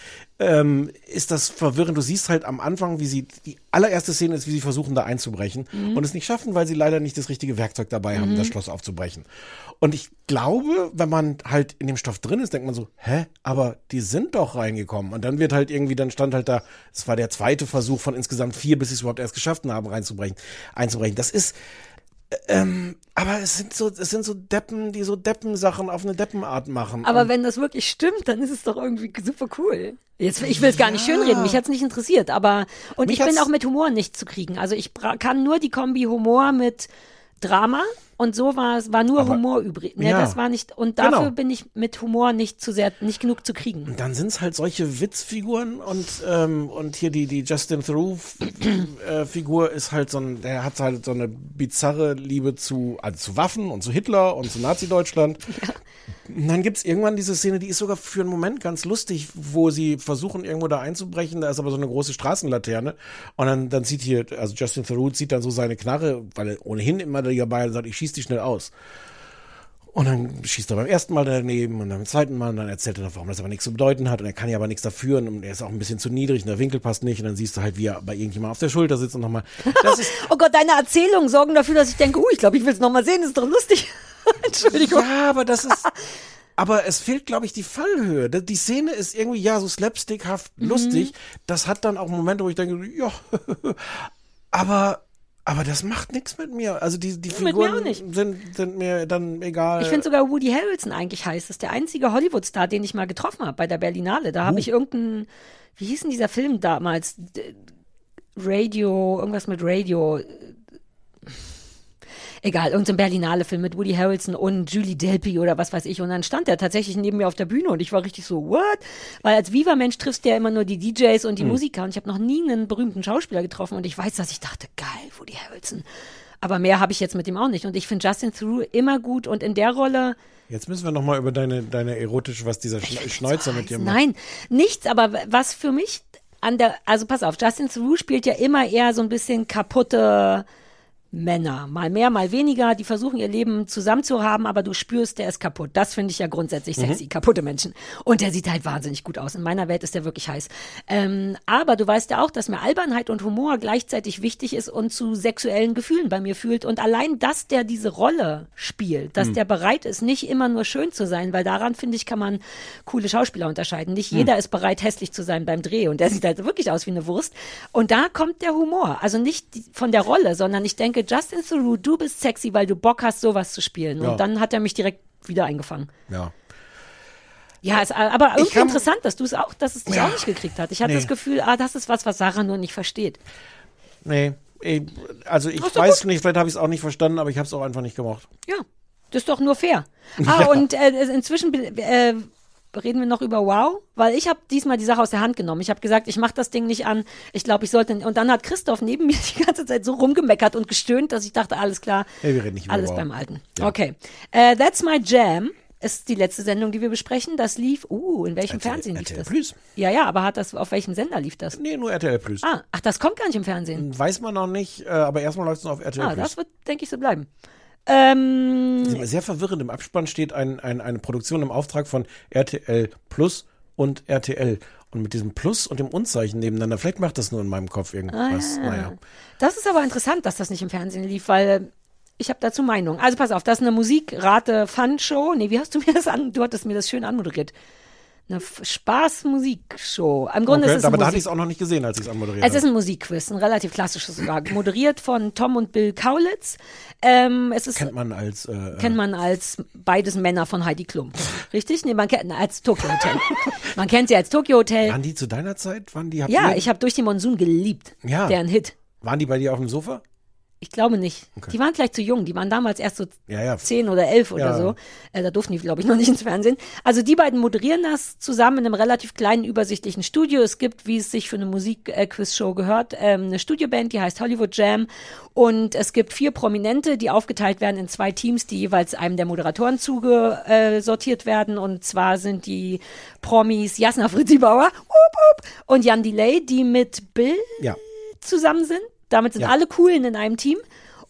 ähm, ist das verwirrend. Du siehst halt am Anfang, wie sie, die allererste Szene ist, wie sie versuchen, da einzubrechen Mhm. und es nicht schaffen, weil sie leider nicht das richtige Werkzeug dabei haben, Mhm. das Schloss aufzubrechen. Und ich glaube, wenn man halt in dem Stoff drin ist, denkt man so, hä, aber die sind doch reingekommen. Und dann wird halt irgendwie, dann stand halt da, es war der zweite Versuch von insgesamt vier, bis sie es überhaupt erst geschafft haben, reinzubrechen, einzubrechen. Das ist, ähm, aber es sind so, es sind so Deppen, die so Deppensachen auf eine Deppenart machen. aber Und wenn das wirklich stimmt, dann ist es doch irgendwie super cool. Jetzt, ich will es gar nicht schönreden, mich hat's nicht interessiert, aber und Mich ich bin auch mit Humor nicht zu kriegen. Also ich kann nur die Kombi Humor mit Drama und so war es, war nur Aber- Humor übrig. Ne, ja. das war nicht, und dafür Genau. bin ich mit Humor nicht zu sehr, nicht genug zu kriegen. Und dann sind's halt solche Witzfiguren und ähm, und hier die die Justin Theroux äh, Figur ist halt so ein der hat halt so eine bizarre Liebe zu also zu Waffen und zu Hitler und zu Nazi Deutschland. Und dann gibt's irgendwann diese Szene, die ist sogar für einen Moment ganz lustig, wo sie versuchen irgendwo da einzubrechen, da ist aber so eine große Straßenlaterne und dann dann zieht hier also Justin Theroux zieht dann so seine Knarre, weil er ohnehin immer dabei sagt, ich schieß die schnell aus. Und dann schießt er beim ersten Mal daneben und dann beim zweiten Mal und dann erzählt er, warum das aber nichts zu bedeuten hat und er kann ja aber nichts dafür und er ist auch ein bisschen zu niedrig und der Winkel passt nicht und dann siehst du halt, wie er bei irgendjemand auf der Schulter sitzt und nochmal, das Oh Gott, deine Erzählungen sorgen dafür, dass ich denke, uh, ich glaube, ich will es nochmal sehen, ist doch lustig. Entschuldigung. ja, aber das ist, aber es fehlt, glaube ich, die Fallhöhe. Die die Szene ist irgendwie, ja, so slapstickhaft Mhm. lustig. Das hat dann auch Momente, wo ich denke, ja, aber, aber das macht nichts mit mir. Also die, die mir Figuren auch nicht. Sind, sind mir dann egal. Ich finde sogar Woody Harrelson eigentlich heiß. Das ist der einzige Hollywood-Star, den ich mal getroffen habe bei der Berlinale. Da habe Uh. ich irgendeinen, wie hieß denn dieser Film damals? Radio, irgendwas mit Radio. Egal, irgendein Berlinale-Film mit Woody Harrelson und Julie Delpy oder was weiß ich. Und dann stand er tatsächlich neben mir auf der Bühne und ich war richtig so, what? Weil als Viva-Mensch triffst du ja immer nur die DJs und die Hm. Musiker und ich habe noch nie einen berühmten Schauspieler getroffen und ich weiß, dass ich dachte, geil, Woody Harrelson. Aber mehr habe ich jetzt mit ihm auch nicht. Und ich finde Justin Theroux immer gut und in der Rolle, Jetzt müssen wir noch mal über deine, deine erotische, was dieser Schne Schnäuzer mit dir macht. Nein, nichts, aber was für mich an der, also pass auf, Justin Theroux spielt ja immer eher so ein bisschen kaputte Männer. Mal mehr, mal weniger, die versuchen ihr Leben zusammen zu haben, aber du spürst, der ist kaputt. Das finde ich ja grundsätzlich Mhm. sexy, kaputte Menschen. Und der sieht halt wahnsinnig gut aus. In meiner Welt ist der wirklich heiß. Ähm, aber du weißt ja auch, dass mir Albernheit und Humor gleichzeitig wichtig ist und zu sexuellen Gefühlen bei mir fühlt. Und allein, dass der diese Rolle spielt, dass Mhm. der bereit ist, nicht immer nur schön zu sein, weil daran, finde ich, kann man coole Schauspieler unterscheiden. Nicht Mhm. jeder ist bereit, hässlich zu sein beim Dreh. Und der sieht halt wirklich aus wie eine Wurst. Und da kommt der Humor. Also nicht von der Rolle, sondern ich denke, Justin Theroux, du bist sexy, weil du Bock hast, sowas zu spielen. Ja. Und dann hat er mich direkt wieder eingefangen. Ja. Ja, ist aber irgendwie kann- interessant, dass du es auch, dass es dich Ja. auch nicht gekriegt hat. Ich hatte Nee. das Gefühl, ah, das ist was, was Sarah nur nicht versteht. Nee, also ich Ach weiß gut. nicht, vielleicht habe ich es auch nicht verstanden, aber ich habe es auch einfach nicht gemocht. Ja, das ist doch nur fair. Ah, Ja. und äh, inzwischen, äh, reden wir noch über Wow? Weil ich habe diesmal die Sache aus der Hand genommen. Ich habe gesagt, ich mache das Ding nicht an. Ich glaube, ich sollte. Und dann hat Christoph neben mir die ganze Zeit so rumgemeckert und gestöhnt, dass ich dachte, alles klar, Hey, wir reden nicht über alles Wow. beim Alten. Ja. Okay. Äh, That's My Jam ist die letzte Sendung, die wir besprechen. Das lief, uh, in welchem RTL Fernsehen lief RTL das? Plus. Ja, ja, aber hat das, auf welchem Sender lief das? Nee, nur RTL Plus. Ah, ach, das kommt gar nicht im Fernsehen. Weiß man noch nicht, äh, aber erstmal läuft es noch auf RTL Ah, Plus. das wird, denke ich, so bleiben. Ähm, Sehr verwirrend. Im Abspann steht ein, ein, eine Produktion im Auftrag von RTL Plus und RTL. Und mit diesem Plus und dem Unzeichen nebeneinander, vielleicht macht das nur in meinem Kopf irgendwas. Ah, ja. Naja. Das ist aber interessant, dass das nicht im Fernsehen lief, weil ich habe dazu Meinung. Also pass auf, das ist eine Musikrate-Fun-Show. Nee, wie hast du mir das an? Du hattest mir das schön anmoderiert. Eine Spaß-Musik-Show. Im Grunde Okay, ist es aber da hatte ich es auch noch nicht gesehen, als ich es anmoderiert es ist habe. ein Musikquiz, ein relativ klassisches sogar. Moderiert von Tom und Bill Kaulitz. Ähm, es ist, Kennt man als äh, kennt man als beides Männer von Heidi Klum. Richtig? Nee, man kennt als Tokyo Hotel. man kennt sie als Tokyo Hotel. Waren die zu deiner Zeit? Waren die, Ja, ich habe durch den Monsun geliebt. Ja. Deren Hit. Waren die bei dir auf dem Sofa? Ich glaube nicht. Die waren vielleicht zu jung. Die waren damals erst so Ja, ja. zehn oder elf oder Ja. so. Äh, da durften die, glaube ich, noch nicht ins Fernsehen. Also die beiden moderieren das zusammen in einem relativ kleinen, übersichtlichen Studio. Es gibt, wie es sich für eine Musik-Quiz-Show gehört, ähm, eine Studioband, die heißt Hollywood Jam. Und es gibt vier Prominente, die aufgeteilt werden in zwei Teams, die jeweils einem der Moderatoren zugesortiert äh, sortiert werden. Und zwar sind die Promis Jasna Fritzi Bauer und Jan Delay, die mit Bill zusammen sind. Damit sind Ja. alle Coolen in einem Team.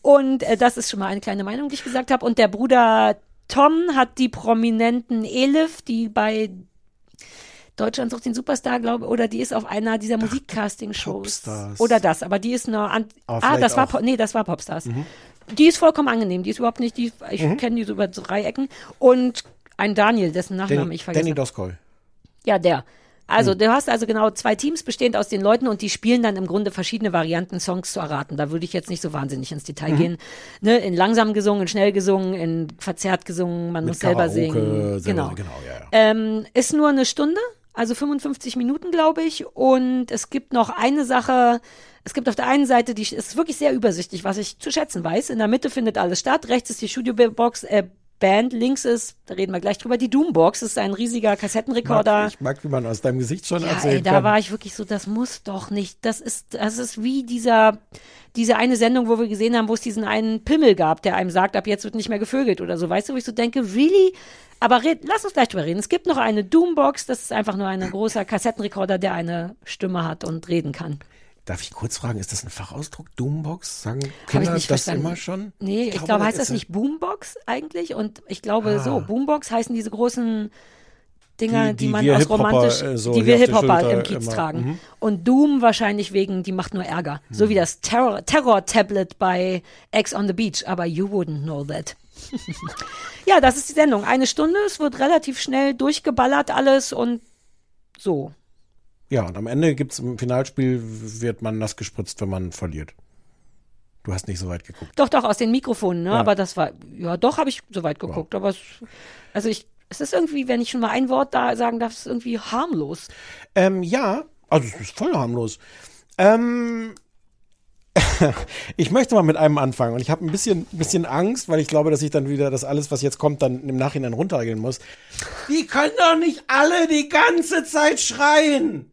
Und äh, das ist schon mal eine kleine Meinung, die ich gesagt habe. Und der Bruder Tom hat die prominenten Elif, die bei Deutschland sucht den Superstar, glaube oder die ist auf einer dieser Musikcasting-Shows. Popstars. Oder das, aber die ist eine. Ah, vielleicht das war, auch- nee, das war Popstars. Mhm. Die ist vollkommen angenehm. Die ist überhaupt nicht, die, ich Mhm. kenne die so über drei Ecken. Und ein Daniel, dessen Nachnamen Danny, ich vergesse. Danny Doskol. Ja, der. Also, Hm. du hast also genau zwei Teams bestehend aus den Leuten und die spielen dann im Grunde verschiedene Varianten, Songs zu erraten. Da würde ich jetzt nicht so wahnsinnig ins Detail Mhm. gehen. Ne, in langsam gesungen, in schnell gesungen, in verzerrt gesungen, man Mit muss selber Karaoke, singen. selber- Genau. genau, ja, ja. Ähm, ist nur eine Stunde, also 55 Minuten, glaube ich. Und es gibt noch eine Sache. Es gibt auf der einen Seite, die ist wirklich sehr übersichtlich, was ich zu schätzen weiß. In der Mitte findet alles statt. Rechts ist die Studiobox, äh, Band. Links ist, da reden wir gleich drüber, die Doombox. Das ist ein riesiger Kassettenrekorder. Ich mag, wie man aus deinem Gesicht schon Ja, erzählen ey, da kann. war ich wirklich so, das muss doch nicht. Das ist, das ist wie dieser, diese eine Sendung, wo wir gesehen haben, wo es diesen einen Pimmel gab, der einem sagt, ab jetzt wird nicht mehr gevögelt oder so. Weißt du, wo ich so denke, really? Aber red, lass uns gleich drüber reden. Es gibt noch eine Doombox, das ist einfach nur ein großer Kassettenrekorder, der eine Stimme hat und reden kann. Darf ich kurz fragen, ist das ein Fachausdruck? Doombox? Sagen ich Kinder nicht das verstanden. immer schon? Nee, ich, glaube, heißt das nicht Boombox eigentlich? Und ich glaube Ah. so, Boombox heißen diese großen Dinger, Die- die, die man aus romantisch, äh, so die wir Hip-Hopper im Kiez immer. tragen. Mhm. Und Doom wahrscheinlich wegen, die macht nur Ärger. So wie das Terror- Terror-Tablet bei Ex on the Beach. Aber you wouldn't know that. ja, das ist die Sendung. Eine Stunde, es wird relativ schnell durchgeballert alles und so. Ja, und am Ende gibt's im Finalspiel, wird man nass gespritzt, wenn man verliert. Du hast nicht so weit geguckt. Doch, doch, aus den Mikrofonen, ne? Ja. Aber das war, ja, doch, habe ich soweit geguckt. Aber es, also ich, es ist irgendwie, wenn ich schon mal ein Wort da sagen darf, es ist irgendwie harmlos. Ähm, ja, also es ist voll harmlos. Ähm, ich möchte mal mit einem anfangen und ich habe ein bisschen, bisschen Angst, weil ich glaube, dass ich dann wieder das alles, was jetzt kommt, dann im Nachhinein runterregeln muss. Die können doch nicht alle die ganze Zeit schreien.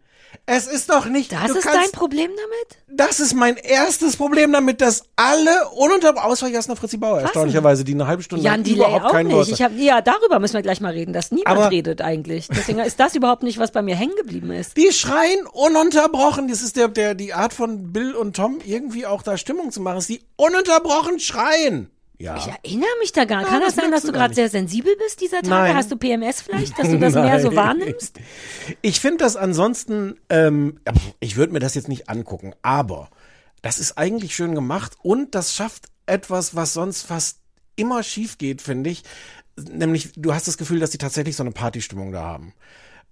Es ist doch nicht. Das ist kannst- dein Problem damit? Das ist mein erstes Problem damit, dass alle ununterbrochen, außer Jasna Fritzi Bauer, erstaunlicherweise, die eine halbe Stunde Jan lang überhaupt auch kein nicht. Wort Ich hab, ja, darüber müssen wir gleich mal reden, dass niemand Aber- redet eigentlich. Deswegen ist das überhaupt nicht, was bei mir hängen geblieben ist. Die schreien ununterbrochen. Das ist der, der, die Art von Bill und Tom, irgendwie auch da Stimmung zu machen, ist die ununterbrochen schreien. Ja. Ich erinnere mich da gar nicht. Ja, Kann das das sein, dass du gerade nicht. sehr sensibel bist dieser Tage? Nein. Hast du PMS vielleicht, dass du das mehr so Nein. wahrnimmst? Ich finde das ansonsten, ähm, ich würde mir das jetzt nicht angucken, aber das ist eigentlich schön gemacht und das schafft etwas, was sonst fast immer schief geht, finde ich. Nämlich, du hast das Gefühl, dass die tatsächlich so eine Partystimmung da haben.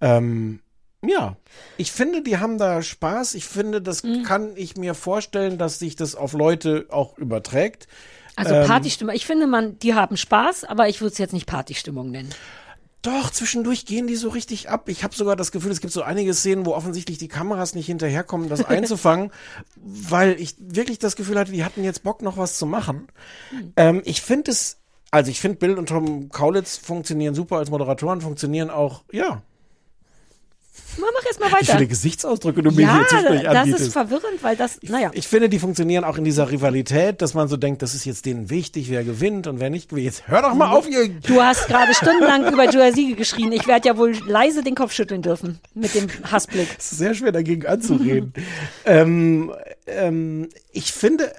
Ähm, ja, ich finde, die haben da Spaß. Ich finde, das Mhm. kann ich mir vorstellen, dass sich das auf Leute auch überträgt. Also Ähm, Partystimmung. Ich finde, man, die haben Spaß, aber ich würde es jetzt nicht Partystimmung nennen. Doch, zwischendurch gehen die so richtig ab. Ich habe sogar das Gefühl, es gibt so einige Szenen, wo offensichtlich die Kameras nicht hinterherkommen, das einzufangen, weil ich wirklich das Gefühl hatte, die hatten jetzt Bock, noch was zu machen. Ähm, ich finde es Also ich finde, Bill und Tom Kaulitz funktionieren super als Moderatoren, funktionieren auch, ja. Mach erst mal Wie viele weiter. Gesichtsausdrücke du mir Ja, hier zwischendurch das anbietest. ist verwirrend, weil das, naja. Ich finde, die funktionieren auch in dieser Rivalität, dass man so denkt, das ist jetzt denen wichtig, wer gewinnt und wer nicht gewinnt. Jetzt hör doch mal auf, ihr. Du hast gerade stundenlang über Joel Siege geschrien. Ich werde ja wohl leise den Kopf schütteln dürfen mit dem Hassblick. Es ist sehr schwer dagegen anzureden. ähm, ähm, ich finde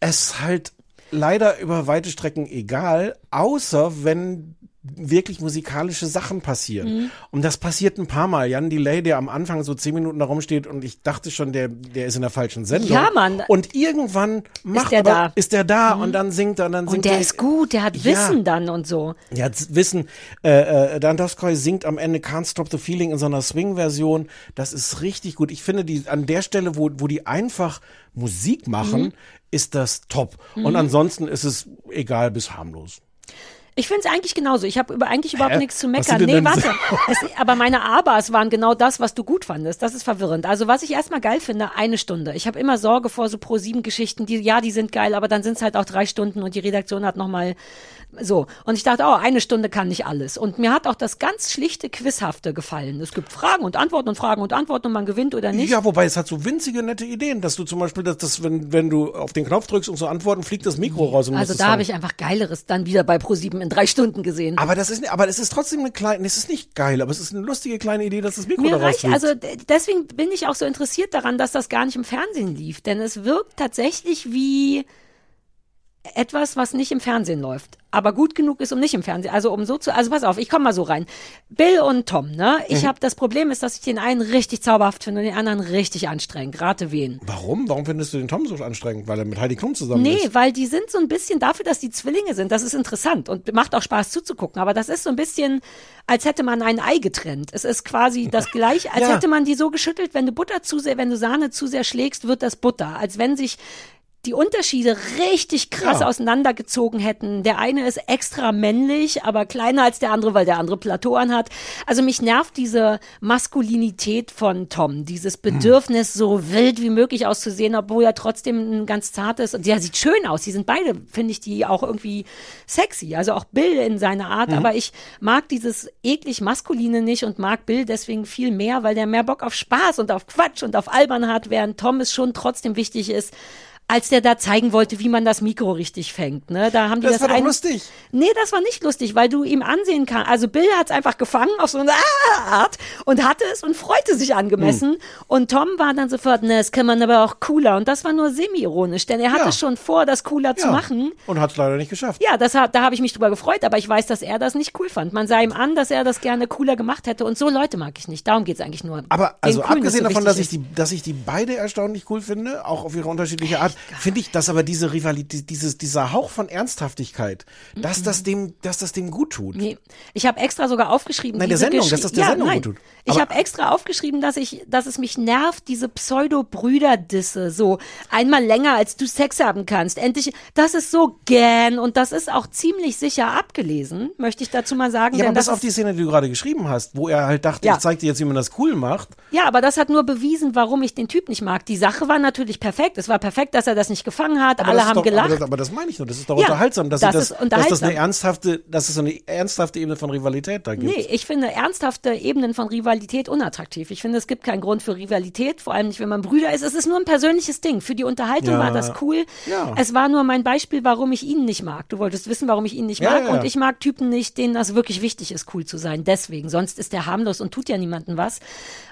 es halt leider über weite Strecken egal, außer wenn wirklich musikalische Sachen passieren. Mhm. Und das passiert ein paar Mal. Jan Delay, der am Anfang so zehn Minuten da rumsteht und ich dachte schon, der, der ist in der falschen Sendung. Ja, Mann. Und irgendwann macht der aber, da. ist der da und dann singt er und dann singt Und der er. ist gut, der hat Ja. Wissen dann und so. Ja, z- wissen, äh, äh, Dan Doskoy singt am Ende Can't Stop the Feeling in so einer Swing-Version. Das ist richtig gut. Ich finde, die an der Stelle, wo, wo die einfach Musik machen, Mhm. ist das top. Mhm. Und ansonsten ist es egal bis harmlos. Ich finde es eigentlich genauso. Ich habe über, eigentlich überhaupt Hä? nichts zu meckern. Nee, warte. Es, aber meine Abas waren genau das, was du gut fandest. Das ist verwirrend. Also was ich erstmal geil finde, eine Stunde. Ich habe immer Sorge vor so Pro-7-Geschichten, die, ja, die sind geil, aber dann sind es halt auch drei Stunden und die Redaktion hat nochmal so. Und ich dachte, oh, eine Stunde kann nicht alles. Und mir hat auch das ganz schlichte Quizhafte gefallen. Es gibt Fragen und Antworten und Fragen und Antworten und man gewinnt oder nicht. Ja, wobei es hat so winzige, nette Ideen, dass du zum Beispiel, dass das, wenn, wenn du auf den Knopf drückst und so antworten, fliegt das Mikro raus. Und Also da habe ich einfach Geileres dann wieder bei Pro7 in drei Stunden gesehen. Aber das ist, aber es ist trotzdem eine kleine, es ist nicht geil, aber es ist eine lustige kleine Idee, dass das Mikro Mir da reicht, also deswegen bin ich auch so interessiert daran, dass das gar nicht im Fernsehen lief, denn es wirkt tatsächlich wie etwas, was nicht im Fernsehen läuft, aber gut genug ist, um nicht im Fernsehen, also um so zu, also pass auf, ich komme mal so rein. Bill und Tom, ne? Ich Mhm. habe das Problem ist, dass ich den einen richtig zauberhaft finde und den anderen richtig anstrengend. Rate wen? Warum? Warum findest du den Tom so anstrengend? Weil er mit Heidi Klum zusammen Nee, ist? weil die sind so ein bisschen dafür, dass die Zwillinge sind. Das ist interessant und macht auch Spaß zuzugucken. Aber das ist so ein bisschen, als hätte man ein Ei getrennt. Es ist quasi das gleiche, als Ja. hätte man die so geschüttelt, wenn du Butter zu sehr, wenn du Sahne zu sehr schlägst, wird das Butter. Als wenn sich die Unterschiede richtig krass Ja. auseinandergezogen hätten. Der eine ist extra männlich, aber kleiner als der andere, weil der andere Plateau anhat. Also mich nervt diese Maskulinität von Tom, dieses Bedürfnis, so wild wie möglich auszusehen, obwohl er trotzdem ein ganz zart ist. Und der sieht schön aus. Die sind beide, finde ich, die auch irgendwie sexy. Also auch Bill in seiner Art. Mhm. Aber ich mag dieses eklig Maskuline nicht und mag Bill deswegen viel mehr, weil der mehr Bock auf Spaß und auf Quatsch und auf Albern hat, während Tom es schon trotzdem wichtig ist, als der da zeigen wollte, wie man das Mikro richtig fängt. Ne? Da haben die Das das, war doch ein- lustig. Nee, das war nicht lustig, weil du ihm ansehen kannst. Also Bill hat es einfach gefangen auf so eine Art und hatte es und freute sich angemessen. Hm. Und Tom war dann sofort, ne, das kann man aber auch cooler. Und das war nur semi-ironisch, denn er hatte Ja. schon vor, das cooler zu Ja. machen. Und hat es leider nicht geschafft. Ja, das da habe ich mich drüber gefreut, aber ich weiß, dass er das nicht cool fand. Man sah ihm an, dass er das gerne cooler gemacht hätte. Und so Leute mag ich nicht. Darum geht's eigentlich nur. Aber also abgesehen davon, dass ich die, dass ich die beide erstaunlich cool finde, auch auf ihre unterschiedliche Art, finde ich, dass aber diese Rivalität, dieses, dieser Hauch von Ernsthaftigkeit, dass das dem, dass das dem gut tut. Nee, ich habe extra sogar aufgeschrieben. Nein, der Sendung, Gesch- dass das der ja, Sendung nein. gut tut. Ich Aber- habe extra aufgeschrieben, dass ich, dass es mich nervt, diese Pseudo-Brüder-Disse. So einmal länger, als du Sex haben kannst. Endlich, das ist so gern und das ist auch ziemlich sicher abgelesen, möchte ich dazu mal sagen. Ja, aber bis das auf die Szene, die du gerade geschrieben hast, wo er halt dachte, Ja. ich zeig dir jetzt, wie man das cool macht. Ja, aber das hat nur bewiesen, warum ich den Typ nicht mag. Die Sache war natürlich perfekt. Es war perfekt, dass er das nicht gefangen hat. Aber Alle haben doch, gelacht. Aber das, aber das meine ich nur. Das ist doch Ja, unterhaltsam, dass, das das, ist dass das eine unterhaltsam. ernsthafte, dass es eine ernsthafte Ebene von Rivalität da gibt. Nee, ich finde ernsthafte Ebenen von Rivalität unattraktiv. Ich finde, es gibt keinen Grund für Rivalität, vor allem nicht, wenn man Brüder ist. Es ist nur ein persönliches Ding. Für die Unterhaltung Ja. war das cool. Ja. Es war nur mein Beispiel, warum ich ihn nicht mag. Du wolltest wissen, warum ich ihn nicht mag. Und ich mag Typen nicht, denen das wirklich wichtig ist, cool zu sein. Deswegen. Sonst ist der harmlos und tut ja niemandem was.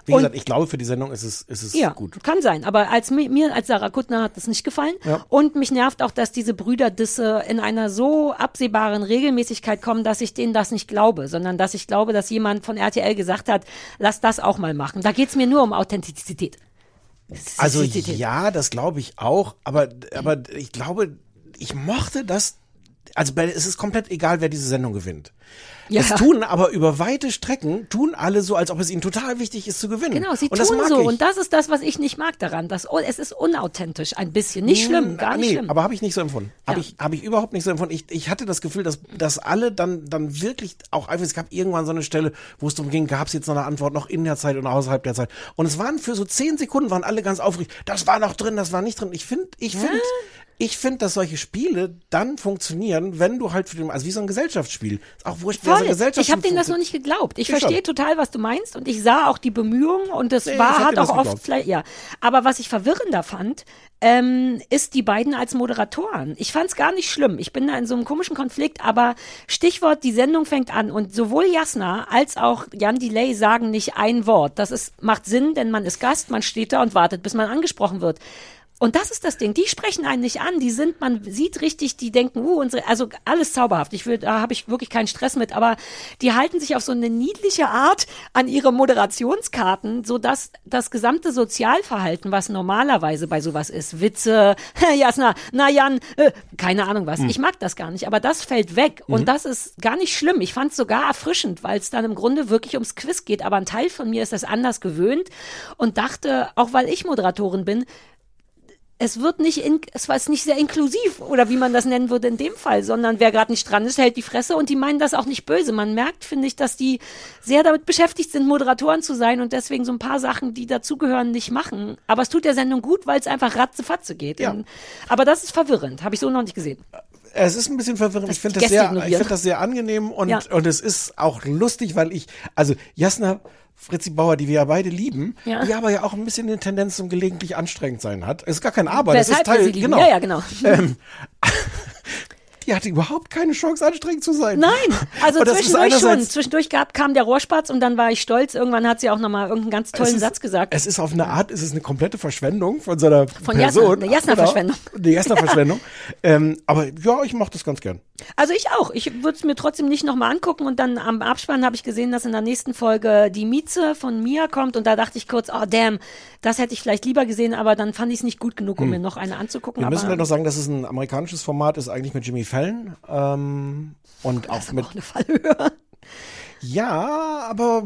Wie und gesagt, ich glaube, für die Sendung ist es, ist es gut. kann sein. Aber als mi- mir, als Sarah Kuttner hat das nicht gefallen. Ja. Und mich nervt auch, dass diese Brüderdisse in einer so absehbaren Regelmäßigkeit kommen, dass ich denen das nicht glaube, sondern dass ich glaube, dass jemand von RTL gesagt hat, lass das auch mal machen. Da geht's mir nur um Authentizität. Also ja, das glaube ich auch, aber, aber ich glaube, ich mochte das. Also bei, es ist komplett egal, wer diese Sendung gewinnt. Ja. Es tun aber über weite Strecken, tun alle so, als ob es ihnen total wichtig ist zu gewinnen. Genau, sie und tun so. ich. Und das ist das, was ich nicht mag daran. Das, oh, es ist unauthentisch, ein bisschen. Nicht schlimm, Hm, gar nicht nee, schlimm. aber habe ich nicht so empfunden. Habe Ja. ich, hab ich überhaupt nicht so empfunden. Ich, ich hatte das Gefühl, dass, dass alle dann, dann wirklich auch einfach, es gab irgendwann so eine Stelle, wo es darum ging, gab es jetzt noch eine Antwort, noch in der Zeit und außerhalb der Zeit. Und es waren für so zehn Sekunden waren alle ganz aufgeregt. Das war noch drin, das war nicht drin. Ich finde, ich finde, ich finde, dass solche Spiele dann funktionieren, wenn du halt für den, also wie so ein Gesellschaftsspiel. Auch wurscht, wer so ein Gesellschaftsspiel Ich habe denen das noch nicht geglaubt. Ich Ich verstehe total, was du meinst und ich sah auch die Bemühungen und das Nee, ich war, hat auch oft geglaubt. vielleicht, ja. Aber was ich verwirrender fand, ähm, ist die beiden als Moderatoren. Ich fand es gar nicht schlimm. Ich bin da in so einem komischen Konflikt, aber Stichwort, die Sendung fängt an und sowohl Jasna als auch Jan Delay sagen nicht ein Wort. Das ist, macht Sinn, denn man ist Gast, man steht da und wartet, bis man angesprochen wird. Und das ist das Ding. Die sprechen einen nicht an. Die sind, man sieht richtig, die denken, uh, unsere, also alles zauberhaft. Ich will, da habe ich wirklich keinen Stress mit. Aber die halten sich auf so eine niedliche Art an ihre Moderationskarten, so dass das gesamte Sozialverhalten, was normalerweise bei sowas ist, Witze, Jasna, na Jan, äh, keine Ahnung was. Hm. Ich mag das gar nicht. Aber das fällt weg. Mhm. Und das ist gar nicht schlimm. Ich fand es sogar erfrischend, weil es dann im Grunde wirklich ums Quiz geht. Aber ein Teil von mir ist das anders gewöhnt und dachte, auch weil ich Moderatorin bin, es wird nicht, in, es war es nicht sehr inklusiv oder wie man das nennen würde in dem Fall, sondern wer gerade nicht dran ist, hält die Fresse und die meinen das auch nicht böse. Man merkt, finde ich, dass die sehr damit beschäftigt sind, Moderatoren zu sein und deswegen so ein paar Sachen, die dazugehören, nicht machen. Aber es tut der Sendung gut, weil es einfach ratzefatze geht. Ja. Und, aber das ist verwirrend, habe ich so noch nicht gesehen. Es ist ein bisschen verwirrend. Ich finde das sehr, ich finde das sehr angenehm und, Ja. und es ist auch lustig, weil ich, also Jasna Fritzi Bauer, die wir ja beide lieben, Ja. die aber ja auch ein bisschen eine Tendenz zum gelegentlich anstrengend sein hat. Es ist gar kein Aber, das Weshalb ist wir Teil, genau. Ja, ja, genau. Ähm, die hatte überhaupt keine Chance, anstrengend zu sein. Nein, also zwischendurch schon. Zwischendurch gab, kam der Rohrspatz und dann war ich stolz. Irgendwann hat sie auch nochmal irgendeinen ganz tollen ist- Satz gesagt. Es ist auf eine Art, es ist eine komplette Verschwendung von so einer Von Jasna, Person. eine Jasna-Verschwendung. Genau, eine Jasna-Verschwendung. ähm, aber ja, ich mache das ganz gern. Also ich auch. Ich würde es mir trotzdem nicht nochmal angucken und dann am Abspann habe ich gesehen, dass in der nächsten Folge die Mieze von Mia kommt und da dachte ich kurz, oh damn, das hätte ich vielleicht lieber gesehen, aber dann fand ich es nicht gut genug, um Hm. mir noch eine anzugucken. Wir müssen vielleicht noch sagen, dass es ein amerikanisches Format ist, eigentlich mit Jimmy Fallon. Ähm, und auch mit. eine Fallhöhe. Ja, aber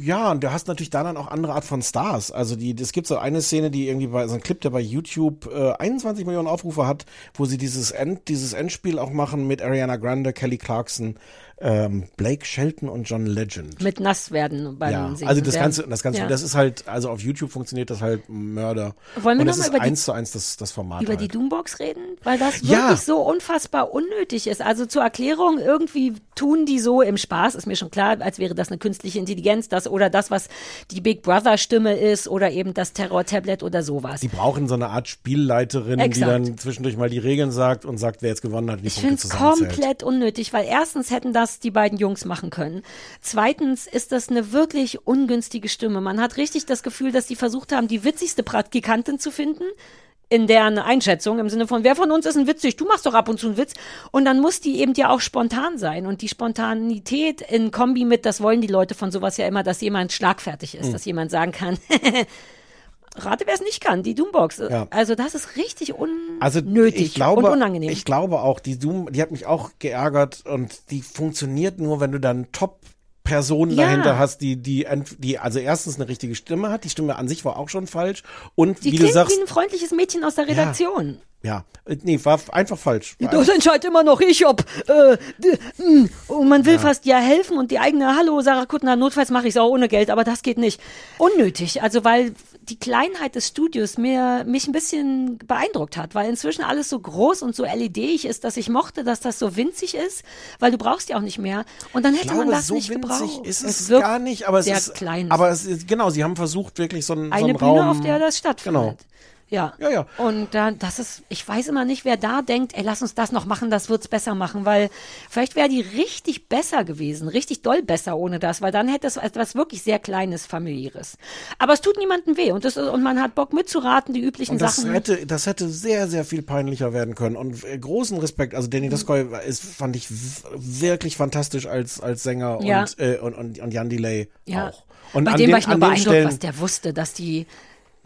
ja, und du hast natürlich da dann auch andere Art von Stars. Also die, es gibt so eine Szene, die irgendwie bei so ein Clip, der bei YouTube äh, 21 Millionen Aufrufe hat, wo sie dieses End, dieses Endspiel auch machen mit Ariana Grande, Kelly Clarkson, ähm, Blake Shelton und John Legend. mit nass werden beim Ja, Singen. also das ganze, das ganze, ja. das ist halt, also auf YouTube funktioniert das halt Mörder. Wollen wir und das ist die- eins zu eins das, das Format. über halt. die Doombox reden, weil das Ja. wirklich so unfassbar unnötig ist. Also zur Erklärung, irgendwie tun die so im Spaß, ist mir schon klar, als wäre das eine künstliche Intelligenz, das oder das, was die Big Brother Stimme ist oder eben das Terror-Tablet oder sowas. Die brauchen so eine Art Spielleiterin, Exakt. die dann zwischendurch mal die Regeln sagt und sagt, wer jetzt gewonnen hat, die Ich Punkte finde es komplett unnötig, weil erstens hätten das die beiden Jungs machen können. Zweitens ist das eine wirklich ungünstige Stimme. Man hat richtig das Gefühl, dass die versucht haben, die witzigste Praktikantin zu finden. In deren Einschätzung, im Sinne von, wer von uns ist ein witzig? Du machst doch ab und zu einen Witz. Und dann muss die eben ja auch spontan sein. Und die Spontanität in Kombi mit, das wollen die Leute von sowas ja immer, dass jemand schlagfertig ist, Mhm. dass jemand sagen kann, rate, wer es nicht kann, die Doombox. Ja. Also das ist richtig Also unnötig ich glaube, und unangenehm. Ich glaube auch, die Doom, die hat mich auch geärgert und die funktioniert nur, wenn du dann Top Personen Ja. dahinter hast, die, die, die, also erstens eine richtige Stimme hat. Die Stimme an sich war auch schon falsch. Und Die wie du sagst, wie ein freundliches Mädchen aus der Redaktion. ja, äh, nee, war einfach falsch. War Das entscheidet immer noch ich, ob äh, mh. und man will Ja. fast ja helfen und die eigene Hallo Sarah Kuttner, notfalls mache ich es auch ohne Geld, aber das geht nicht. Unnötig, also weil die Kleinheit des Studios mir mich ein bisschen beeindruckt hat, weil inzwischen alles so groß und so LED-ig ist, dass ich mochte, dass das so winzig ist, weil du brauchst ja auch nicht mehr und dann hätte glaube, man das so nicht winzig gebraucht. ist es wirkt gar nicht, aber es sehr ist klein. Aber es ist, genau, sie haben versucht wirklich so einen, so eine einen Bühne, Raum. auf der das stattfindet. Genau. Ja. Ja, ja. Und dann, das ist, ich weiß immer nicht, wer da denkt, ey, lass uns das noch machen, das wird's besser machen, weil vielleicht wäre die richtig besser gewesen, richtig doll besser ohne das, weil dann hätte es etwas wirklich sehr Kleines, familiäres. Aber es tut niemandem weh und das, und man hat Bock mitzuraten, die üblichen Und das Sachen. hätte, das hätte sehr, sehr viel peinlicher werden können. Und äh, großen Respekt. Also Mhm. Danny Daskoy ist, fand ich wirklich fantastisch als, als Sänger Ja. und, äh, und, und, und Jan Delay Ja. auch. Und Bei an dem den, war ich nur beeindruckt, Stellen, was der wusste, dass die,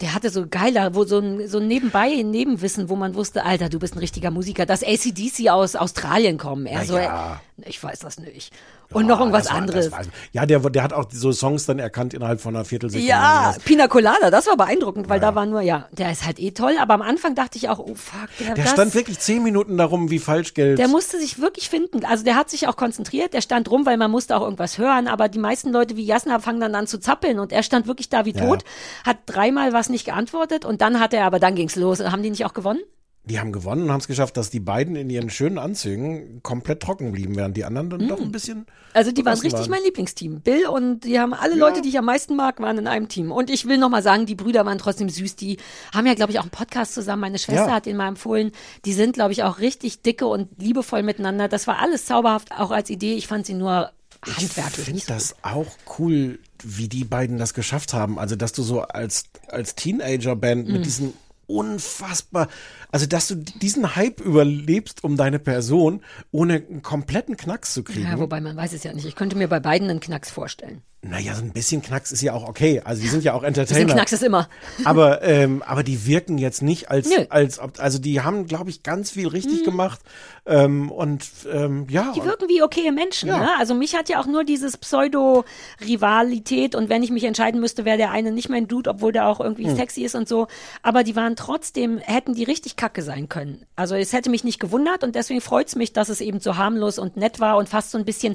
der hatte so geiler, wo so ein, so ein nebenbei ein Nebenwissen, wo man wusste, Alter, du bist ein richtiger Musiker, dass ACDC aus Australien kommen. Er Na so, ja. Ich weiß das nicht. Und noch irgendwas war- anderes. Ja, der, der hat auch so Songs dann erkannt innerhalb von einer Viertelsekunde. Ja. Pina Colada, das war beeindruckend, weil da war nur, ja, der ist halt eh toll, aber am Anfang dachte ich auch, oh fuck, der, Der das, stand wirklich zehn Minuten darum, wie Falschgeld. der musste sich wirklich finden. Also der hat sich auch konzentriert, der stand rum, weil man musste auch irgendwas hören, aber die meisten Leute wie Jasna fangen dann an zu zappeln und er stand wirklich da wie Ja. tot, hat dreimal was nicht geantwortet und dann hat er, aber dann ging's los. Haben die nicht auch gewonnen? Die haben gewonnen und haben es geschafft, dass die beiden in ihren schönen Anzügen komplett trocken blieben, während die anderen dann doch ein bisschen. Also die waren richtig mein Lieblingsteam. Bill und die haben alle Leute, die ich am meisten mag, waren in einem Team. Und ich will noch mal sagen, die Brüder waren trotzdem süß. Die haben ja, glaube ich, auch einen Podcast zusammen. Meine Schwester Ja. hat den mal empfohlen. Die sind, glaube ich, auch richtig dicke und liebevoll miteinander. Das war alles zauberhaft, auch als Idee. Ich fand sie nur Ich handwerklich. finde das auch cool, wie die beiden das geschafft haben. Also, dass du so als, als Teenager-Band Mhm. mit diesen unfassbar, also dass du diesen Hype überlebst um deine Person, ohne einen kompletten Knacks zu kriegen. Ja, wobei man weiß es ja nicht. Ich könnte mir bei beiden einen Knacks vorstellen. Naja, so ein bisschen Knacks ist ja auch okay. Also die sind ja auch Ein bisschen Entertainer. Knacks ist immer. aber, ähm, aber die wirken jetzt nicht als, Nö. als ob, also die haben, glaube ich, ganz viel richtig gemacht. Ähm, und ähm, ja. Mhm. Die wirken wie okaye Menschen. Ja. Ne? Also mich hat ja auch nur dieses Pseudo-Rivalität und wenn ich mich entscheiden müsste, wäre der eine nicht mein Dude, obwohl der auch irgendwie Hm. sexy ist und so. Aber die waren trotzdem, hätten die richtig kacke sein können. Also es hätte mich nicht gewundert und deswegen freut's mich, dass es eben so harmlos und nett war und fast so ein bisschen,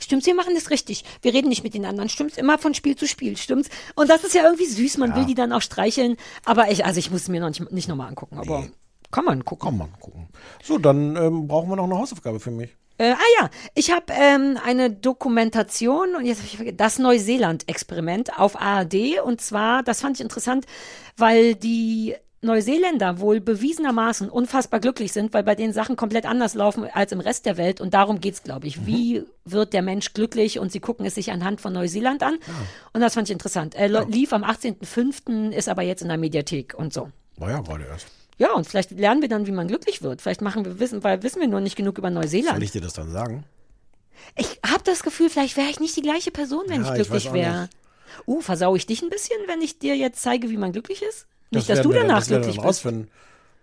stimmt's, wir machen das richtig. Wir reden nicht mit den anderen, stimmt's immer von Spiel zu Spiel, stimmt's? Und das ist ja irgendwie süß, man will die dann auch streicheln. Aber ich, also ich muss es mir noch nicht, nicht nochmal angucken, aber kann man gucken. Kann man gucken. So, dann ähm, brauchen wir noch eine Hausaufgabe für mich. Äh, ah ja, ich habe ähm, eine Dokumentation und jetzt habe ich vergessen, das Neuseeland-Experiment auf ARD und zwar, das fand ich interessant, weil die Neuseeländer wohl bewiesenermaßen unfassbar glücklich sind, weil bei denen Sachen komplett anders laufen als im Rest der Welt und darum geht's, glaube ich. Wie wird der Mensch glücklich und sie gucken es sich anhand von Neuseeland an und das fand ich interessant. Er lo- lief am 18.05., ist aber jetzt in der Mediathek und so. Naja, gerade erst. Ja, und vielleicht lernen wir dann, wie man glücklich wird. Vielleicht machen wir wissen, weil wissen wir nur nicht genug über Neuseeland. Soll ich dir das dann sagen? Ich habe das Gefühl, vielleicht wäre ich nicht die gleiche Person, wenn Ja, ich ich glücklich wäre. Uh, versau ich dich ein bisschen, wenn ich dir jetzt zeige, wie man glücklich ist? Nicht, Das dass du dann- danach das glücklich dann bist. rausfinden.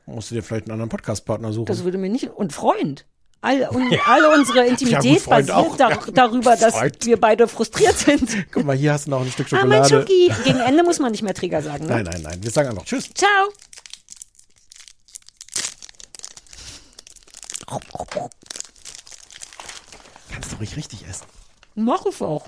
Musst du dir vielleicht einen anderen Podcast-Partner suchen. Das würde mir nicht. Und Freund. All, und alle unsere Intimität Freund basiert auch. dar Ja, darüber, dass Freund. wir beide frustriert sind. Guck mal, hier hast du noch ein Stück Ah, mein Schokolade. Schoki. Gegen Ende muss man nicht mehr Träger sagen. Ne? nein, nein, nein. Wir sagen einfach Tschüss. Ciao. Kannst du ruhig richtig essen. Mach es auch.